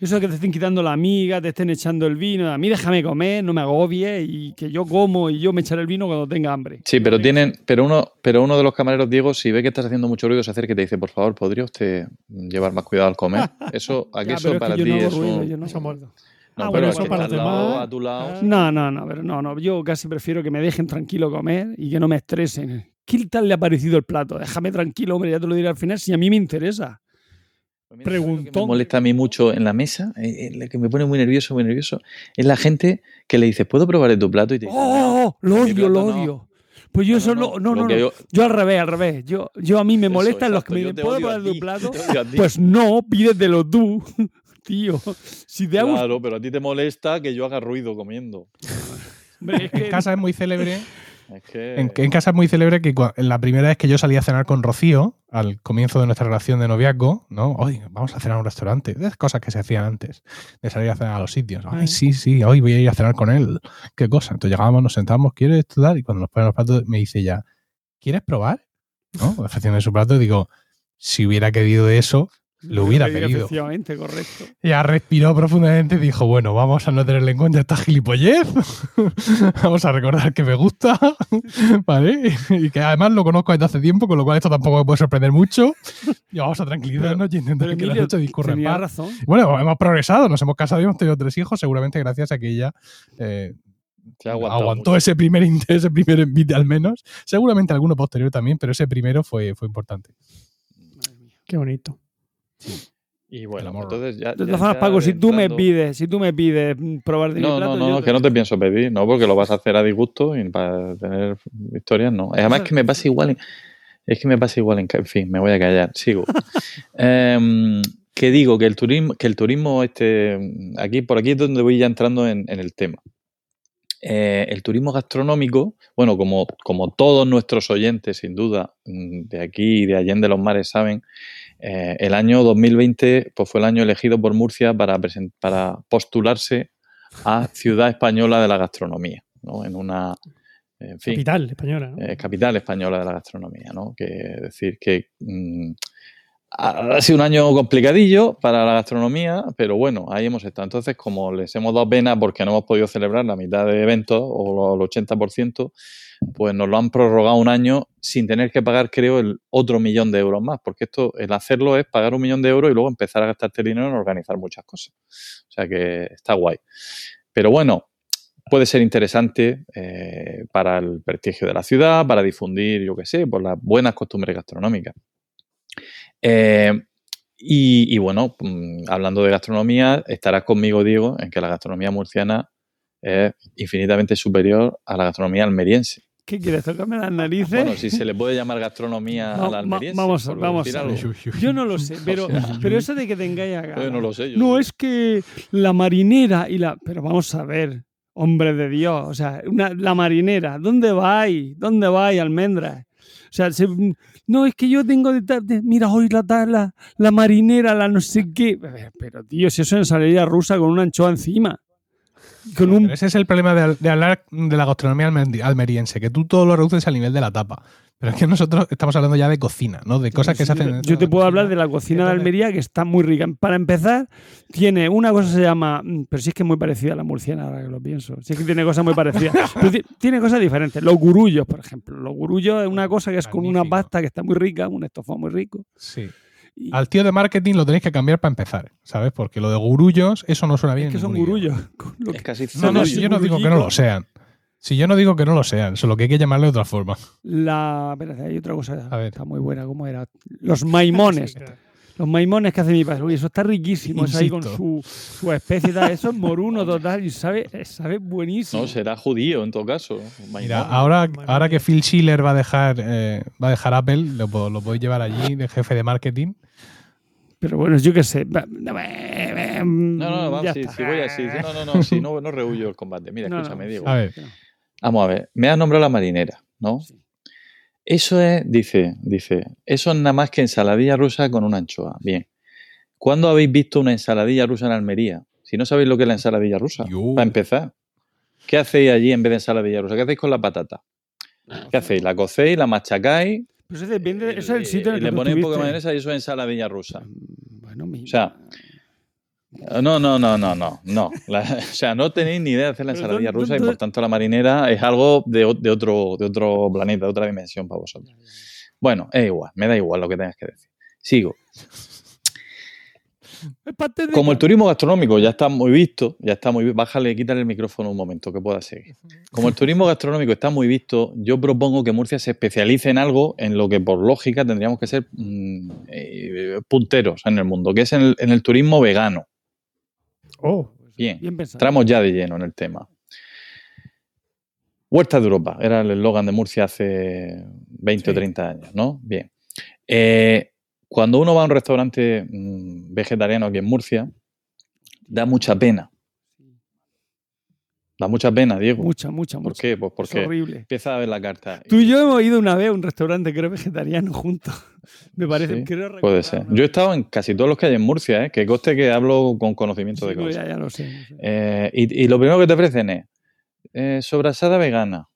Speaker 4: Eso de que te estén quitando la amiga, te estén echando el vino. A mí déjame comer, no me agobie y que yo como y yo me echaré el vino cuando tenga hambre.
Speaker 3: Sí, pero tienen, pero uno, pero uno de los camareros, Diego, si ve que estás haciendo mucho ruido, se acerca y te dice, por favor, ¿podría usted llevar más cuidado al comer? Eso, aquí
Speaker 4: Ya,
Speaker 3: eso
Speaker 4: pero es
Speaker 3: para
Speaker 4: que yo
Speaker 3: ti
Speaker 4: no
Speaker 3: es
Speaker 4: ruido,
Speaker 3: un-
Speaker 4: yo no.
Speaker 3: No,
Speaker 2: Ah,
Speaker 3: pero
Speaker 2: bueno,
Speaker 3: es
Speaker 2: eso para los
Speaker 3: al lado,
Speaker 2: demás.
Speaker 3: a tu lado.
Speaker 2: Ah.
Speaker 4: No, no, no, pero no, no. Yo casi prefiero que me dejen tranquilo comer y que no me estresen. ¿Qué tal le ha parecido el plato? Déjame tranquilo, hombre, ya te lo diré al final, si a mí me interesa.
Speaker 3: ¿Sabes lo que
Speaker 4: Preguntón.
Speaker 3: Me molesta a mí mucho en la mesa, eh, eh, lo que me pone muy nervioso, muy nervioso, es la gente que le dice, ¿puedo probar de tu plato? Y te dice, "No".
Speaker 4: ¡Oh! Lo
Speaker 3: mi
Speaker 4: odio, lo
Speaker 3: no.
Speaker 4: odio. Pues yo
Speaker 3: No,
Speaker 4: eso
Speaker 3: no,
Speaker 4: lo- no,
Speaker 3: lo
Speaker 4: no,
Speaker 3: yo-
Speaker 4: Yo al revés, al revés. Yo, yo a mí me
Speaker 3: Eso,
Speaker 4: molestan los que me dicen, ¿puedo probar tu
Speaker 3: ti,
Speaker 4: plato? Pues no, pídetelo tú, tío. Si te hago...
Speaker 3: Claro, pero a ti te molesta que yo haga ruido comiendo.
Speaker 4: Hombre, es que-
Speaker 1: En casa es muy célebre.
Speaker 3: Es que...
Speaker 1: En, en casa es muy célebre que cua- la primera vez que yo salí a cenar con Rocío, al comienzo de nuestra relación de noviazgo, ¿no? Hoy vamos a cenar a un restaurante. De esas cosas que se hacían antes, de salir a cenar a los sitios. Ay, sí, sí, hoy voy a ir a cenar con él. ¿Qué cosa? Entonces llegábamos, nos sentábamos, ¿quieres estudiar? Y cuando nos ponen los platos, me dice ya, ¿quieres probar? ¿No? Ofreciendo su plato, digo, si hubiera querido eso, lo hubiera pedido.
Speaker 4: Efectivamente, correcto.
Speaker 1: Ya respiró profundamente y dijo, bueno, vamos a no tenerle en cuenta esta gilipollez. vamos a recordar que me gusta, ¿vale? Y que además lo conozco desde hace tiempo, con lo cual esto tampoco me puede sorprender mucho. Y vamos a tranquilizarnos y intentar
Speaker 4: Pero
Speaker 1: que la noche discurra en paz.
Speaker 4: razón.
Speaker 1: Bueno, hemos progresado, nos hemos casado y hemos tenido tres hijos, seguramente gracias a que ella eh, aguantó
Speaker 3: mucho.
Speaker 1: ese primer, ese primer envite al menos. Seguramente alguno posterior también, pero ese primero fue, fue importante.
Speaker 4: Madre mía.
Speaker 2: Qué bonito.
Speaker 3: Y bueno, entonces ya...
Speaker 4: De todas formas, Paco, si tú me pides, si tú me pides probar de mi
Speaker 3: No,
Speaker 4: plato,
Speaker 3: no, no, que no te pienso pedir, no, porque lo vas a hacer a disgusto y para tener historias no. Además que me pasa igual, en- es que me pasa igual en, en fin, me voy a callar, sigo. Em, que digo que el turismo, que el turismo este, aquí por aquí es donde voy ya entrando en, en el tema. Eh, el turismo gastronómico, bueno, como, como todos nuestros oyentes, sin duda, mm, de aquí y de Allende los Mares saben, eh, el año 2020 pues, fue el año elegido por Murcia para, para postularse a Ciudad Española de la Gastronomía, ¿no? En una, en fin,
Speaker 2: Capital española. ¿no?
Speaker 3: eh, capital española de la gastronomía, ¿no? Que es decir que mm, ha, sido un año complicadillo para la gastronomía, pero bueno, ahí hemos estado. Entonces, como les hemos dado pena porque no hemos podido celebrar la mitad de eventos o el 80%, pues nos lo han prorrogado un año sin tener que pagar, creo, el otro millón de euros más, porque esto, el hacerlo es pagar un millón de euros y luego empezar a gastarte dinero en organizar muchas cosas. O sea que está guay. Pero bueno, puede ser interesante eh, para el prestigio de la ciudad, para difundir, yo qué sé, por las buenas costumbres gastronómicas. Eh, y, y bueno, mm, hablando de gastronomía, estarás conmigo, Diego, en que la gastronomía murciana es infinitamente superior a la gastronomía almeriense.
Speaker 4: ¿Qué quieres? ¿Tocarme las narices?
Speaker 3: Bueno, si se le puede llamar gastronomía
Speaker 4: Va-
Speaker 3: a la almeriense.
Speaker 4: vamos a-
Speaker 3: por
Speaker 4: vamos
Speaker 3: decir
Speaker 4: a. Yo no lo sé, pero, pero eso de que tengáis a
Speaker 3: Yo no lo sé. yo
Speaker 4: No,
Speaker 3: sé.
Speaker 4: es que la marinera y la. Pero vamos a ver, hombre de Dios. O sea, una- la marinera, ¿dónde vais? ¿Dónde vais, almendras? O sea, se- no, es que yo tengo de, de- Mira, hoy la, la, la marinera, la no sé qué. Pero, tío, si eso es ensalada rusa con una anchoa encima. Con un.
Speaker 1: Pero ese es el problema de, de hablar de la gastronomía almer- almeriense, que tú todo lo reduces al nivel de la tapa. Pero es que nosotros estamos hablando ya de cocina, ¿no? De cosas que se
Speaker 4: Yo te-
Speaker 1: hacen.
Speaker 4: Yo te puedo hablar de la cocina de Almería que está muy rica. Para empezar, tiene una cosa que se llama. mm, Pero sí es que es muy parecida a la murciana, ahora que lo pienso. Sí es que tiene cosas muy parecidas. Pero tiene cosas diferentes. Los gurullos, por ejemplo. Los gurullos es una cosa que es con una
Speaker 1: Magnífico.
Speaker 4: pasta que está muy rica, un estofado muy rico.
Speaker 1: Sí.
Speaker 4: Y
Speaker 1: Al tío de marketing lo tenéis que cambiar para empezar, ¿sabes? Porque lo de gurullos, eso no suena bien.
Speaker 4: es que son gurullos. Lo
Speaker 3: Es
Speaker 4: que-
Speaker 3: casi
Speaker 1: No, no, si yo no digo que no lo sean. Si yo no digo que no lo sean, solo que hay que llamarle de otra forma.
Speaker 4: La. Espérate, hay otra cosa.
Speaker 1: A ver.
Speaker 4: Está muy buena. ¿Cómo era? Los maimones. Los maimones que hace mi padre. Uy, eso está riquísimo. Eso ahí con
Speaker 1: Insisto.
Speaker 4: su, su especie y tal. Eso es moruno total. Y sabe, sabe buenísimo.
Speaker 3: No, será judío en todo caso.
Speaker 1: Mira, ahora, ahora que Phil Schiller va a dejar, eh, va a dejar Apple, lo, lo podéis llevar allí de jefe de marketing.
Speaker 4: Pero bueno, yo qué sé. No,
Speaker 3: No, no, vamos, sí, sí, voy así. No, no, no, sí, no, no rehuyo el combate. Mira, escúchame, Diego.
Speaker 1: A ver.
Speaker 3: Vamos a ver, me has nombrado la marinera, ¿no?
Speaker 4: Sí.
Speaker 3: Eso es, dice, dice, eso es nada más que ensaladilla rusa con una anchoa. Bien. ¿Cuándo habéis visto una ensaladilla rusa en Almería? Si no sabéis lo que es la ensaladilla rusa,
Speaker 1: Yo.
Speaker 3: para empezar. ¿Qué hacéis allí en vez de ensaladilla rusa? ¿Qué hacéis con la patata? ¿Qué hacéis? ¿La cocéis, la machacáis?
Speaker 4: Pues eso depende, eso es el sitio en el
Speaker 3: y
Speaker 4: que
Speaker 3: le ponéis un poco de mayonesa y eso es ensaladilla rusa.
Speaker 4: Bueno, mi-
Speaker 3: O sea, No, no, no, no, no, no. La- o sea, no tenéis ni idea de hacer la ensaladilla
Speaker 4: ¿dónde-
Speaker 3: rusa y por tanto la marinera es algo de, otro, de otro planeta, de otra dimensión para vosotros. Bueno, es igual, me da igual lo que tengas que decir. Sigo. Como el turismo gastronómico ya está muy visto, ya está muy Bájale, quítale el micrófono un momento que pueda seguir. Como el turismo gastronómico está muy visto, yo propongo que Murcia se especialice en algo en lo que por lógica tendríamos que ser mm, eh, punteros en el mundo, que es en el, en el turismo vegano.
Speaker 2: Oh,
Speaker 3: Bien.
Speaker 4: Bien pensado.
Speaker 3: Entramos ya de lleno en el tema. Huerta de Europa, era el eslogan de Murcia hace 20
Speaker 2: Sí.
Speaker 3: o 30 años, ¿no? Bien. Eh, cuando uno va a un restaurante mm, vegetariano aquí en Murcia, da mucha pena. Da mucha pena, Diego.
Speaker 4: Mucha, mucha,
Speaker 3: ¿Por
Speaker 4: mucha.
Speaker 3: qué? Pues
Speaker 4: Es
Speaker 3: porque
Speaker 4: horrible.
Speaker 3: empieza a ver la carta.
Speaker 4: Tú y yo hemos ido una vez a un restaurante, creo, vegetariano juntos. Me parece.
Speaker 3: Sí,
Speaker 4: creo
Speaker 3: Puede ser.
Speaker 4: ¿no?
Speaker 3: Yo he estado en casi todos los que hay en Murcia, ¿eh? que coste que hablo con conocimiento
Speaker 4: Sí,
Speaker 3: de cosas.
Speaker 4: ya, ya lo sé. no sé.
Speaker 3: Eh, y, y lo primero que te ofrecen es eh, sobrasada vegana.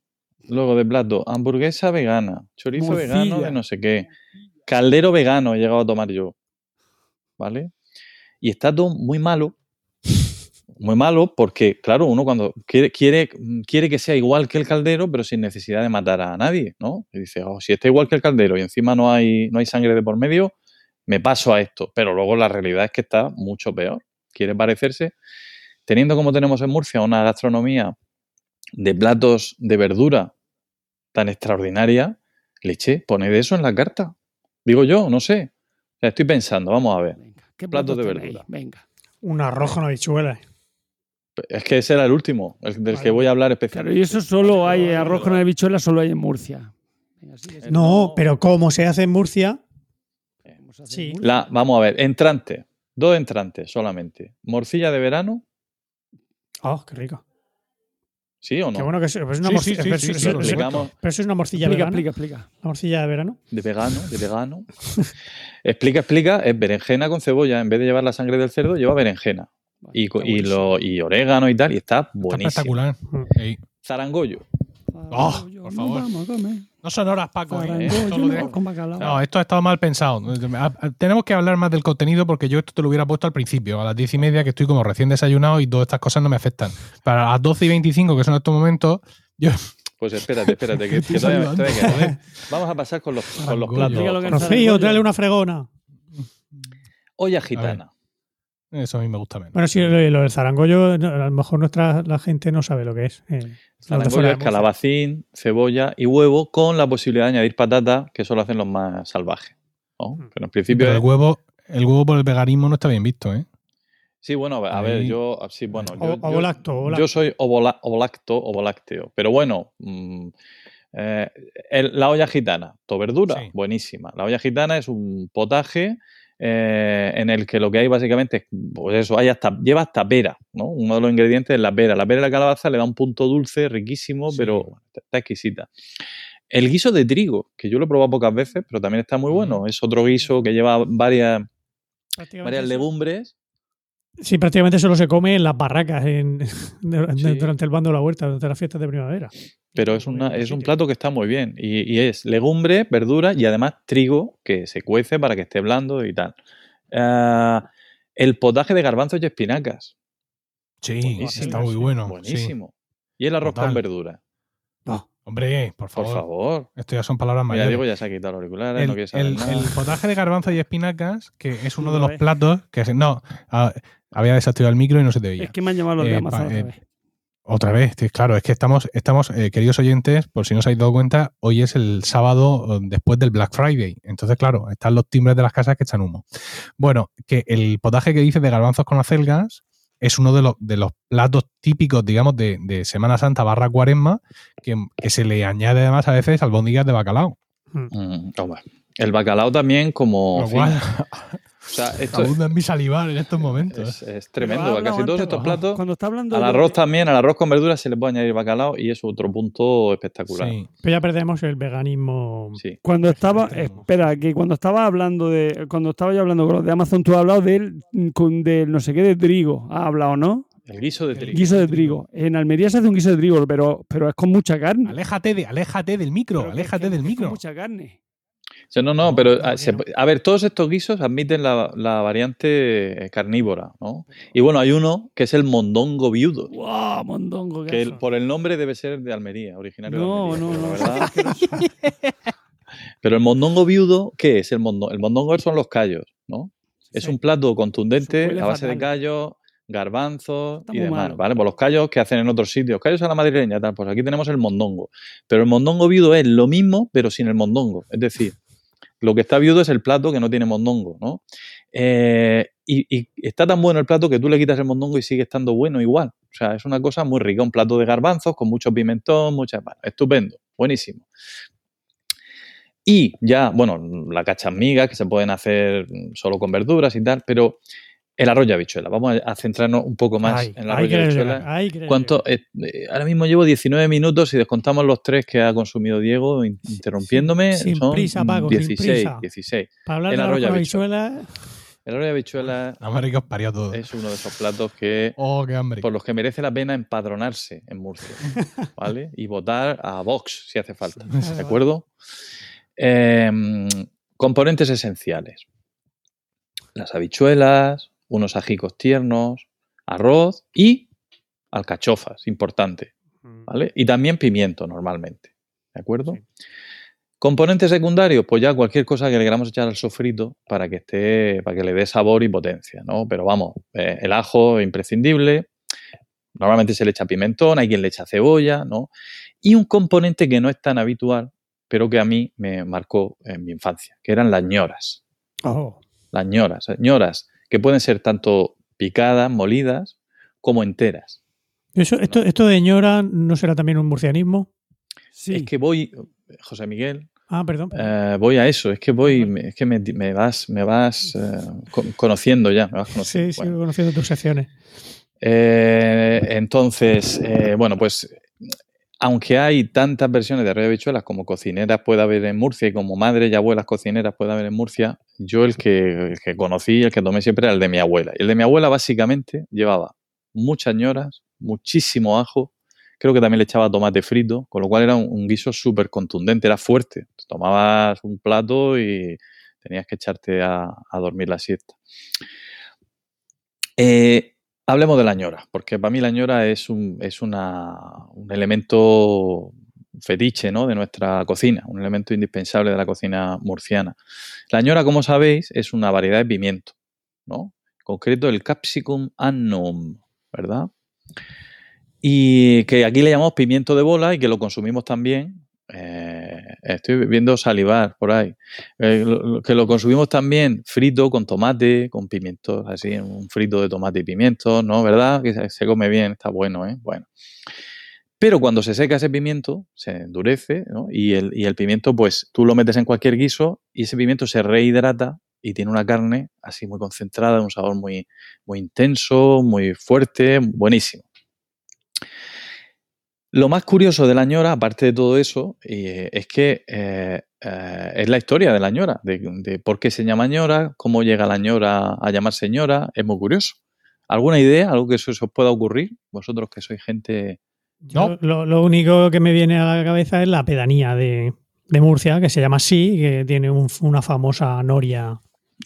Speaker 3: Luego de plato, hamburguesa vegana, chorizo
Speaker 4: Morcilla.
Speaker 3: vegano de no sé qué, caldero vegano he llegado a tomar yo. ¿Vale? Y está todo muy malo. Muy malo porque, claro, uno cuando quiere, quiere, quiere que sea igual que el caldero, pero sin necesidad de matar a nadie, ¿no? Y dice, oh, si está igual que el caldero y encima no hay, no hay sangre de por medio, me paso a esto. Pero luego la realidad es que está mucho peor. Quiere parecerse teniendo como tenemos en Murcia una gastronomía de platos de verdura tan extraordinaria, leche, poned eso en la carta. Digo yo, no sé. O sea, estoy pensando, vamos a ver.
Speaker 4: Venga. ¿Qué
Speaker 3: Platos
Speaker 4: platos
Speaker 3: de
Speaker 4: tenéis?
Speaker 3: verdura.
Speaker 4: Venga.
Speaker 2: un arroz con habichuelas.
Speaker 3: Es que ese era el último, el del que voy a hablar
Speaker 4: Claro,
Speaker 3: especialmente.
Speaker 4: y eso solo hay arroz con habichuelas, solo hay en Murcia. Venga.
Speaker 2: No,
Speaker 3: No.
Speaker 2: pero como se hace en Murcia,
Speaker 4: Vamos a hacer
Speaker 2: Sí.
Speaker 4: Murcia.
Speaker 3: La, vamos a ver, entrante, dos entrantes solamente. Morcilla de verano,
Speaker 2: oh, qué rico.
Speaker 3: ¿sí o no?
Speaker 2: Qué bueno que es, pero es una morcilla,
Speaker 1: sí, sí,
Speaker 2: pero eso es una morcilla
Speaker 4: Explica,
Speaker 2: vegana.
Speaker 4: explica, explica.
Speaker 2: Una morcilla de verano.
Speaker 3: de vegano, de vegano. explica, explica, es berenjena con cebolla. En vez de llevar la sangre del cerdo, lleva berenjena. Y,
Speaker 4: Está
Speaker 3: y, lo, y orégano y tal, y está
Speaker 1: Está
Speaker 3: buenísimo.
Speaker 1: espectacular.
Speaker 2: Mm.
Speaker 1: Ey.
Speaker 3: Zarangollo.
Speaker 1: Oh, por favor.
Speaker 4: Vamos.
Speaker 1: No son horas, Paco. ¿eh? Esto lo
Speaker 4: no,
Speaker 1: esto ha estado mal pensado. A- a- Tenemos que hablar más del contenido porque yo esto te lo hubiera puesto al principio, a las diez y media, que estoy como recién desayunado y todas estas cosas no me afectan. Para las 12 y 25, que son estos momentos, yo
Speaker 3: Pues espérate, espérate, que, que todavía, todavía queda. A ver, Vamos a pasar con los, con los platos.
Speaker 2: Rocío, tráele una fregona.
Speaker 3: Olla gitana.
Speaker 1: Eso a mí me gusta menos.
Speaker 2: Bueno, sí, lo, lo del zarangollo, no, a lo mejor nuestra la gente no sabe lo que es. Eh,
Speaker 3: Zarangollo es calabacín, cebolla y huevo con la posibilidad de añadir patata, que eso lo hacen los más salvajes. ¿no?
Speaker 2: Mm.
Speaker 3: Pero en principio
Speaker 1: Pero el huevo, el huevo por el veganismo no está bien visto, ¿eh?
Speaker 3: Sí, bueno, a
Speaker 1: Ahí-
Speaker 3: ver, yo sí, bueno,
Speaker 2: O-
Speaker 3: yo, yo-
Speaker 2: ovolacto, ovolacto.
Speaker 3: yo soy ovola- ovolacto, ovolácteo, pero bueno, mm, eh, el- la olla gitana, to verdura,
Speaker 1: Sí.
Speaker 3: buenísima. La olla gitana es un potaje eh, en el que lo que hay básicamente es, pues eso, hay hasta, lleva hasta pera, ¿no? Uno de los ingredientes es la pera. La pera y la calabaza le da un punto dulce, riquísimo,
Speaker 1: Sí.
Speaker 3: pero está, exquisita. El guiso de trigo, que yo lo he probado pocas veces, pero también está muy bueno. Es otro guiso que lleva varias, varias legumbres.
Speaker 2: Sí, prácticamente solo se come en las barracas en- durante,
Speaker 3: Sí.
Speaker 2: durante el bando de la huerta, durante las fiestas de primavera.
Speaker 3: Pero es, una, es un plato que está muy bien. Y, y es legumbre, verdura y además trigo que se cuece para que esté blando y tal. Ah, el potaje de garbanzos y espinacas.
Speaker 1: Sí,
Speaker 3: Buenísimo.
Speaker 1: está muy bueno. sí.
Speaker 3: Buenísimo. Y el arroz
Speaker 1: Total.
Speaker 3: con verdura.
Speaker 1: Hombre, por
Speaker 3: Por
Speaker 1: favor.
Speaker 3: favor.
Speaker 1: Esto ya son palabras mayores.
Speaker 3: Diego ya se ha quitado los auriculares,
Speaker 1: el,
Speaker 3: no
Speaker 1: el-
Speaker 3: nada.
Speaker 1: el potaje de garbanzo y espinacas, que es uno de los platos que no, ah, había desactivado el micro y no se te veía.
Speaker 4: Es que me han llamado los de
Speaker 1: Eh,
Speaker 4: Amazon otra
Speaker 1: eh,
Speaker 4: vez.
Speaker 1: Otra vez, claro, es que estamos, estamos eh, queridos oyentes, por si no os habéis dado cuenta, hoy es el sábado después del Black Friday. Entonces, claro, están los timbres de las casas que echan humo. Bueno, que el potaje que dice de garbanzos con acelgas es uno de los, de los platos típicos, digamos, de, de Semana Santa barra cuaresma, que, que se le añade además a veces albóndigas de bacalao.
Speaker 3: Mm, hombre. El bacalao también como...
Speaker 1: Lo
Speaker 3: sea, esto
Speaker 1: Abunda en mi salivar en estos momentos.
Speaker 3: es, es tremendo. Casi todos estos platos.
Speaker 4: Cuando está hablando
Speaker 3: Al
Speaker 4: de-
Speaker 3: arroz también, al arroz con verduras se le puede añadir bacalao y es otro punto espectacular.
Speaker 1: Sí.
Speaker 2: Pero ya perdemos el veganismo.
Speaker 3: Sí.
Speaker 4: Cuando estaba, espera, que cuando estaba hablando de, cuando estaba yo hablando con los de Amazon, tú has hablado del, con, del no sé qué de trigo, has hablado, ¿no?
Speaker 3: El guiso de trigo.
Speaker 4: Guiso de trigo. En Almería se hace un guiso de trigo, pero, pero es con mucha carne.
Speaker 1: Aléjate, de, aléjate del micro,
Speaker 4: Pero
Speaker 1: aléjate
Speaker 4: que-
Speaker 1: del
Speaker 4: es
Speaker 1: micro.
Speaker 4: Con mucha carne.
Speaker 3: No, no,
Speaker 2: No,
Speaker 3: pero
Speaker 2: claro
Speaker 3: a,
Speaker 2: que
Speaker 3: se-
Speaker 2: no.
Speaker 3: a ver, todos estos guisos admiten la, la variante carnívora, ¿no? Y bueno, hay uno que es el mondongo viudo,
Speaker 4: ¡Wow! Mondongo. ¿qué
Speaker 3: que el- por el nombre debe ser de Almería, originario
Speaker 4: No,
Speaker 3: de Almería.
Speaker 4: no, no.
Speaker 3: verdad- pero el mondongo viudo, ¿qué es el mondongo? El mondongo son los callos, ¿no? Es un plato contundente a base de callos, garbanzos
Speaker 4: Está
Speaker 3: y demás,
Speaker 4: malo.
Speaker 3: ¿vale? Pues los callos que hacen en otros sitios, callos a la madrileña, tal, pues aquí tenemos el mondongo. Pero el mondongo viudo es lo mismo, pero sin el mondongo. Es decir, lo que está viudo es el plato que no tiene mondongo, ¿no? Eh, y, está tan bueno el plato que tú le quitas el mondongo y sigue estando bueno igual. O sea, es una cosa muy rica, un plato de garbanzos con mucho pimentón, mucha... bueno, estupendo, buenísimo. Y ya, bueno, la cachamigas que se pueden hacer solo con verduras y tal, pero el arroz y habichuela. Vamos a, centrarnos un poco más
Speaker 2: Ay,
Speaker 3: en el arroz y
Speaker 2: quieres
Speaker 3: habichuela. ¿Cuánto? eh, ahora mismo llevo 19 minutos y descontamos los tres que ha consumido Diego in- interrumpiéndome.
Speaker 2: Sin
Speaker 3: son
Speaker 2: prisa, Paco, sin
Speaker 3: 16,
Speaker 2: prisa.
Speaker 3: 16.
Speaker 2: Para hablar
Speaker 3: el
Speaker 2: de la
Speaker 3: arroz y
Speaker 2: habichuela,
Speaker 3: El arroz y habichuela
Speaker 1: América os parió todo.
Speaker 3: es uno de esos platos que
Speaker 1: Oh, qué hambre.
Speaker 3: por los que merece la pena empadronarse en Murcia, ¿vale? Y votar a Vox si hace falta, ¿de acuerdo? Em, componentes esenciales. Las habichuelas, unos ajicos tiernos, arroz y alcachofas, importante, ¿vale? Y también pimiento normalmente, ¿de acuerdo?
Speaker 2: Sí.
Speaker 3: Componentes secundarios, pues ya cualquier cosa que le queramos echar al sofrito para que esté, para que le dé sabor y potencia, ¿no? Pero vamos, eh, el ajo imprescindible, normalmente se le echa pimentón, hay quien le echa cebolla, ¿no? Y un componente que no es tan habitual, pero que a mí me marcó en mi infancia, que eran las ñoras.
Speaker 2: Oh,
Speaker 3: Las ñoras, ñoras que pueden ser tanto picadas, molidas, como enteras.
Speaker 2: Eso, esto, esto de ñora no será también un murcianismo.
Speaker 4: Sí.
Speaker 3: Es que voy, José Miguel,
Speaker 2: Ah, perdón. perdón.
Speaker 3: eh, voy a eso, es que voy, es que me, me vas, me vas eh, co- conociendo ya, me vas conociendo.
Speaker 2: sí,
Speaker 3: Bueno.
Speaker 2: sigo conociendo tus secciones.
Speaker 3: Eh, entonces, bueno, pues aunque hay tantas versiones de arroz y habichuelas como cocineras puede haber en Murcia y como madres y abuelas cocineras puede haber en Murcia, yo el que, el que conocí, el que tomé siempre era el de mi abuela. Y el de mi abuela básicamente llevaba muchas ñoras, muchísimo ajo, creo que también le echaba tomate frito, con lo cual era un, un guiso súper contundente, era fuerte. Tomabas un plato y tenías que echarte a, a dormir la siesta. Eh, hablemos de la ñora, porque para mí la ñora es un, es una, un elemento fetiche ¿no? de nuestra cocina, un elemento indispensable de la cocina murciana. La ñora, como sabéis, es una variedad de pimiento, ¿no? En concreto el Capsicum annum, ¿verdad? Y que aquí le llamamos pimiento de bola y que lo consumimos también. Eh, estoy viendo salivar por ahí. Eh, que lo consumimos también frito con tomate, con pimientos, así, un frito de tomate y pimientos, ¿no? ¿Verdad? Que se, se come bien, está bueno, ¿eh? Bueno. Pero cuando se seca ese pimiento, se endurece, ¿no? Y el, y el pimiento, pues tú lo metes en cualquier guiso y ese pimiento se rehidrata y tiene una carne así muy concentrada, un sabor muy, muy intenso, muy fuerte, buenísimo. Lo más curioso de la ñora, aparte de todo eso, eh, es que eh, eh, es la historia de la ñora, de, de por qué se llama ñora, cómo llega la ñora a llamar señora, es muy curioso. ¿Alguna idea? ¿Algo que se os pueda ocurrir? Vosotros que sois gente...
Speaker 1: No.
Speaker 2: Lo, lo único que me viene a la cabeza es la pedanía de, de Murcia, que se llama así, que tiene un- una famosa noria.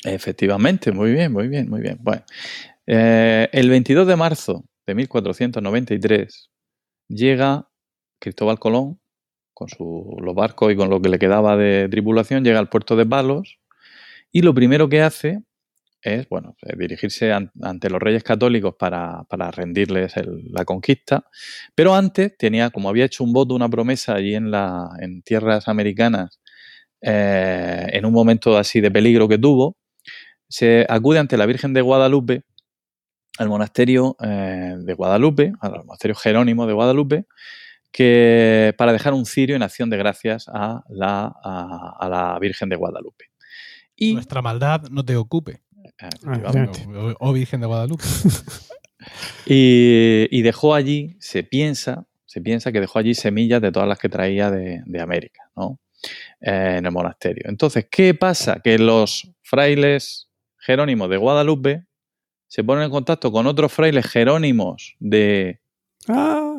Speaker 3: Efectivamente, muy bien, muy bien, muy bien. Bueno, eh, el 22 de marzo de 1493 llega Cristóbal Colón con su- los barcos y con lo que le quedaba de tripulación, llega al puerto de Palos y lo primero que hace es, bueno, dirigirse an- ante los reyes católicos para, para rendirles la conquista, pero antes tenía, como había hecho un voto, una promesa allí en, la, en tierras americanas, eh, en un momento así de peligro que tuvo, se acude ante la Virgen de Guadalupe, al monasterio eh, de Guadalupe, al monasterio Jerónimo de Guadalupe, que para dejar un cirio en acción de gracias a la, a, a la Virgen de Guadalupe. Y
Speaker 1: Nuestra maldad no te ocupe. O, o Virgen de Guadalupe.
Speaker 3: Y, y dejó allí, se piensa, se piensa que dejó allí semillas de todas las que traía de, de América, ¿no? Eh, en el monasterio. Entonces, ¿qué pasa? Que los frailes jerónimos de Guadalupe se ponen en contacto con otros frailes jerónimos de,
Speaker 2: Ah,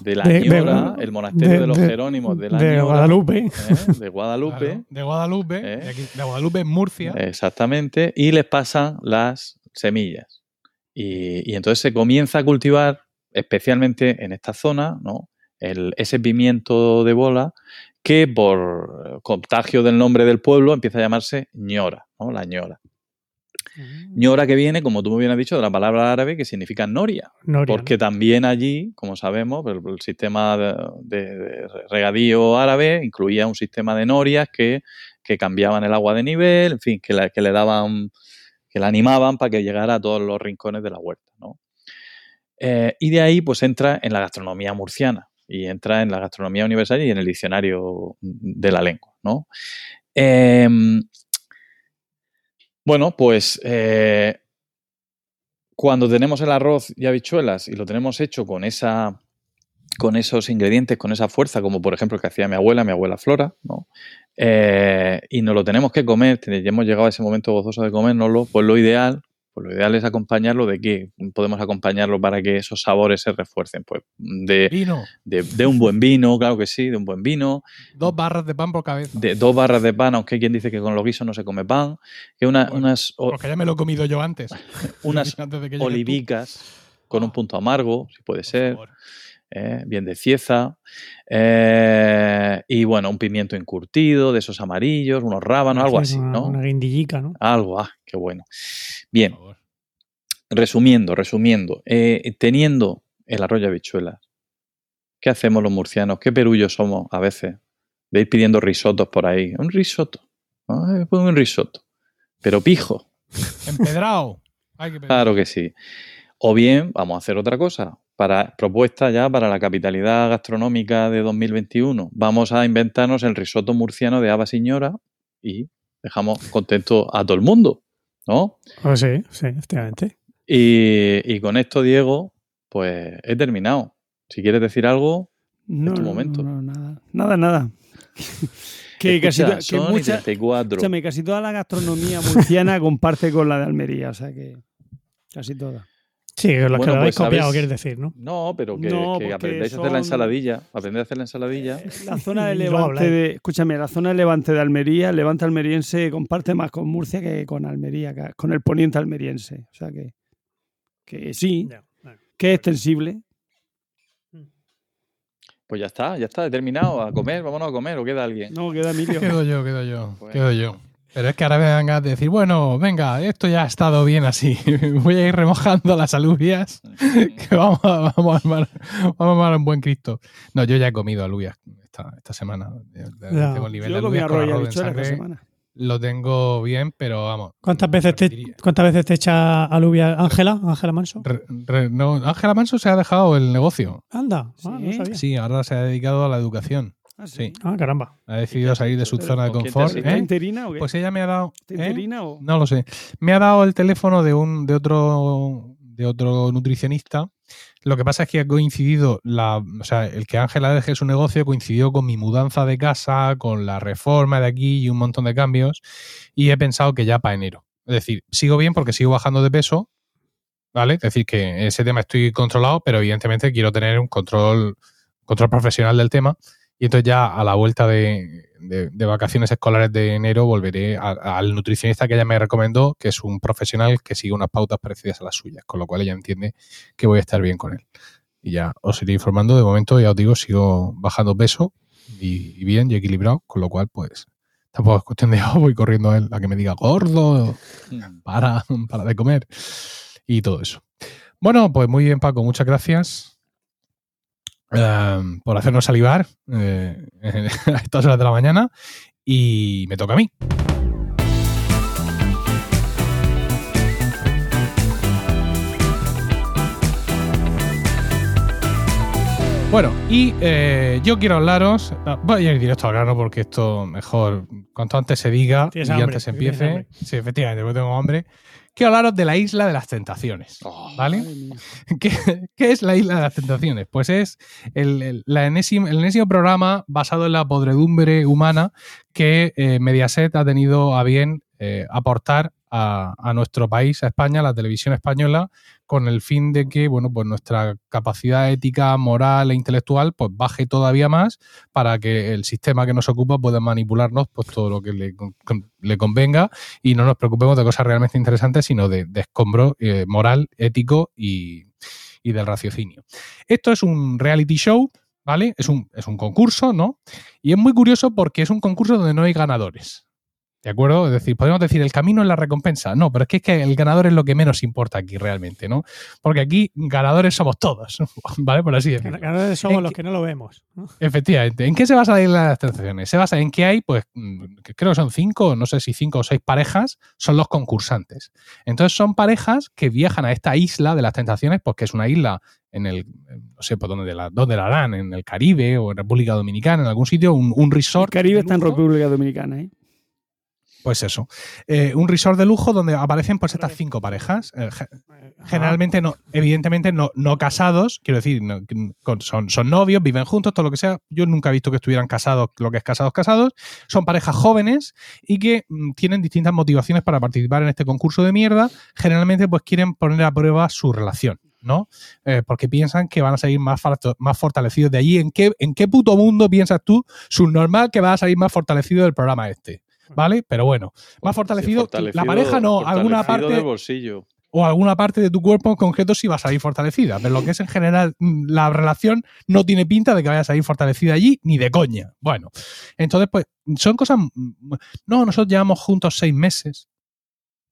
Speaker 3: de la
Speaker 2: De- de-
Speaker 3: Ñora, el monasterio de,
Speaker 2: de-
Speaker 3: los
Speaker 2: de-
Speaker 3: jerónimos de la
Speaker 2: de
Speaker 3: Ñora,
Speaker 2: Guadalupe.
Speaker 3: ¿eh? de Guadalupe.
Speaker 1: Claro, de Guadalupe.
Speaker 3: ¿Eh?
Speaker 1: aquí- de Guadalupe, Murcia.
Speaker 3: Exactamente, y les pasan las semillas. Y, y entonces se comienza a cultivar, especialmente en esta zona, ¿no? El- ese pimiento de bola que por contagio del nombre del pueblo empieza a llamarse ñora, ¿no? La ñora. Ñora que viene, como tú muy bien has dicho, de la palabra árabe que significa noria.
Speaker 2: Noria,
Speaker 3: Porque también allí, como sabemos, el, el sistema de, regadío árabe incluía un sistema de norias que, que cambiaban el agua de nivel, en fin, que, la- que le daban, que la animaban para que llegara a todos los rincones de la huerta. ¿no? Eh, y de ahí, pues entra en la gastronomía murciana y entra en la gastronomía universal y en el diccionario de la lengua. ¿no? Em, bueno, pues eh, cuando tenemos el arroz y habichuelas y lo tenemos hecho con esa con esos ingredientes, con esa fuerza, como por ejemplo el que hacía mi abuela, mi abuela Flora, ¿no? Eh, y nos lo tenemos que comer, ya hemos llegado a ese momento gozoso de comérnoslo, pues lo ideal, pues lo ideal es acompañarlo de qué podemos acompañarlo para que esos sabores se refuercen, pues de,
Speaker 1: Vino.
Speaker 3: de- de un buen vino, claro que sí, de un buen vino,
Speaker 1: Dos barras de pan por cabeza.
Speaker 3: de dos barras de pan, aunque hay quien dice que con los guisos no se come pan, que una-
Speaker 1: Bueno,
Speaker 3: unas,
Speaker 1: Porque ya me lo he comido yo antes.
Speaker 3: unas
Speaker 1: Antes de que llegues tú.
Speaker 3: olivicas con un punto amargo, si puede
Speaker 1: Por
Speaker 3: ser,
Speaker 1: favor.
Speaker 3: Eh, bien de cieza, eh, y bueno, un pimiento encurtido, de esos amarillos, unos rábanos, algo
Speaker 2: Sí,
Speaker 3: así,
Speaker 2: una,
Speaker 3: ¿no?
Speaker 2: Una guindillica, ¿no?
Speaker 3: Algo, ah, qué bueno. Bien, resumiendo, resumiendo, eh, teniendo el arroz y habichuelas, ¿qué hacemos los murcianos? ¿Qué perullos somos a veces? De ir pidiendo risotos por ahí. Un risotto. Ay, pues un risotto. Pero pijo.
Speaker 1: Empedrado. Hay que pedir.
Speaker 3: Claro que sí. O bien, vamos a hacer otra cosa. Para propuesta ya para la capitalidad gastronómica de 2021, vamos a inventarnos el risotto murciano de Ava Señora y dejamos contento a todo el mundo, ¿no?
Speaker 2: Pues sí, sí, efectivamente.
Speaker 3: Y, y con esto, Diego, pues he terminado. Si quieres decir algo,
Speaker 4: No,
Speaker 3: tu
Speaker 4: no,
Speaker 3: momento.
Speaker 4: no, nada. Nada, nada. que casi,
Speaker 3: escucha,
Speaker 4: que
Speaker 3: son y
Speaker 4: mucha-
Speaker 3: 34.
Speaker 4: escúchame, casi toda la gastronomía murciana comparte con la de Almería, o sea que casi toda.
Speaker 2: Sí, que lo que
Speaker 3: Bueno,
Speaker 2: lo habéis
Speaker 3: pues,
Speaker 2: copiado, quieres decir, ¿no?
Speaker 3: No, pero que,
Speaker 4: No,
Speaker 3: que aprendáis a hacer la ensaladilla. Aprended a hacer la ensaladilla.
Speaker 4: Eh, La zona de Levante de, escúchame, la zona de Levante de Almería, el Levante almeriense comparte más con Murcia que con Almería, con el poniente almeriense. O sea que, que sí, que es extensible.
Speaker 3: Pues ya está, ya está, he terminado. A comer, vámonos a comer, o queda alguien.
Speaker 4: No, queda Emilio.
Speaker 1: Quedo yo, quedo yo,
Speaker 3: Bueno.
Speaker 1: quedo yo. Pero es que ahora me ganas de decir, bueno, venga, esto ya ha estado bien así. Voy a ir remojando las alubias, que vamos a, vamos a armar, vamos a armar un buen Cristo. No, yo ya he comido alubias esta, esta semana. Tengo el nivel de
Speaker 4: Yo
Speaker 1: alubias con
Speaker 4: esta
Speaker 1: sangre.
Speaker 4: semana.
Speaker 1: Lo tengo bien, pero vamos.
Speaker 2: ¿Cuántas veces te. ¿Cuántas veces te echa alubia Ángela? Ángela Manso.
Speaker 1: Re- re- no, Ángela Manso se ha dejado el negocio.
Speaker 2: Anda, ah, no sabía.
Speaker 1: Sí, ahora se ha dedicado a la educación.
Speaker 4: Ah,
Speaker 1: Sí.
Speaker 2: Ah, caramba.
Speaker 1: Ha decidido salir de su
Speaker 4: Pero,
Speaker 1: zona de
Speaker 3: ¿con quién te
Speaker 1: confort.
Speaker 3: has
Speaker 4: ¿Está
Speaker 1: ¿eh?
Speaker 4: interina o qué?
Speaker 1: Pues ella me ha dado.
Speaker 4: ¿Está
Speaker 1: ¿eh?
Speaker 4: o...?
Speaker 1: No lo sé. Me ha dado el teléfono de un de otro de otro nutricionista. Lo que pasa es que ha coincidido la, o sea, el que Ángela deje su negocio coincidió con mi mudanza de casa, con la reforma de aquí y un montón de cambios y he pensado que ya para enero. Es decir, sigo bien porque sigo bajando de peso, ¿vale? Es decir, que ese tema estoy controlado, pero evidentemente quiero tener un control control profesional del tema y entonces ya a la vuelta de, de- de vacaciones escolares de enero volveré a- al nutricionista que ella me recomendó, que es un profesional que sigue unas pautas parecidas a las suyas, con lo cual ella entiende que voy a estar bien con él. Y ya os iré informando. De momento, ya os digo, sigo bajando peso y, y bien y equilibrado, con lo cual, pues, tampoco es cuestión de, oh, voy corriendo a él a que me diga gordo, para, para de comer y todo eso. Bueno, pues muy bien, Paco, muchas gracias eh, por hacernos salivar eh, a estas horas de la mañana y me toca a mí. Bueno, y eh, yo quiero hablaros. ah, Voy a ir directo al grano porque esto mejor cuanto antes se diga y
Speaker 2: hambre,
Speaker 1: antes se empiece. Sí, efectivamente, porque tengo hambre. Quiero hablaros de la isla de las tentaciones.
Speaker 3: Oh,
Speaker 1: ¿Vale? ¿Qué, qué es la isla de las tentaciones? Pues es el, el- la enésimo, el enésimo programa basado en la podredumbre humana que eh, Mediaset ha tenido a bien eh, aportar a, nuestro país, a España, a la televisión española, con el fin de que bueno, pues nuestra capacidad ética, moral e intelectual pues baje todavía más para que el sistema que nos ocupa pueda manipularnos pues todo lo que le convenga y no nos preocupemos de cosas realmente interesantes, sino de, de escombro eh, moral, ético y, y del raciocinio. Esto es un reality show, ¿vale? Es un, es un concurso, ¿no? Y es muy curioso porque es un concurso donde no hay ganadores. ¿De acuerdo? Es decir, podemos decir el camino es la recompensa. No, pero es que, es que el ganador es lo que menos importa aquí realmente, ¿no? Porque aquí ganadores somos todos, ¿vale? Por así decirlo.
Speaker 2: Ganadores somos los
Speaker 1: que-
Speaker 2: que no lo vemos. ¿no?
Speaker 1: Efectivamente. ¿En qué se basa la isla de las tentaciones? Se basa en que hay, pues, mm, creo que son cinco, no sé si cinco o seis parejas, son los concursantes. Entonces son parejas que viajan a esta isla de las tentaciones, pues que es una isla en el, no sé, pues dónde la, dónde la harán, en el Caribe o en República Dominicana, en algún sitio, un, un
Speaker 4: El
Speaker 1: resort.
Speaker 4: Caribe
Speaker 1: de
Speaker 4: está en. República Dominicana, ¿eh?
Speaker 1: Pues eso. Eh, un resort de lujo donde aparecen pues estas cinco parejas. eh, ge- generalmente no, evidentemente no, no casados, quiero decir, no- con- son, son novios, viven juntos, todo lo que sea. Yo nunca he visto que estuvieran casados, lo que es casados, casados. Son parejas jóvenes y que mm, tienen distintas motivaciones para participar en este concurso de mierda. Generalmente, pues quieren poner a prueba su relación. ¿no? Eh, porque piensan que van a salir más, más fortalecidos de allí. ¿En qué, ¿En qué puto mundo piensas tú, subnormal, que vas a salir más fortalecido del programa este? ¿Vale? Pero bueno, más fortalecido, la pareja no, alguna parte
Speaker 3: del bolsillo.
Speaker 1: o alguna parte de tu cuerpo en concreto sí va a salir fortalecida. Pero lo que es en general mm, la relación no tiene pinta de que vaya a salir fortalecida allí ni de coña. Bueno, entonces pues son cosas... mm, No, nosotros llevamos juntos seis meses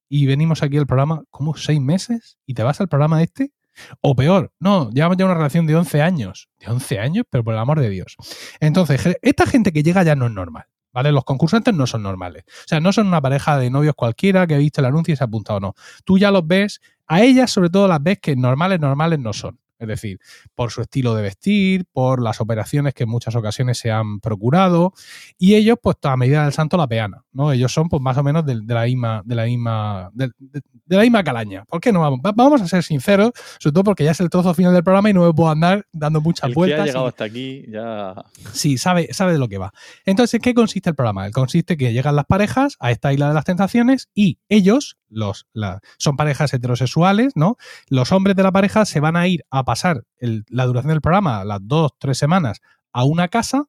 Speaker 1: y venimos aquí al programa, ¿cómo? ¿Seis meses? ¿Y te vas al programa este? O peor, no, llevamos ya una relación de 11 años. ¿De 11 años? Pero por el amor de Dios. Entonces, esta gente que llega ya no es normal. ¿Vale? Los concursantes no son normales. O sea, no son una pareja de novios cualquiera que viste el anuncio y se ha apuntado, no. Tú ya los ves, a ellas sobre todo las ves que normales, normales no son. Es decir, por su estilo de vestir, por las operaciones que en muchas ocasiones se han procurado, y ellos, pues a medida del santo la peana, ¿no? Ellos son, pues, más o menos de, de la misma, de la misma, de, de- de la misma calaña. ¿Por qué no vamos? Va- Vamos a ser sinceros, sobre todo porque ya es el trozo final del programa y no me puedo andar dando muchas
Speaker 3: El que
Speaker 1: vueltas.
Speaker 3: ha
Speaker 1: y-
Speaker 3: llegado hasta aquí ya...
Speaker 1: Sí, sabe, sabe de lo que va. Entonces, ¿en qué consiste el programa? El consiste que llegan las parejas a esta isla de las tentaciones y ellos, los, la- son parejas heterosexuales, ¿no? Los hombres de la pareja se van a ir a pasar la duración del programa, las dos, tres semanas, a una casa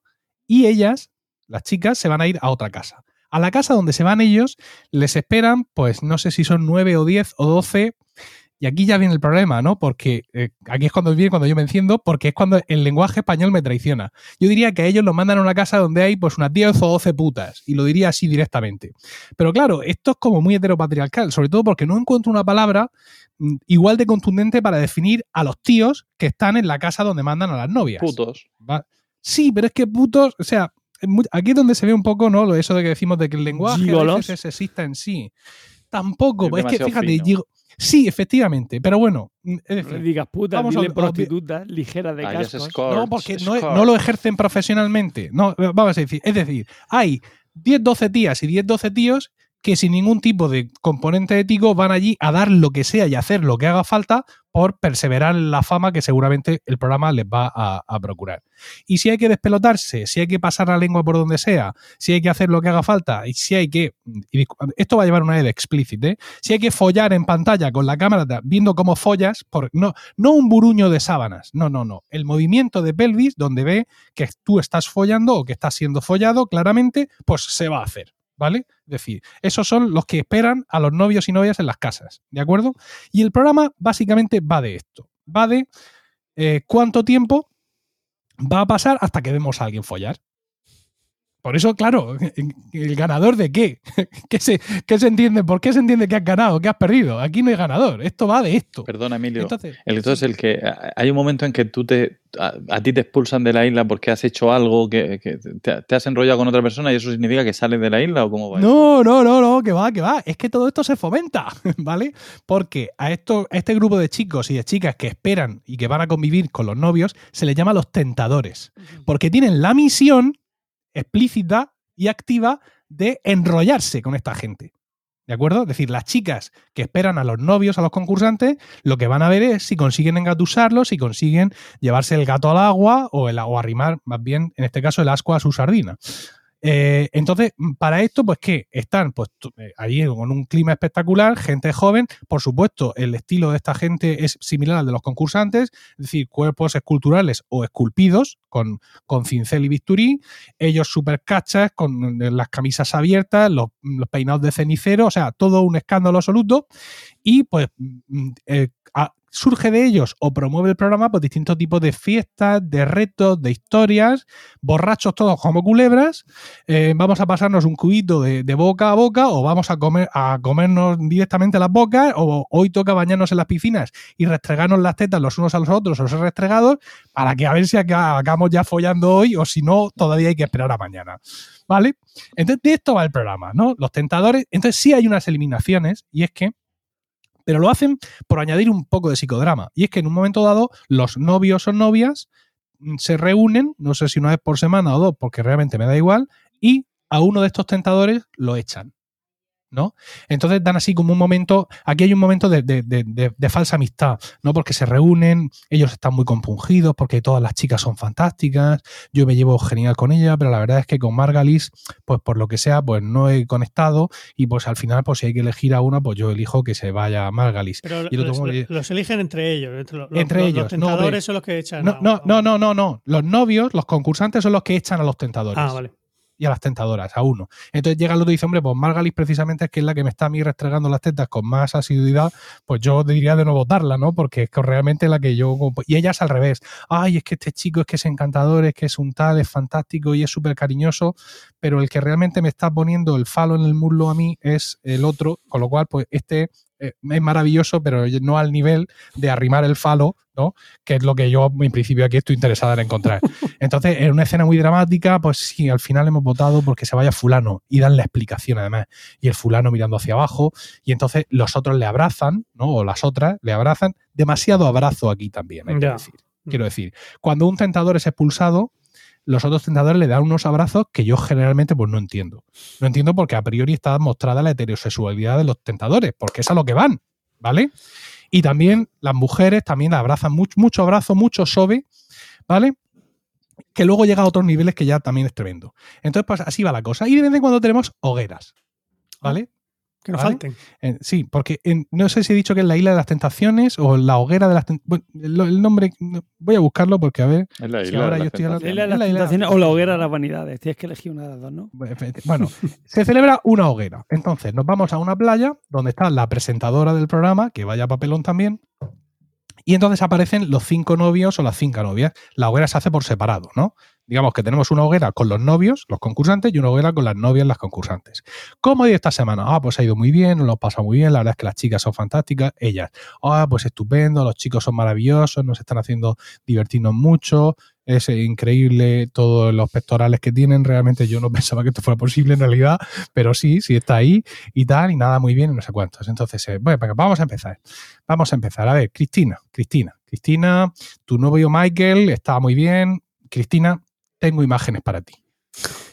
Speaker 1: y ellas, las chicas, se van a ir a otra casa. A la casa donde se van ellos, les esperan, pues no sé si son nueve o diez o doce y aquí ya viene el problema, ¿no? Porque eh, aquí es cuando viene cuando yo me enciendo, porque es cuando el lenguaje español me traiciona. Yo diría que a ellos los mandan a una casa donde hay pues unas 10 o 12 putas, y lo diría así directamente. Pero claro, esto es como muy heteropatriarcal, sobre todo porque no encuentro una palabra mm, igual de contundente para definir a los tíos que están en la casa donde mandan a las novias.
Speaker 3: Putos.
Speaker 1: Va- Sí, pero es que putos, o sea, aquí es donde se ve un poco, ¿no? Lo eso de que decimos de que el lenguaje a veces es sexista en sí. Tampoco,
Speaker 3: Es
Speaker 1: pues es que fíjate, digo, sí, efectivamente, pero bueno, mm, es
Speaker 4: No
Speaker 1: decir,
Speaker 4: digas puta,
Speaker 1: Vamos a-
Speaker 4: dile
Speaker 1: a-
Speaker 4: prostituta, ligera de
Speaker 3: Ah,
Speaker 4: cascos.
Speaker 3: escorts,
Speaker 1: no, porque no, no lo ejercen profesionalmente. No, vamos a decir, es decir, hay 10, 12 tías y 10, 12 tíos que sin ningún tipo de componente ético van allí a dar lo que sea y hacer lo que haga falta por perseverar la fama que seguramente el programa les va a, procurar. Y si hay que despelotarse, si hay que pasar la lengua por donde sea, si hay que hacer lo que haga falta, y si hay que. esto va a llevar una vez de explícit, ¿eh? Si hay que follar en pantalla con la cámara viendo cómo follas, por, no, no un buruño de sábanas, no, no, no. El movimiento de pelvis donde ve que tú estás follando o que estás siendo follado, claramente, pues se va a hacer. ¿Vale? Es decir, esos son los que esperan a los novios y novias en las casas, ¿de acuerdo? Y el programa básicamente va de esto. Va de eh, cuánto tiempo va a pasar hasta que vemos a alguien follar. Por eso, claro, ¿el ganador de qué? ¿Qué se, qué se entiende? ¿Por qué se entiende que has ganado, que has perdido? Aquí no hay ganador. Esto va de esto.
Speaker 3: Perdona, Emilio.
Speaker 1: Entonces,
Speaker 3: El, entonces, el que hay un momento en que tú te a, a ti te expulsan de la isla porque has hecho algo que, que te, te has enrollado con otra persona y eso significa que sales de la isla o cómo va eso?
Speaker 1: No, no, no, no, que va, que va. Es que todo esto se fomenta, ¿vale? Porque a, esto, a este grupo de chicos y de chicas que esperan y que van a convivir con los novios se les llama los tentadores. Porque tienen la misión explícita y activa de enrollarse con esta gente. ¿De acuerdo? Es decir, las chicas que esperan a los novios, a los concursantes, lo que van a ver es si consiguen engatusarlos, si consiguen llevarse el gato al agua o, el, o arrimar, más bien, en este caso, el asco a su sardina. Eh, entonces, para esto, pues que están pues eh, ahí con un clima espectacular, gente joven, por supuesto, el estilo de esta gente es similar al de los concursantes, es decir, cuerpos esculturales o esculpidos con, con cincel y bisturí, ellos súper cachas, con eh, las camisas abiertas, los, los, peinados de cenicero, o sea, todo un escándalo absoluto, y pues mm, eh, surge de ellos o promueve el programa pues distintos tipos de fiestas, de retos, de historias, borrachos todos como culebras, eh, vamos a pasarnos un cubito de, boca a boca o vamos a comer a comernos directamente las bocas o hoy toca bañarnos en las piscinas y restregarnos las tetas los unos a los otros o ser restregados para que a ver si acabamos ya follando hoy o si no todavía hay que esperar a mañana. ¿Vale? Entonces de esto va el programa, ¿no? Los tentadores, entonces sí hay unas eliminaciones y es que pero lo hacen por añadir un poco de psicodrama. Y es que en un momento dado, los novios o novias se reúnen, no sé si una vez por semana o dos, porque realmente me da igual, y a uno de estos tentadores lo echan. ¿No? Entonces dan así como un momento, aquí hay un momento de, de, de, de, falsa amistad, ¿no? Porque se reúnen, ellos están muy compungidos porque todas las chicas son fantásticas, yo me llevo genial con ella, pero la verdad es que con Margalis, pues por lo que sea, pues no he conectado y pues al final, pues si hay que elegir a una, pues yo elijo que se vaya a Margalis.
Speaker 2: Pero
Speaker 1: y
Speaker 2: los, eligen entre ellos, entre, los,
Speaker 1: entre ellos.
Speaker 2: Los tentadores no, son los que echan.
Speaker 1: No, no, no, no, no, no, los novios, los concursantes son los que echan a los tentadores.
Speaker 2: Ah, vale
Speaker 1: y a las tentadoras, a uno. Entonces llega el otro y dice, hombre, pues Margalis precisamente es que es la que me está a mí restregando las tetas con más asiduidad, pues yo diría de no votarla, ¿no? Porque es realmente la que yo... Y ella es al revés. Ay, es que este chico es que es encantador, es que es un tal, es fantástico y es súper cariñoso, pero el que realmente me está poniendo el falo en el muslo a mí es el otro, con lo cual, pues este es maravilloso, pero no al nivel de arrimar el falo, ¿no? Que es lo que yo, en principio, aquí estoy interesada en encontrar. Entonces, en una escena muy dramática, pues sí, al final hemos votado porque se vaya fulano y dan la explicación además. Y el fulano mirando hacia abajo, y entonces los otros le abrazan, ¿no? O las otras le abrazan. Demasiado abrazo aquí también, hay que decir. Quiero decir, cuando un tentador es expulsado, los otros tentadores le dan unos abrazos que yo generalmente pues no entiendo. No entiendo porque a priori está mostrada la heterosexualidad de los tentadores, porque es a lo que van, ¿vale? Y también las mujeres también abrazan mucho, mucho abrazo, mucho sobe, ¿vale? Que luego llega a otros niveles que ya también es tremendo. Entonces, pues así va la cosa. Y de vez en cuando tenemos hogueras, ¿vale?
Speaker 2: Que no
Speaker 1: ¿Vale?
Speaker 2: falten.
Speaker 1: Eh, sí, porque en- no sé si he dicho que es la isla de las tentaciones o la hoguera de las tentaciones. Bueno, el, el nombre, no, voy a buscarlo porque a ver.
Speaker 3: Es la
Speaker 1: Si
Speaker 3: isla
Speaker 1: ahora
Speaker 3: de
Speaker 1: yo
Speaker 3: las
Speaker 1: estoy hablando-
Speaker 3: tentaciones.
Speaker 4: La isla de las
Speaker 1: la isla de las
Speaker 4: tentaciones o la hoguera de las vanidades. Tienes que elegir una de las dos, ¿no?
Speaker 1: Bueno, se celebra una hoguera. Entonces, nos vamos a una playa donde está la presentadora del programa, que vaya papelón también. Y entonces aparecen los cinco novios o las cinco novias. La hoguera se hace por separado, ¿no? Digamos que tenemos una hoguera con los novios, los concursantes, y una hoguera con las novias, las concursantes. ¿Cómo ha ido esta semana? Ah, pues ha ido muy bien, nos lo pasa muy bien, la verdad es que las chicas son fantásticas, ellas, ah, pues estupendo, los chicos son maravillosos, nos están haciendo divertirnos mucho, es increíble todos los pectorales que tienen, realmente yo no pensaba que esto fuera posible en realidad, pero sí, sí está ahí y tal, y nada, muy bien, y no sé cuántos. Entonces, eh, bueno, vamos a empezar. Vamos a empezar. A ver, Cristina, Cristina, Cristina, tu novio Michael está muy bien. Cristina, tengo imágenes para ti.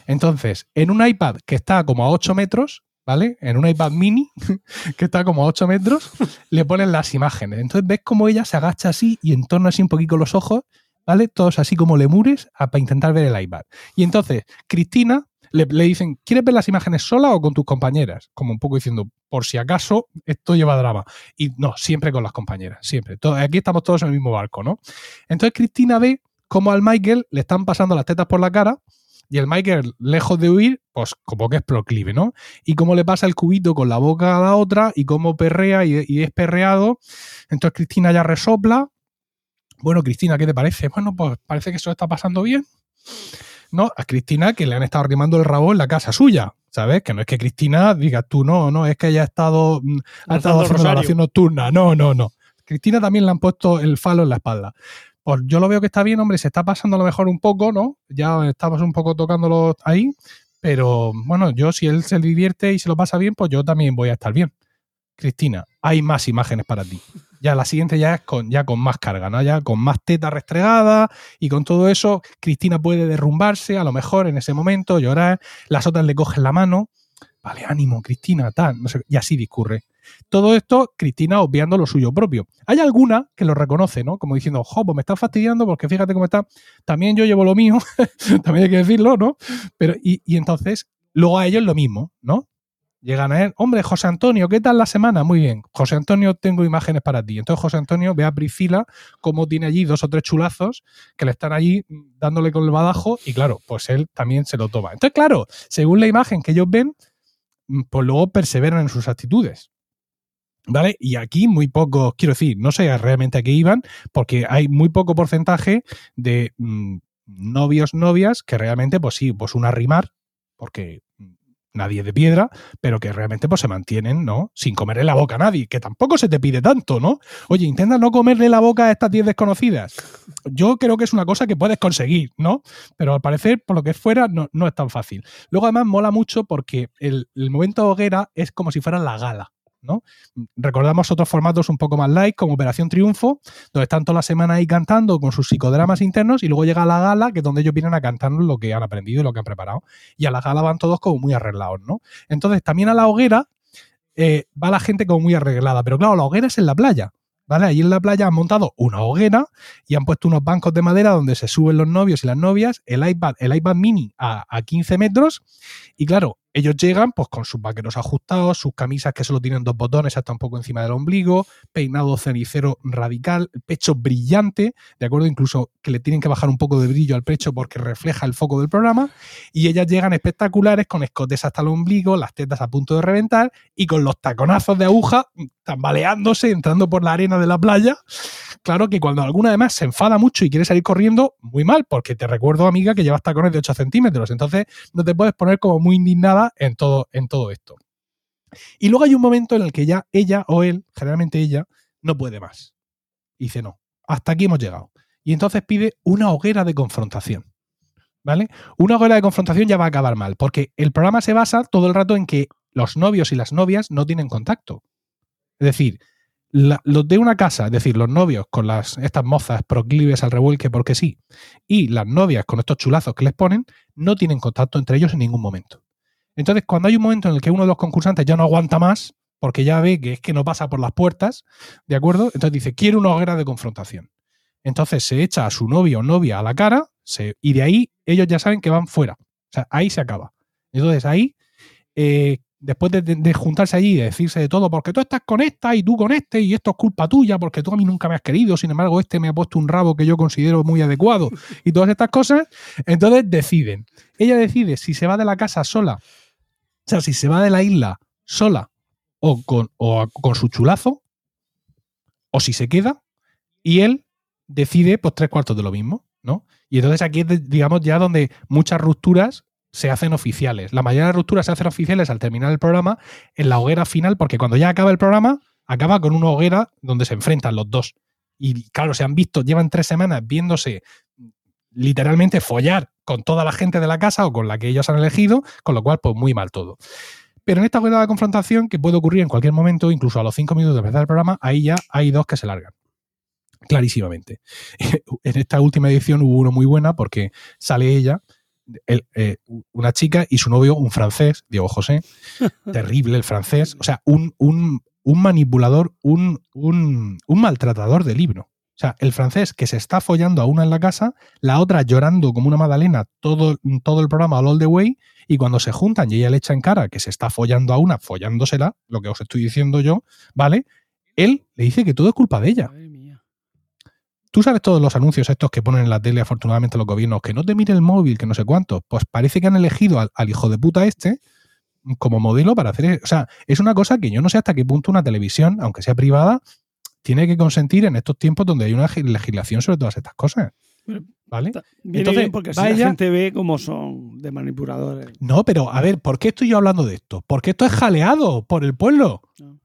Speaker 1: Entonces, en un iPad que está como a 8 metros, ¿vale? En un iPad mini que está como a 8 metros, le ponen las imágenes. Entonces ves como ella se agacha así y entorna así un poquito los ojos, ¿vale? Todos así como lemures para intentar ver el iPad. Y entonces, Cristina le, le dicen, ¿quieres ver las imágenes sola o con tus compañeras? Como un poco diciendo, por si acaso esto lleva drama. Y no, siempre con las compañeras, siempre. Todo- aquí estamos todos en el mismo barco, ¿no? Entonces Cristina ve cómo al Michael le están pasando las tetas por la cara y el Michael, lejos de huir, pues como que es proclive, ¿no? Y cómo le pasa el cubito con la boca a la otra y cómo perrea y, y es perreado. Entonces Cristina ya resopla. Bueno, Cristina, ¿qué te parece? Bueno, pues parece que eso está pasando bien. No, a Cristina que le han estado arrimando el rabo en la casa suya, ¿sabes? Que no es que Cristina diga tú, no, no, es que ella ha estado, mm, ha estado haciendo la
Speaker 2: rosario.
Speaker 1: oración nocturna. No, no, no. Cristina también le han puesto el falo en la espalda. Pues yo lo veo que está bien, hombre, se está pasando a lo mejor un poco, ¿no? Ya estamos un poco tocándolo ahí, pero bueno, yo si él se divierte y se lo pasa bien, pues yo también voy a estar bien. Cristina, hay más imágenes para ti. Ya la siguiente ya es con, ya con más carga, ¿no? Ya con más teta restregada y con todo eso, Cristina puede derrumbarse, a lo mejor en ese momento, llorar, las otras le cogen la mano, vale, ánimo, Cristina, tal, no sé, y así discurre. Todo esto, Cristina obviando lo suyo propio. Hay alguna que lo reconoce, ¿no? Como diciendo, jo, pues me está fastidiando porque fíjate cómo está. También yo llevo lo mío, también hay que decirlo, ¿no? Pero, y, y entonces, luego a ellos lo mismo, ¿no? Llegan a él, hombre, José Antonio, ¿qué tal la semana? Muy bien. José Antonio, tengo imágenes para ti. Entonces José Antonio ve a Priscila cómo tiene allí dos o tres chulazos que le están allí dándole con el badajo y claro, pues él también se lo toma. Entonces, claro, según la imagen que ellos ven, pues luego perseveran en sus actitudes. ¿Vale? Y aquí muy pocos, quiero decir, no sé realmente a qué iban, porque hay muy poco porcentaje de mm, novios, novias, que realmente, pues sí, pues una rimar, porque nadie de piedra, pero que realmente pues se mantienen, ¿no? Sin comerle la boca a nadie, que tampoco se te pide tanto, ¿no? Oye, intenta no comerle la boca a estas 10 desconocidas. Yo creo que es una cosa que puedes conseguir, ¿no? Pero al parecer, por lo que fuera, no, no es tan fácil. Luego además mola mucho porque el, el momento hoguera es como si fuera la gala. Recordamos otros formatos un poco más light, como Operación Triunfo, donde están toda la semana ahí cantando con sus psicodramas internos y luego llega la gala, que es donde ellos vienen a cantarnos lo que han aprendido y lo que han preparado. Y a la gala van todos como muy arreglados, ¿no? Entonces, también a la hoguera eh, va la gente como muy arreglada, pero claro, la hoguera es en la playa. ¿Vale? Allí en la playa han montado una hoguera y han puesto unos bancos de madera donde se suben los novios y las novias, el iPad, el iPad mini a, a 15 metros. Y claro, ellos llegan pues con sus vaqueros ajustados, sus camisas que solo tienen dos botones hasta un poco encima del ombligo, peinado cenicero radical, pecho brillante, de acuerdo, incluso que le tienen que bajar un poco de brillo al pecho porque refleja el foco del programa, y ellas llegan espectaculares con escotes hasta el ombligo, las tetas a punto de reventar y con los taconazos de aguja tambaleándose, entrando por la arena de la playa. Claro que cuando alguna además se enfada mucho y quiere salir corriendo, muy mal, porque te recuerdo, amiga, que llevas tacones de 8 centímetros, entonces no te puedes poner como muy indignada en todo, en todo esto. Y luego hay un momento en el que ya ella o él, generalmente ella, no puede más. Y dice, no, hasta aquí hemos llegado. Y entonces pide una hoguera de confrontación. ¿Vale? Una hoguera de confrontación ya va a acabar mal, porque el programa se basa todo el rato en que los novios y las novias no tienen contacto. Es decir, la, los de una casa, es decir, los novios con las, estas mozas proclives al revuelque porque sí, y las novias con estos chulazos que les ponen, no tienen contacto entre ellos en ningún momento. Entonces, cuando hay un momento en el que uno de los concursantes ya no aguanta más, porque ya ve que es que no pasa por las puertas, ¿de acuerdo? Entonces dice, quiero una hoguera de confrontación. Entonces se echa a su novio o novia a la cara y de ahí ellos ya saben que van fuera. O sea, ahí se acaba. Entonces ahí, eh, después de, de, de, juntarse allí y de decirse de todo, porque tú estás con esta y tú con este y esto es culpa tuya, porque tú a mí nunca me has querido, sin embargo este me ha puesto un rabo que yo considero muy adecuado y todas estas cosas, entonces deciden. Ella decide si se va de la casa sola, o sea, si se va de la isla sola o con, su chulazo, o si se queda, y él decide pues tres cuartos de lo mismo, ¿no? Y entonces aquí es, digamos, ya donde muchas rupturas se hacen oficiales. La mayoría de rupturas se hacen oficiales al terminar el programa en la hoguera final, porque cuando ya acaba el programa, acaba con una hoguera donde se enfrentan los dos. Y claro, se han visto, llevan tres semanas viéndose literalmente follar con toda la gente de la casa o con la que ellos han elegido, con lo cual, pues muy mal todo. Pero en esta de confrontación, que puede ocurrir en cualquier momento, incluso a los cinco minutos de empezar el programa, ahí ya hay dos que se largan clarísimamente. En esta última edición hubo uno muy buena porque sale ella, el, eh, una chica y su novio, un francés, Diego José, terrible el francés, o sea, un, un, un manipulador, un, un, un, maltratador de libro. O sea, el francés que se está follando a una en la casa, la otra llorando como una magdalena todo, todo el programa all the way, y cuando se juntan y ella le echa en cara que se está follando a una, follándosela, lo que os estoy diciendo yo, ¿vale? Él le dice que todo es culpa de ella. Tú sabes todos los anuncios estos que ponen en la tele, afortunadamente, los gobiernos, que no te mire el móvil, que no sé cuánto. Pues parece que han elegido al, al, hijo de puta este como modelo para hacer. O sea, es una cosa que yo no sé hasta qué punto una televisión, aunque sea privada, tiene que consentir en estos tiempos donde hay una legislación sobre todas estas cosas. ¿Vale?
Speaker 4: Viene Entonces, porque así la gente ve cómo son de manipuladores.
Speaker 1: No, pero a ver, ¿por qué estoy yo hablando de esto? Porque esto es jaleado por el pueblo. No.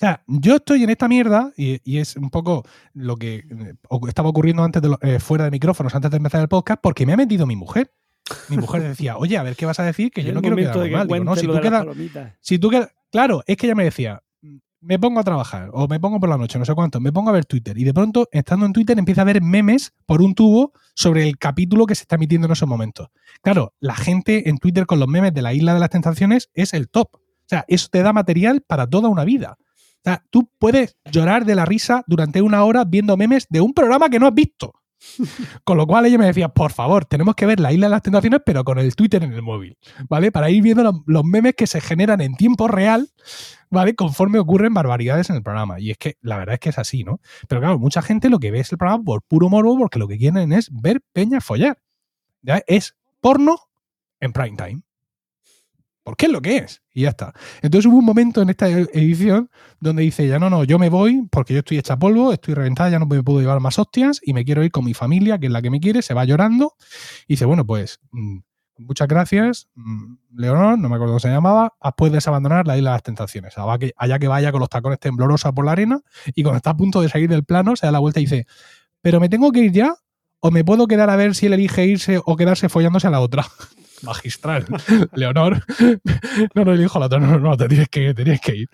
Speaker 1: O sea, yo estoy en esta mierda y, y, es un poco lo que estaba ocurriendo antes de lo, eh, fuera de micrófonos, antes de empezar el podcast, porque me ha metido mi mujer. Mi mujer decía, oye, a ver qué vas a decir, que yo no quiero quedar mal. Digo, no, si tú, quedas, si tú quedas, claro, es que ella me decía, me pongo a trabajar o me pongo por la noche, no sé cuánto, me pongo a ver Twitter y de pronto, estando en Twitter, empieza a ver memes por un tubo sobre el capítulo que se está emitiendo en esos momentos. Claro, la gente en Twitter con los memes de la Isla de las Tentaciones es el top. O sea, eso te da material para toda una vida. O sea, tú puedes llorar de la risa durante una hora viendo memes de un programa que no has visto. Con lo cual ella me decía, por favor, tenemos que ver la isla de las tentaciones, pero con el Twitter en el móvil, ¿vale? Para ir viendo los, memes que se generan en tiempo real, ¿vale? Conforme ocurren barbaridades en el programa. Y es que la verdad es que es así, ¿no? Pero claro, mucha gente lo que ve es el programa por puro morbo, porque lo que quieren es ver peña follar. Es porno en prime time. Porque es lo que es. Y ya está. Entonces hubo un momento en esta edición donde dice, ya no, no, yo me voy porque yo estoy hecha polvo, estoy reventada, ya no me puedo llevar más hostias y me quiero ir con mi familia, que es la que me quiere, se va llorando. Y dice, bueno, pues mm, muchas gracias, mm, Leonor, no me acuerdo cómo se llamaba, puedes abandonar la isla de las tentaciones. Allá que vaya con los tacones temblorosos por la arena y cuando está a punto de salir del plano se da la vuelta y dice, pero me tengo que ir ya o me puedo quedar a ver si él elige irse o quedarse follándose a la otra. Magistral. Leonor, no, no elijo la otra, no, no, no, te tienes que, te tienes que ir.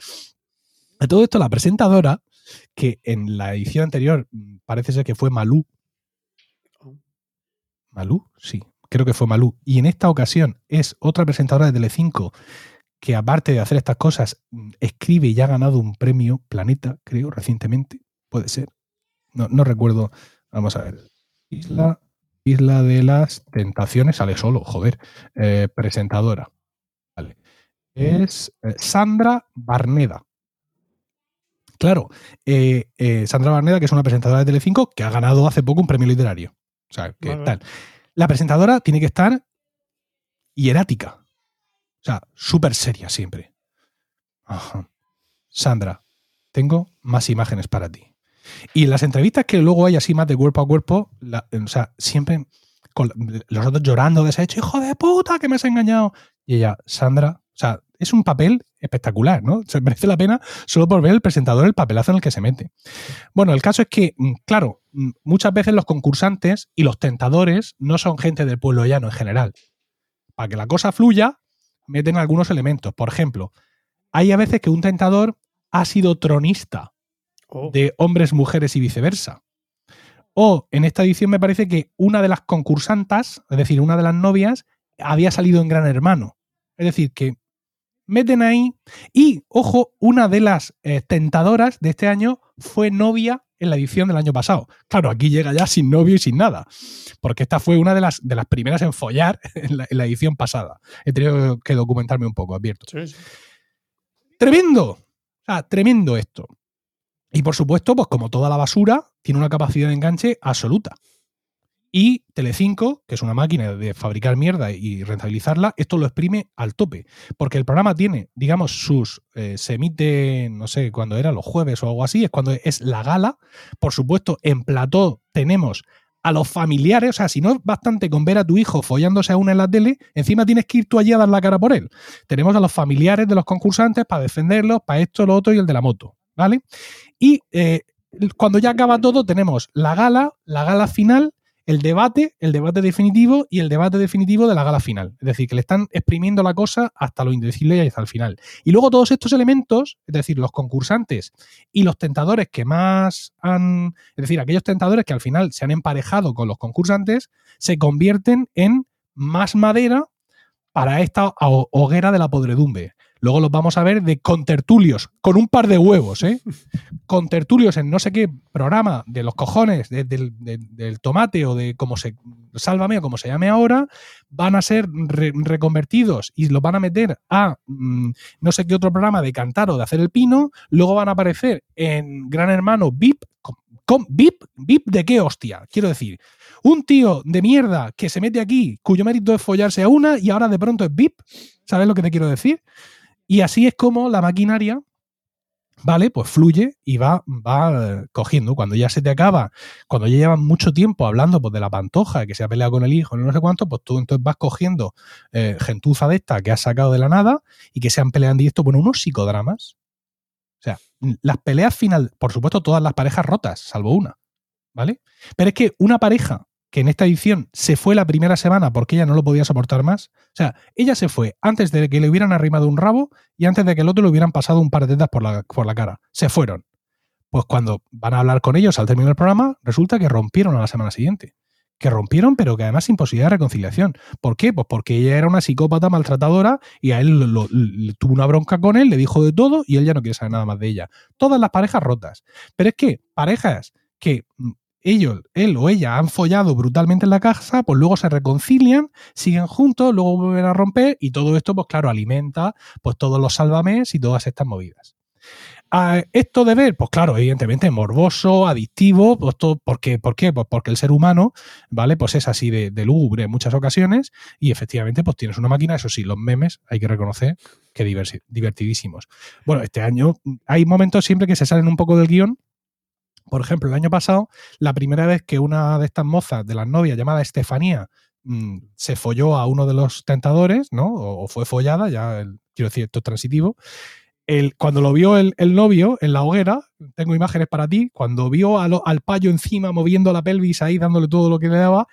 Speaker 1: A todo esto, la presentadora, que en la edición anterior mm, parece ser que fue Malú. ¿Malú? Sí, creo que fue Malú. Y en esta ocasión es otra presentadora de Telecinco que aparte de hacer estas cosas, mm, escribe y ha ganado un premio Planeta, creo, recientemente. Puede ser. No, no recuerdo. Vamos a ver. Isla, Isla de las Tentaciones, sale solo, joder. Eh, presentadora. Vale. Es eh, Sandra Barneda. Claro, eh, eh, Sandra Barneda, que es una presentadora de Telecinco que ha ganado hace poco un premio literario. O sea, ¿qué
Speaker 2: Vale.
Speaker 1: tal? La presentadora tiene que estar hierática. O sea, súper seria siempre. Ajá. Sandra, tengo más imágenes para ti. Y las entrevistas que luego hay así más de cuerpo a cuerpo, la- o sea, siempre con los otros llorando deshecho, hijo de puta, que me has engañado. Y ella, Sandra, o sea, es un papel espectacular, ¿no? Se merece la pena solo por ver el presentador el papelazo en el que se mete. Bueno, el caso es que, mm, claro, mm, muchas veces los concursantes y los tentadores no son gente del pueblo llano en general. Para que la cosa fluya, meten algunos elementos. Por ejemplo, hay a veces que un tentador ha sido tronista
Speaker 2: Oh.
Speaker 1: de hombres, mujeres y viceversa. O en esta edición me parece que una de las concursantas, es decir, una de las novias, había salido en Gran Hermano. Es decir, que meten ahí. Y, ojo, una de las eh, tentadoras de este año fue novia en la edición del año pasado. Claro, aquí llega ya sin novio y sin nada. Porque esta fue una de las, de las primeras en follar en la, en la edición pasada. He tenido que documentarme un poco, advierto.
Speaker 2: Sí, sí.
Speaker 1: Tremendo. O sea, tremendo esto. Y por supuesto, pues como toda la basura, tiene una capacidad de enganche absoluta. Y Telecinco, que es una máquina de fabricar mierda y rentabilizarla, esto lo exprime al tope. Porque el programa tiene, digamos, sus. eh, se emite, no sé cuándo era, los jueves o algo así, es cuando es la gala. Por supuesto, en plató tenemos a los familiares, o sea, si no es bastante con ver a tu hijo follándose a una en la tele, encima tienes que ir tú allí a dar la cara por él. Tenemos a los familiares de los concursantes para defenderlos, para esto, lo otro y el de la moto, ¿vale? Y eh, cuando ya acaba todo, tenemos la gala, la gala final, el debate, el debate definitivo y el debate definitivo de la gala final. Es decir, que le están exprimiendo la cosa hasta lo indecible y hasta el final. Y luego todos estos elementos, es decir, los concursantes y los tentadores que más han, es decir, aquellos tentadores que al final se han emparejado con los concursantes, se convierten en más madera para esta ho- hoguera de la podredumbre. Luego los vamos a ver de contertulios, con un par de huevos, ¿eh? Contertulios en no sé qué programa de los cojones, de- del, de- del tomate o de cómo se. Sálvame o como se llame ahora, van a ser re- reconvertidos y los van a meter a mm, no sé qué otro programa de cantar o de hacer el pino. Luego van a aparecer en Gran Hermano VIP. con- con- ¿VIP? ¿VIP de qué hostia? Quiero decir, un tío de mierda que se mete aquí, cuyo mérito es follarse a una y ahora de pronto es VIP. ¿Sabes lo que te quiero decir? Y así es como la maquinaria, ¿vale? Pues fluye y va, va eh, cogiendo. Cuando ya se te acaba, cuando ya llevan mucho tiempo hablando pues, de la pantoja, que se ha peleado con el hijo, no sé cuánto, pues tú entonces vas cogiendo eh, gentuza de esta que has sacado de la nada y que se han peleado en directo, bueno, unos psicodramas. O sea, las peleas final, por supuesto, todas las parejas rotas, salvo una, ¿vale? Pero es que una pareja que en esta edición se fue la primera semana porque ella no lo podía soportar más. O sea, ella se fue antes de que le hubieran arrimado un rabo y antes de que el otro le hubieran pasado un par de tetas por la, por la cara. Se fueron. Pues cuando van a hablar con ellos al terminar el programa, resulta que rompieron a la semana siguiente. Que rompieron, pero que además sin posibilidad de reconciliación. ¿Por qué? Pues porque ella era una psicópata maltratadora y a él lo- tuvo una bronca con él, le dijo de todo y él ya no quiere saber nada más de ella. Todas las parejas rotas. Pero es que parejas que mm, ellos, él o ella han follado brutalmente en la casa, pues luego se reconcilian, siguen juntos, luego vuelven a romper y todo esto, pues claro, alimenta pues todos los sálvames y todas estas movidas. Ah, esto de ver, pues claro, evidentemente morboso, adictivo, pues todo, ¿por qué? ¿Por qué? Pues porque el ser humano, ¿vale? Pues es así de, lúgubre en muchas ocasiones y efectivamente pues tienes una máquina, eso sí, los memes hay que reconocer que divertidísimos. Bueno, este año hay momentos siempre que se salen un poco del guion. Por ejemplo, el año pasado, la primera vez que una de estas mozas de las novias llamada Estefanía mm, se folló a uno de los tentadores, ¿no? O, fue follada, ya el- quiero decir, esto es transitivo. El, cuando lo vio el, el novio en la hoguera, tengo imágenes para ti, cuando vio lo- al payo encima moviendo la pelvis ahí, dándole todo lo que le daba,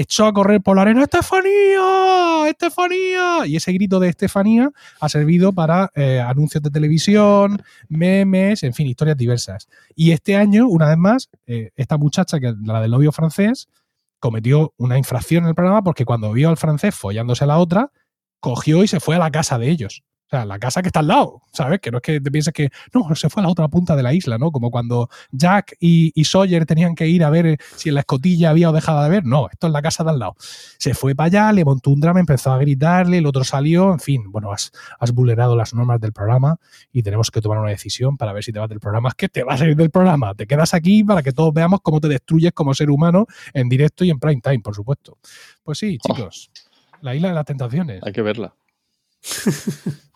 Speaker 1: echó a correr por la arena, ¡Estefanía! ¡Estefanía! Y ese grito de Estefanía ha servido para eh, anuncios de televisión, memes, en fin, historias diversas. Y este año, una vez más, eh, esta muchacha, que la del novio francés, cometió una infracción en el programa porque cuando vio al francés follándose a la otra, cogió y se fue a la casa de ellos. O sea, la casa que está al lado, ¿sabes? Que no es que te pienses que no, se fue a la otra punta de la isla, ¿no? Como cuando Jack y, y Sawyer tenían que ir a ver si en la escotilla había o dejaba de ver. No, esto es la casa de al lado. Se fue para allá, le montó un drama, empezó a gritarle, el otro salió, en fin, bueno, has, has vulnerado las normas del programa y tenemos que tomar una decisión para ver si te vas del programa. Es que te vas a ir del programa, te quedas aquí para que todos veamos cómo te destruyes como ser humano en directo y en prime time, por supuesto. Pues sí,
Speaker 3: Oh.
Speaker 1: chicos, la isla de las tentaciones.
Speaker 3: Hay que verla.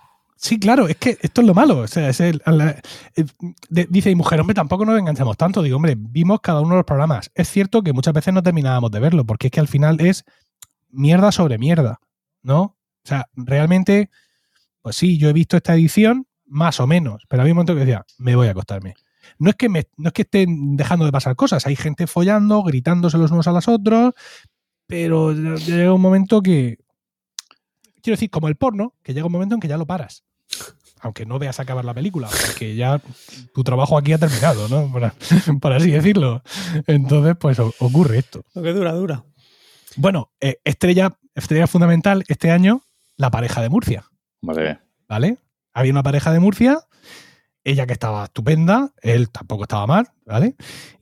Speaker 1: Sí, claro, es que esto es lo malo. O sea, eh, dice, y mujer, hombre, tampoco nos enganchamos tanto. Digo, hombre, vimos cada uno de los programas. Es cierto que muchas veces no terminábamos de verlo, porque es que al final es mierda sobre mierda, ¿no? O sea, realmente, pues sí, yo he visto esta edición, más o menos, pero había un momento que decía, me voy a acostarme. No es que no es que estén dejando de pasar cosas, hay gente follando, gritándose los unos a los otros, pero llega un momento que. Quiero decir, como el porno, que llega un momento en que ya lo paras aunque no veas acabar la película, porque ya tu trabajo aquí ha terminado, ¿no? Por, por así decirlo. Entonces, pues ocurre esto.
Speaker 2: Lo que dura, dura.
Speaker 1: Bueno, eh, estrella, estrella fundamental este año, la pareja de Murcia,
Speaker 3: Hombre,
Speaker 1: ¿vale? Había una pareja de Murcia, ella que estaba estupenda, él tampoco estaba mal, ¿vale?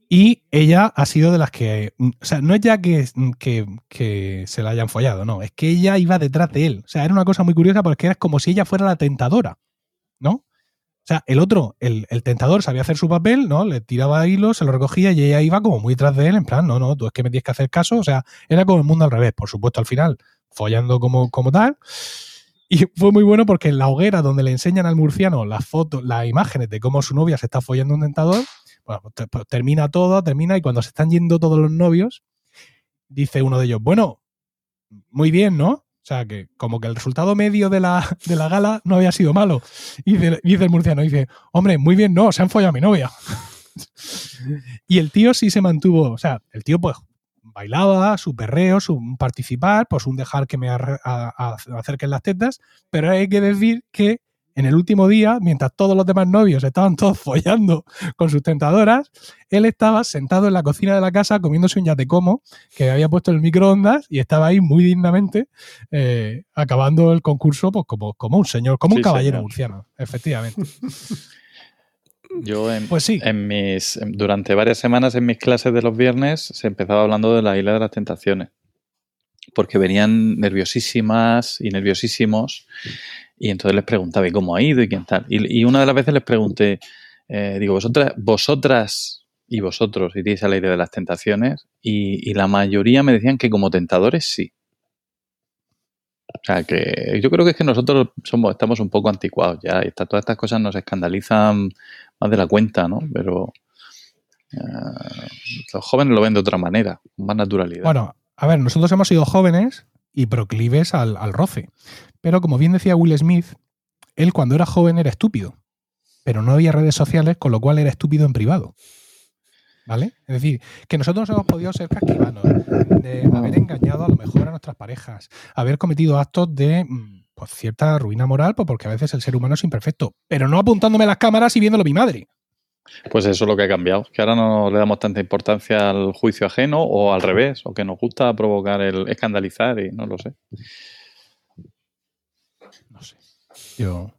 Speaker 1: Y ella ha sido de las que. mm, O sea, no es ya que, que, que se la hayan follado, no. Es que ella iba detrás de él. O sea, era una cosa muy curiosa porque era como si ella fuera la tentadora, ¿no? O sea, el otro, el, el tentador, sabía hacer su papel, ¿no? Le tiraba hilo, se lo recogía y ella iba como muy detrás de él, en plan, no, no, tú es que me tienes que hacer caso. O sea, era como el mundo al revés. Por supuesto, al final, follando como, como tal. Y fue muy bueno porque en la hoguera donde le enseñan al murciano las fotos, las imágenes de cómo su novia se está follando un tentador, bueno, pues pues termina todo, termina y cuando se están yendo todos los novios, dice uno de ellos, bueno, muy bien, ¿no? O sea, que como que el resultado medio de la, de la gala no había sido malo. Y dice, dice el murciano, dice, hombre, muy bien, no, se han follado a mi novia. y el tío sí se mantuvo, o sea, el tío pues bailaba, su perreo, su participar, pues un dejar que me acerquen las tetas, pero hay que decir que en el último día, mientras todos los demás novios estaban todos follando con sus tentadoras, él estaba sentado en la cocina de la casa comiéndose un yatecomo que había puesto en el microondas y estaba ahí muy dignamente eh, acabando el concurso pues como, como un señor, como un caballero murciano, efectivamente.
Speaker 3: yo en,
Speaker 1: Pues sí,
Speaker 3: en mis, durante varias semanas en mis clases de los viernes se empezaba hablando de la isla de las tentaciones. Porque venían nerviosísimas y nerviosísimos. Y entonces les preguntaba, ¿y cómo ha ido? ¿Y quién tal? Y, y una de las veces les pregunté, eh, digo, vosotras, vosotras y vosotros iréis al aire de las tentaciones. Y, la mayoría me decían que como tentadores sí. O sea, que yo creo que es que nosotros somos, estamos un poco anticuados ya. Y está- todas estas cosas nos escandalizan más de la cuenta, ¿no? Pero eh, los jóvenes lo ven de otra manera, con más naturalidad.
Speaker 1: Bueno, a ver, nosotros hemos sido jóvenes y proclives al, al roce. Pero como bien decía Will Smith, él cuando era joven era estúpido. Pero no había redes sociales, con lo cual era estúpido en privado. ¿Vale? Es decir, que nosotros hemos podido ser casquivanos, de haber engañado a lo mejor a nuestras parejas, haber cometido actos de mm, pues, cierta ruina moral, pues porque a veces el ser humano es imperfecto, pero no apuntándome las cámaras y viéndolo mi madre.
Speaker 3: Pues eso es lo que ha cambiado, que ahora no le damos tanta importancia al juicio ajeno o al revés, o que nos gusta provocar el escandalizar y no lo sé.
Speaker 1: No sé. Yo.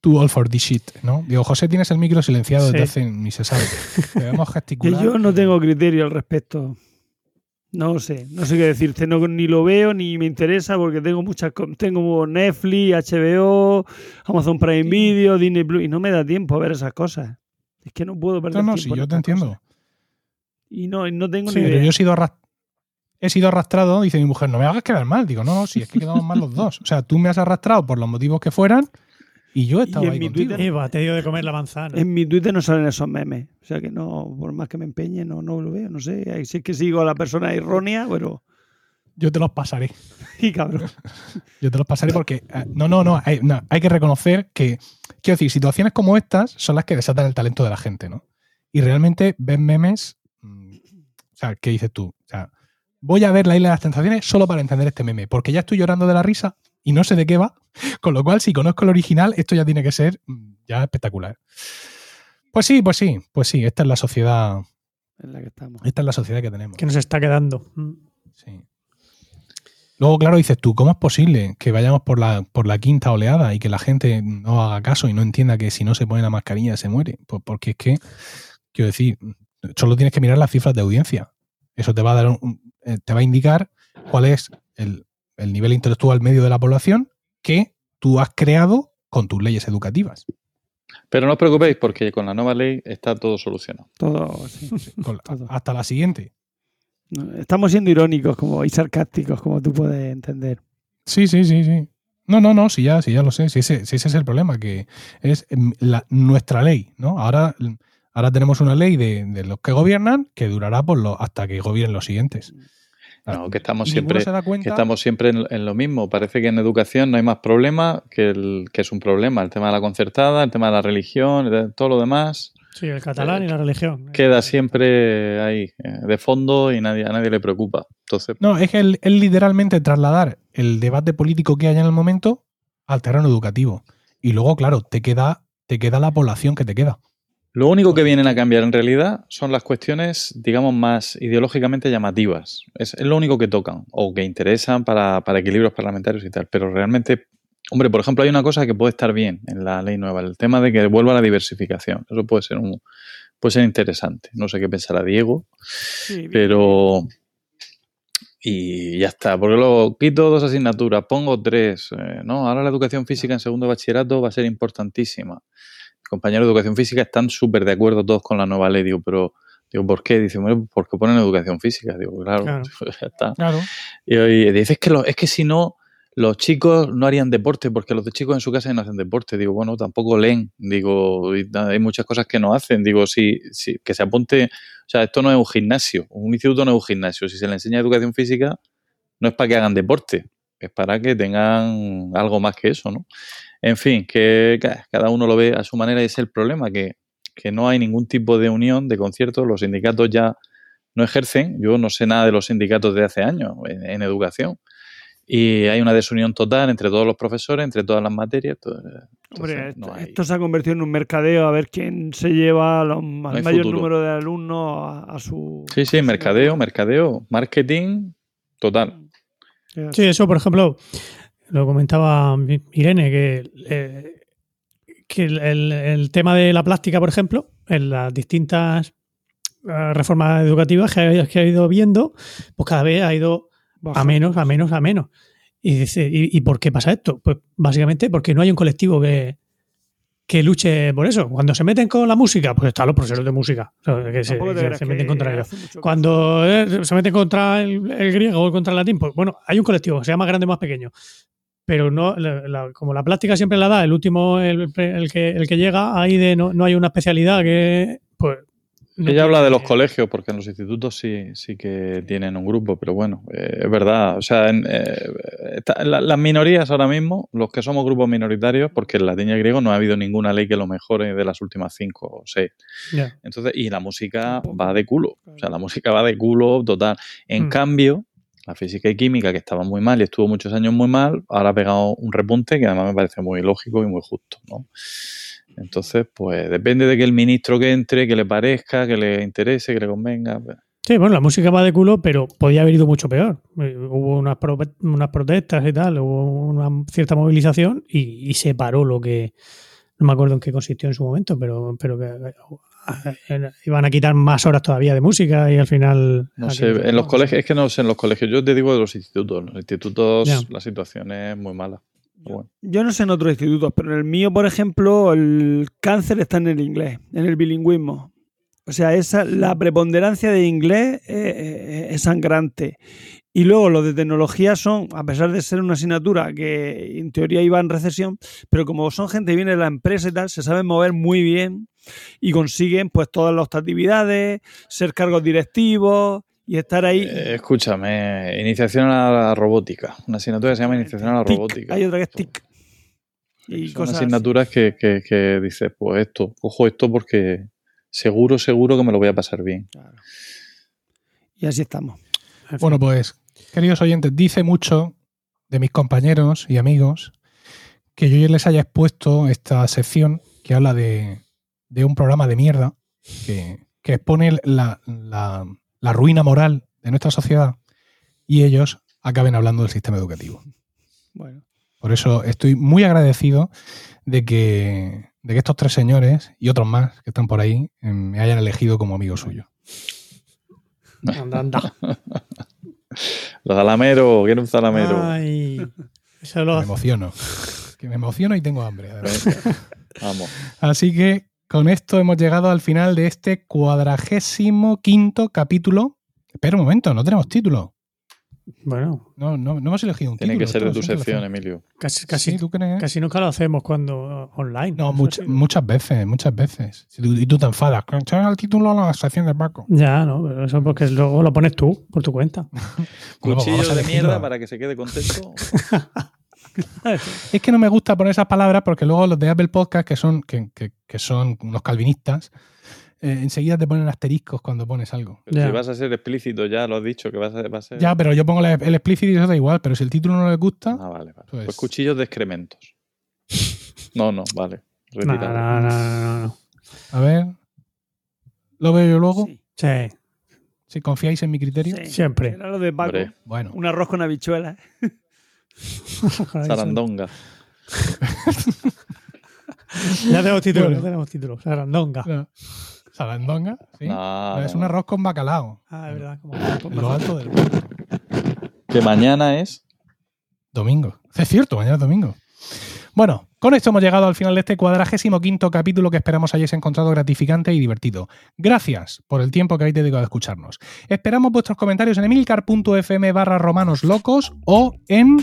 Speaker 1: Too all for this shit, ¿no? Digo, José, tienes el micro silenciado desde hace ni se sabe. Debemos gesticular.
Speaker 4: yo no tengo criterio al respecto. No sé, no sé qué decirte, no, ni lo veo ni me interesa porque tengo muchas tengo Netflix, HBO, Amazon Prime. Video, Disney Plus y no me da tiempo a ver esas cosas. Es que no puedo perder
Speaker 1: No, no,
Speaker 4: tiempo
Speaker 1: sí, yo te entiendo.
Speaker 4: Y no, y no tengo
Speaker 2: Sí,
Speaker 4: ni
Speaker 1: Pero
Speaker 4: idea.
Speaker 1: yo he sido, he sido arrastrado, dice mi mujer, no me hagas quedar mal. Digo, no, no, si es que quedamos mal los dos. O sea, tú me has arrastrado por los motivos que fueran y yo he estado
Speaker 4: en
Speaker 1: ahí
Speaker 4: mi
Speaker 1: contigo.
Speaker 4: Twitter-
Speaker 2: Eva, te dio de comer la manzana.
Speaker 4: En mi Twitter no salen esos memes. O sea que no, por más que me empeñe, no, no lo veo. No sé, si es que sigo a la persona errónea, pero.
Speaker 1: Yo te los pasaré.
Speaker 4: Y cabrón.
Speaker 1: Yo te los pasaré porque. eh, no, no, no hay, no. hay que reconocer que. Quiero decir, situaciones como estas son las que desatan el talento de la gente, ¿no? Y realmente ven memes. mm, O sea, ¿qué dices tú? O sea, voy a ver la isla de las tentaciones solo para entender este meme, porque ya estoy llorando de la risa y no sé de qué va. Con lo cual, si conozco el original, esto ya tiene que ser mm, ya espectacular. Pues sí, pues sí, pues sí, esta es la sociedad.
Speaker 4: En la que estamos.
Speaker 1: Esta es la sociedad que tenemos.
Speaker 2: Que nos está quedando. Mm.
Speaker 1: Sí. Luego, claro, dices tú, ¿cómo es posible que vayamos por la, por la quinta oleada y que la gente no haga caso y no entienda que si no se pone la mascarilla se muere? Pues porque es que, quiero decir, solo tienes que mirar las cifras de audiencia. Eso te va a dar un- eh, te va a indicar cuál es el, el nivel intelectual medio de la población que tú has creado con tus leyes educativas.
Speaker 3: Pero no os preocupéis porque con la nueva ley está todo solucionado.
Speaker 4: Todo, sí.
Speaker 1: Con la-
Speaker 4: Todo.
Speaker 1: hasta la siguiente.
Speaker 4: Estamos siendo irónicos como, y sarcásticos, como tú puedes entender.
Speaker 1: Sí, sí, sí, sí. No, no, no, sí ya, sí ya lo sé. Sí, ese, sí, ese es el problema, que es em, la- nuestra ley, ¿no? Ahora, ahora tenemos una ley de, de los que gobiernan que durará por lo, hasta que gobiernen los siguientes.
Speaker 3: No, que estamos siempre, que estamos siempre en, en lo mismo. Parece que en educación no hay más problema que, el, que es un problema. El tema de la concertada, el tema de la religión, todo lo demás
Speaker 2: Sí, el catalán y la religión.
Speaker 3: queda siempre ahí, eh, de fondo y nadie, a nadie le preocupa. Entonces,
Speaker 1: No, es que es literalmente trasladar el debate político que hay en el momento al terreno educativo. Y luego, claro, te queda, te queda la población que te queda.
Speaker 3: Lo único que vienen a cambiar en realidad son las cuestiones, digamos, más ideológicamente llamativas. Es, es lo único que tocan o que interesan para, para equilibrios parlamentarios y tal. Pero realmente, hombre, por ejemplo, hay una cosa que puede estar bien en la ley nueva, el tema de que vuelva la diversificación. Eso puede ser un puede ser interesante. No sé qué pensará Diego,
Speaker 4: Sí,
Speaker 3: pero y ya está. Porque luego quito dos asignaturas, pongo tres. eh, no, ahora la educación física en segundo de bachillerato va a ser importantísima. Compañeros de educación física están súper de acuerdo todos con la nueva ley. Digo, pero digo, ¿por qué? Dice, bueno, porque ponen educación física. Digo, claro,
Speaker 2: Claro.
Speaker 3: ya está.
Speaker 1: Claro.
Speaker 3: Y, y dice, es que, lo- es que si no, los chicos no harían deporte, porque los de chicos en su casa no hacen deporte. Digo, bueno, tampoco leen. Digo, hay muchas cosas que no hacen. Digo, sí, sí, que se apunte. O sea, esto no es un gimnasio. Un instituto no es un gimnasio. Si se le enseña educación física, no es para que hagan deporte, es para que tengan algo más que eso, ¿no? En fin, que ca- cada uno lo ve a su manera y es el problema, que, que no hay ningún tipo de unión, de concierto. Los sindicatos ya no ejercen. Yo no sé nada de los sindicatos de hace años en educación. Y hay una desunión total entre todos los profesores, entre todas las materias.
Speaker 4: Hombre, esto,
Speaker 3: no hay-
Speaker 4: esto se ha convertido en un mercadeo a ver quién se lleva los, al mayor
Speaker 3: futuro.
Speaker 4: número de alumnos a, a su.
Speaker 3: Sí, sí, mercadeo, mercadeo, marketing, total.
Speaker 2: Sí, eso, por ejemplo, lo comentaba Irene, que, eh, que el, el- el tema de la plástica, por ejemplo, en las distintas eh, reformas educativas que ha, que ha ido viendo, pues cada vez ha ido a menos, a menos, a menos. Y dice, ¿y, y por qué pasa esto? Pues básicamente porque no hay un colectivo que, que luche por eso. Cuando se meten con la música, pues están los profesores de música, o sea, que se, que meten contra ellos. Cuando eh, se meten contra el, el griego o contra el latín, pues bueno, hay un colectivo, sea más grande o más pequeño. Pero no, la- la- como la plástica siempre la da, el último, el, el que, el que llega, ahí de no, no hay una especialidad que, pues, no
Speaker 3: Ella habla de los colegios, porque en los institutos sí, sí que tienen un grupo, pero bueno, eh, es verdad. O sea, en, eh, está- la- las minorías ahora mismo, los que somos grupos minoritarios, porque en latín y griego no ha habido ninguna ley que lo mejore de las últimas cinco o seis. Entonces, y la música va de culo. O sea, la música va de culo total. En
Speaker 2: Mm.
Speaker 3: cambio, la física y química, que estaba muy mal y estuvo muchos años muy mal, ahora ha pegado un repunte que además me parece muy lógico y muy justo, ¿no? Entonces, pues depende de que el ministro que entre, que le parezca, que le interese, que le convenga. pues,
Speaker 2: Sí, bueno, la música va de culo, pero podía haber ido mucho peor. Eh, Hubo unas, pro- unas protestas y tal, hubo una cierta movilización y, y se paró lo que. No me acuerdo en qué consistió en su momento, pero, pero que eh, iban a quitar más horas todavía de música y al final.
Speaker 3: No sé, en los colegios, es que no sé, en los colegios, yo te digo de los institutos. En los institutos la situación es muy mala. Bueno.
Speaker 4: Yo no sé en otros institutos, pero en el mío, por ejemplo, el cáncer está en el inglés, en el bilingüismo. O sea, esa, la preponderancia de inglés eh, eh, es sangrante. Y luego los de tecnología son, a pesar de ser una asignatura que en teoría iba en recesión, pero como son gente que viene de la empresa y tal, se saben mover muy bien y consiguen pues todas las actividades, ser cargos directivos y estar ahí.
Speaker 3: Eh, escúchame, iniciación a la robótica. Una asignatura que se llama iniciación a la
Speaker 4: TIC,
Speaker 3: robótica.
Speaker 4: Hay otra que es TIC. Y
Speaker 3: Son
Speaker 4: cosas así.
Speaker 3: asignaturas que, que, que dices, pues esto, cojo esto porque seguro, seguro que me lo voy a pasar bien.
Speaker 4: Claro. Y así estamos.
Speaker 1: Bueno, pues, queridos oyentes, dice mucho de mis compañeros y amigos que yo les haya expuesto esta sección que habla de, de un programa de mierda que, que expone la, la- la ruina moral de nuestra sociedad y ellos acaben hablando del sistema educativo.
Speaker 4: Bueno.
Speaker 1: Por eso estoy muy agradecido de que, de que estos tres señores y otros más que están por ahí eh, me hayan elegido como amigo suyo.
Speaker 2: Anda, anda.
Speaker 3: Los salameros, quiero un salamero.
Speaker 2: Ay, eso lo
Speaker 1: Me emociono. Que me emociono y tengo hambre.
Speaker 3: Vamos.
Speaker 1: Así que con esto hemos llegado al final de este cuadragésimo quinto capítulo. Espera un momento, no tenemos título.
Speaker 2: Bueno,
Speaker 1: No, no, no hemos elegido un
Speaker 3: Tiene
Speaker 1: título.
Speaker 3: que ser de tu sección. Emilio.
Speaker 2: casi, casi,
Speaker 1: Sí, ¿tú crees?
Speaker 2: casi nunca lo hacemos cuando online.
Speaker 1: No, much- muchas veces, muchas veces. Si tú- Y tú te enfadas. Echar el título a la sección de Paco.
Speaker 2: Ya, no, pero eso porque luego lo pones tú por tu cuenta.
Speaker 3: Cuchillo de mierda para que se quede contento.
Speaker 1: Es que no me gusta poner esas palabras porque luego los de Apple Podcast, que son, que, que- que son unos calvinistas, eh, enseguida te ponen asteriscos cuando pones algo.
Speaker 3: Si vas a ser explícito, ya lo has dicho, que vas a, ser.
Speaker 1: Ya, pero yo pongo la- el explícito y eso da igual, pero si el título no les gusta,
Speaker 3: Ah, vale, vale.
Speaker 1: Pues-
Speaker 3: Pues, cuchillos de excrementos. No, no, vale.
Speaker 2: No,
Speaker 3: Retirado.
Speaker 2: no, no, no, no.
Speaker 1: a ver. ¿Lo veo yo luego?
Speaker 4: Sí,
Speaker 2: Sí,
Speaker 1: Si confiáis en mi criterio.
Speaker 4: sí.
Speaker 2: siempre.
Speaker 4: Era lo de Paco.
Speaker 1: Bueno,
Speaker 4: Un arroz con habichuelas.
Speaker 3: Sarandonga.
Speaker 2: Ya tenemos título,
Speaker 1: Bueno.
Speaker 2: ya tenemos título. Sarandonga.
Speaker 1: no. Sarandonga, sí.
Speaker 3: No,
Speaker 1: es
Speaker 3: no.
Speaker 1: un arroz con bacalao.
Speaker 2: Ah, es verdad. como-
Speaker 1: En lo alto del mundo.
Speaker 3: Que mañana es.
Speaker 1: Domingo. Es cierto, mañana es domingo. Bueno, con esto hemos llegado al final de este cuadragésimo quinto capítulo que esperamos hayáis encontrado gratificante y divertido. Gracias por el tiempo que habéis dedicado a escucharnos. Esperamos vuestros comentarios en emilcar.fm barra romanos locos o en...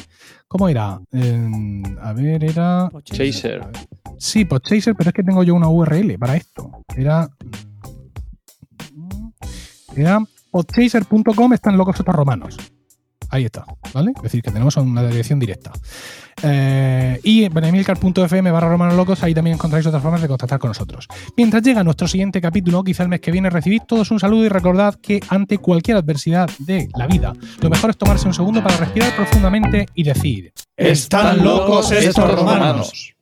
Speaker 1: ¿Cómo era? En- a ver, era...
Speaker 3: Chaser.
Speaker 1: Sí, Podchaser, pero es que tengo yo una URL para esto. Era. Era podchaser.com, están locos estos romanos. Ahí está, ¿vale? Es decir, que tenemos una dirección directa. Eh, y en emilcar.fm barra romanos locos, ahí también encontráis otras formas de contactar con nosotros. Mientras llega nuestro siguiente capítulo, quizá el mes que viene, recibid todos un saludo y recordad que ante cualquier adversidad de la vida, lo mejor es tomarse un segundo para respirar profundamente y decir:
Speaker 2: ¡Están locos estos romanos!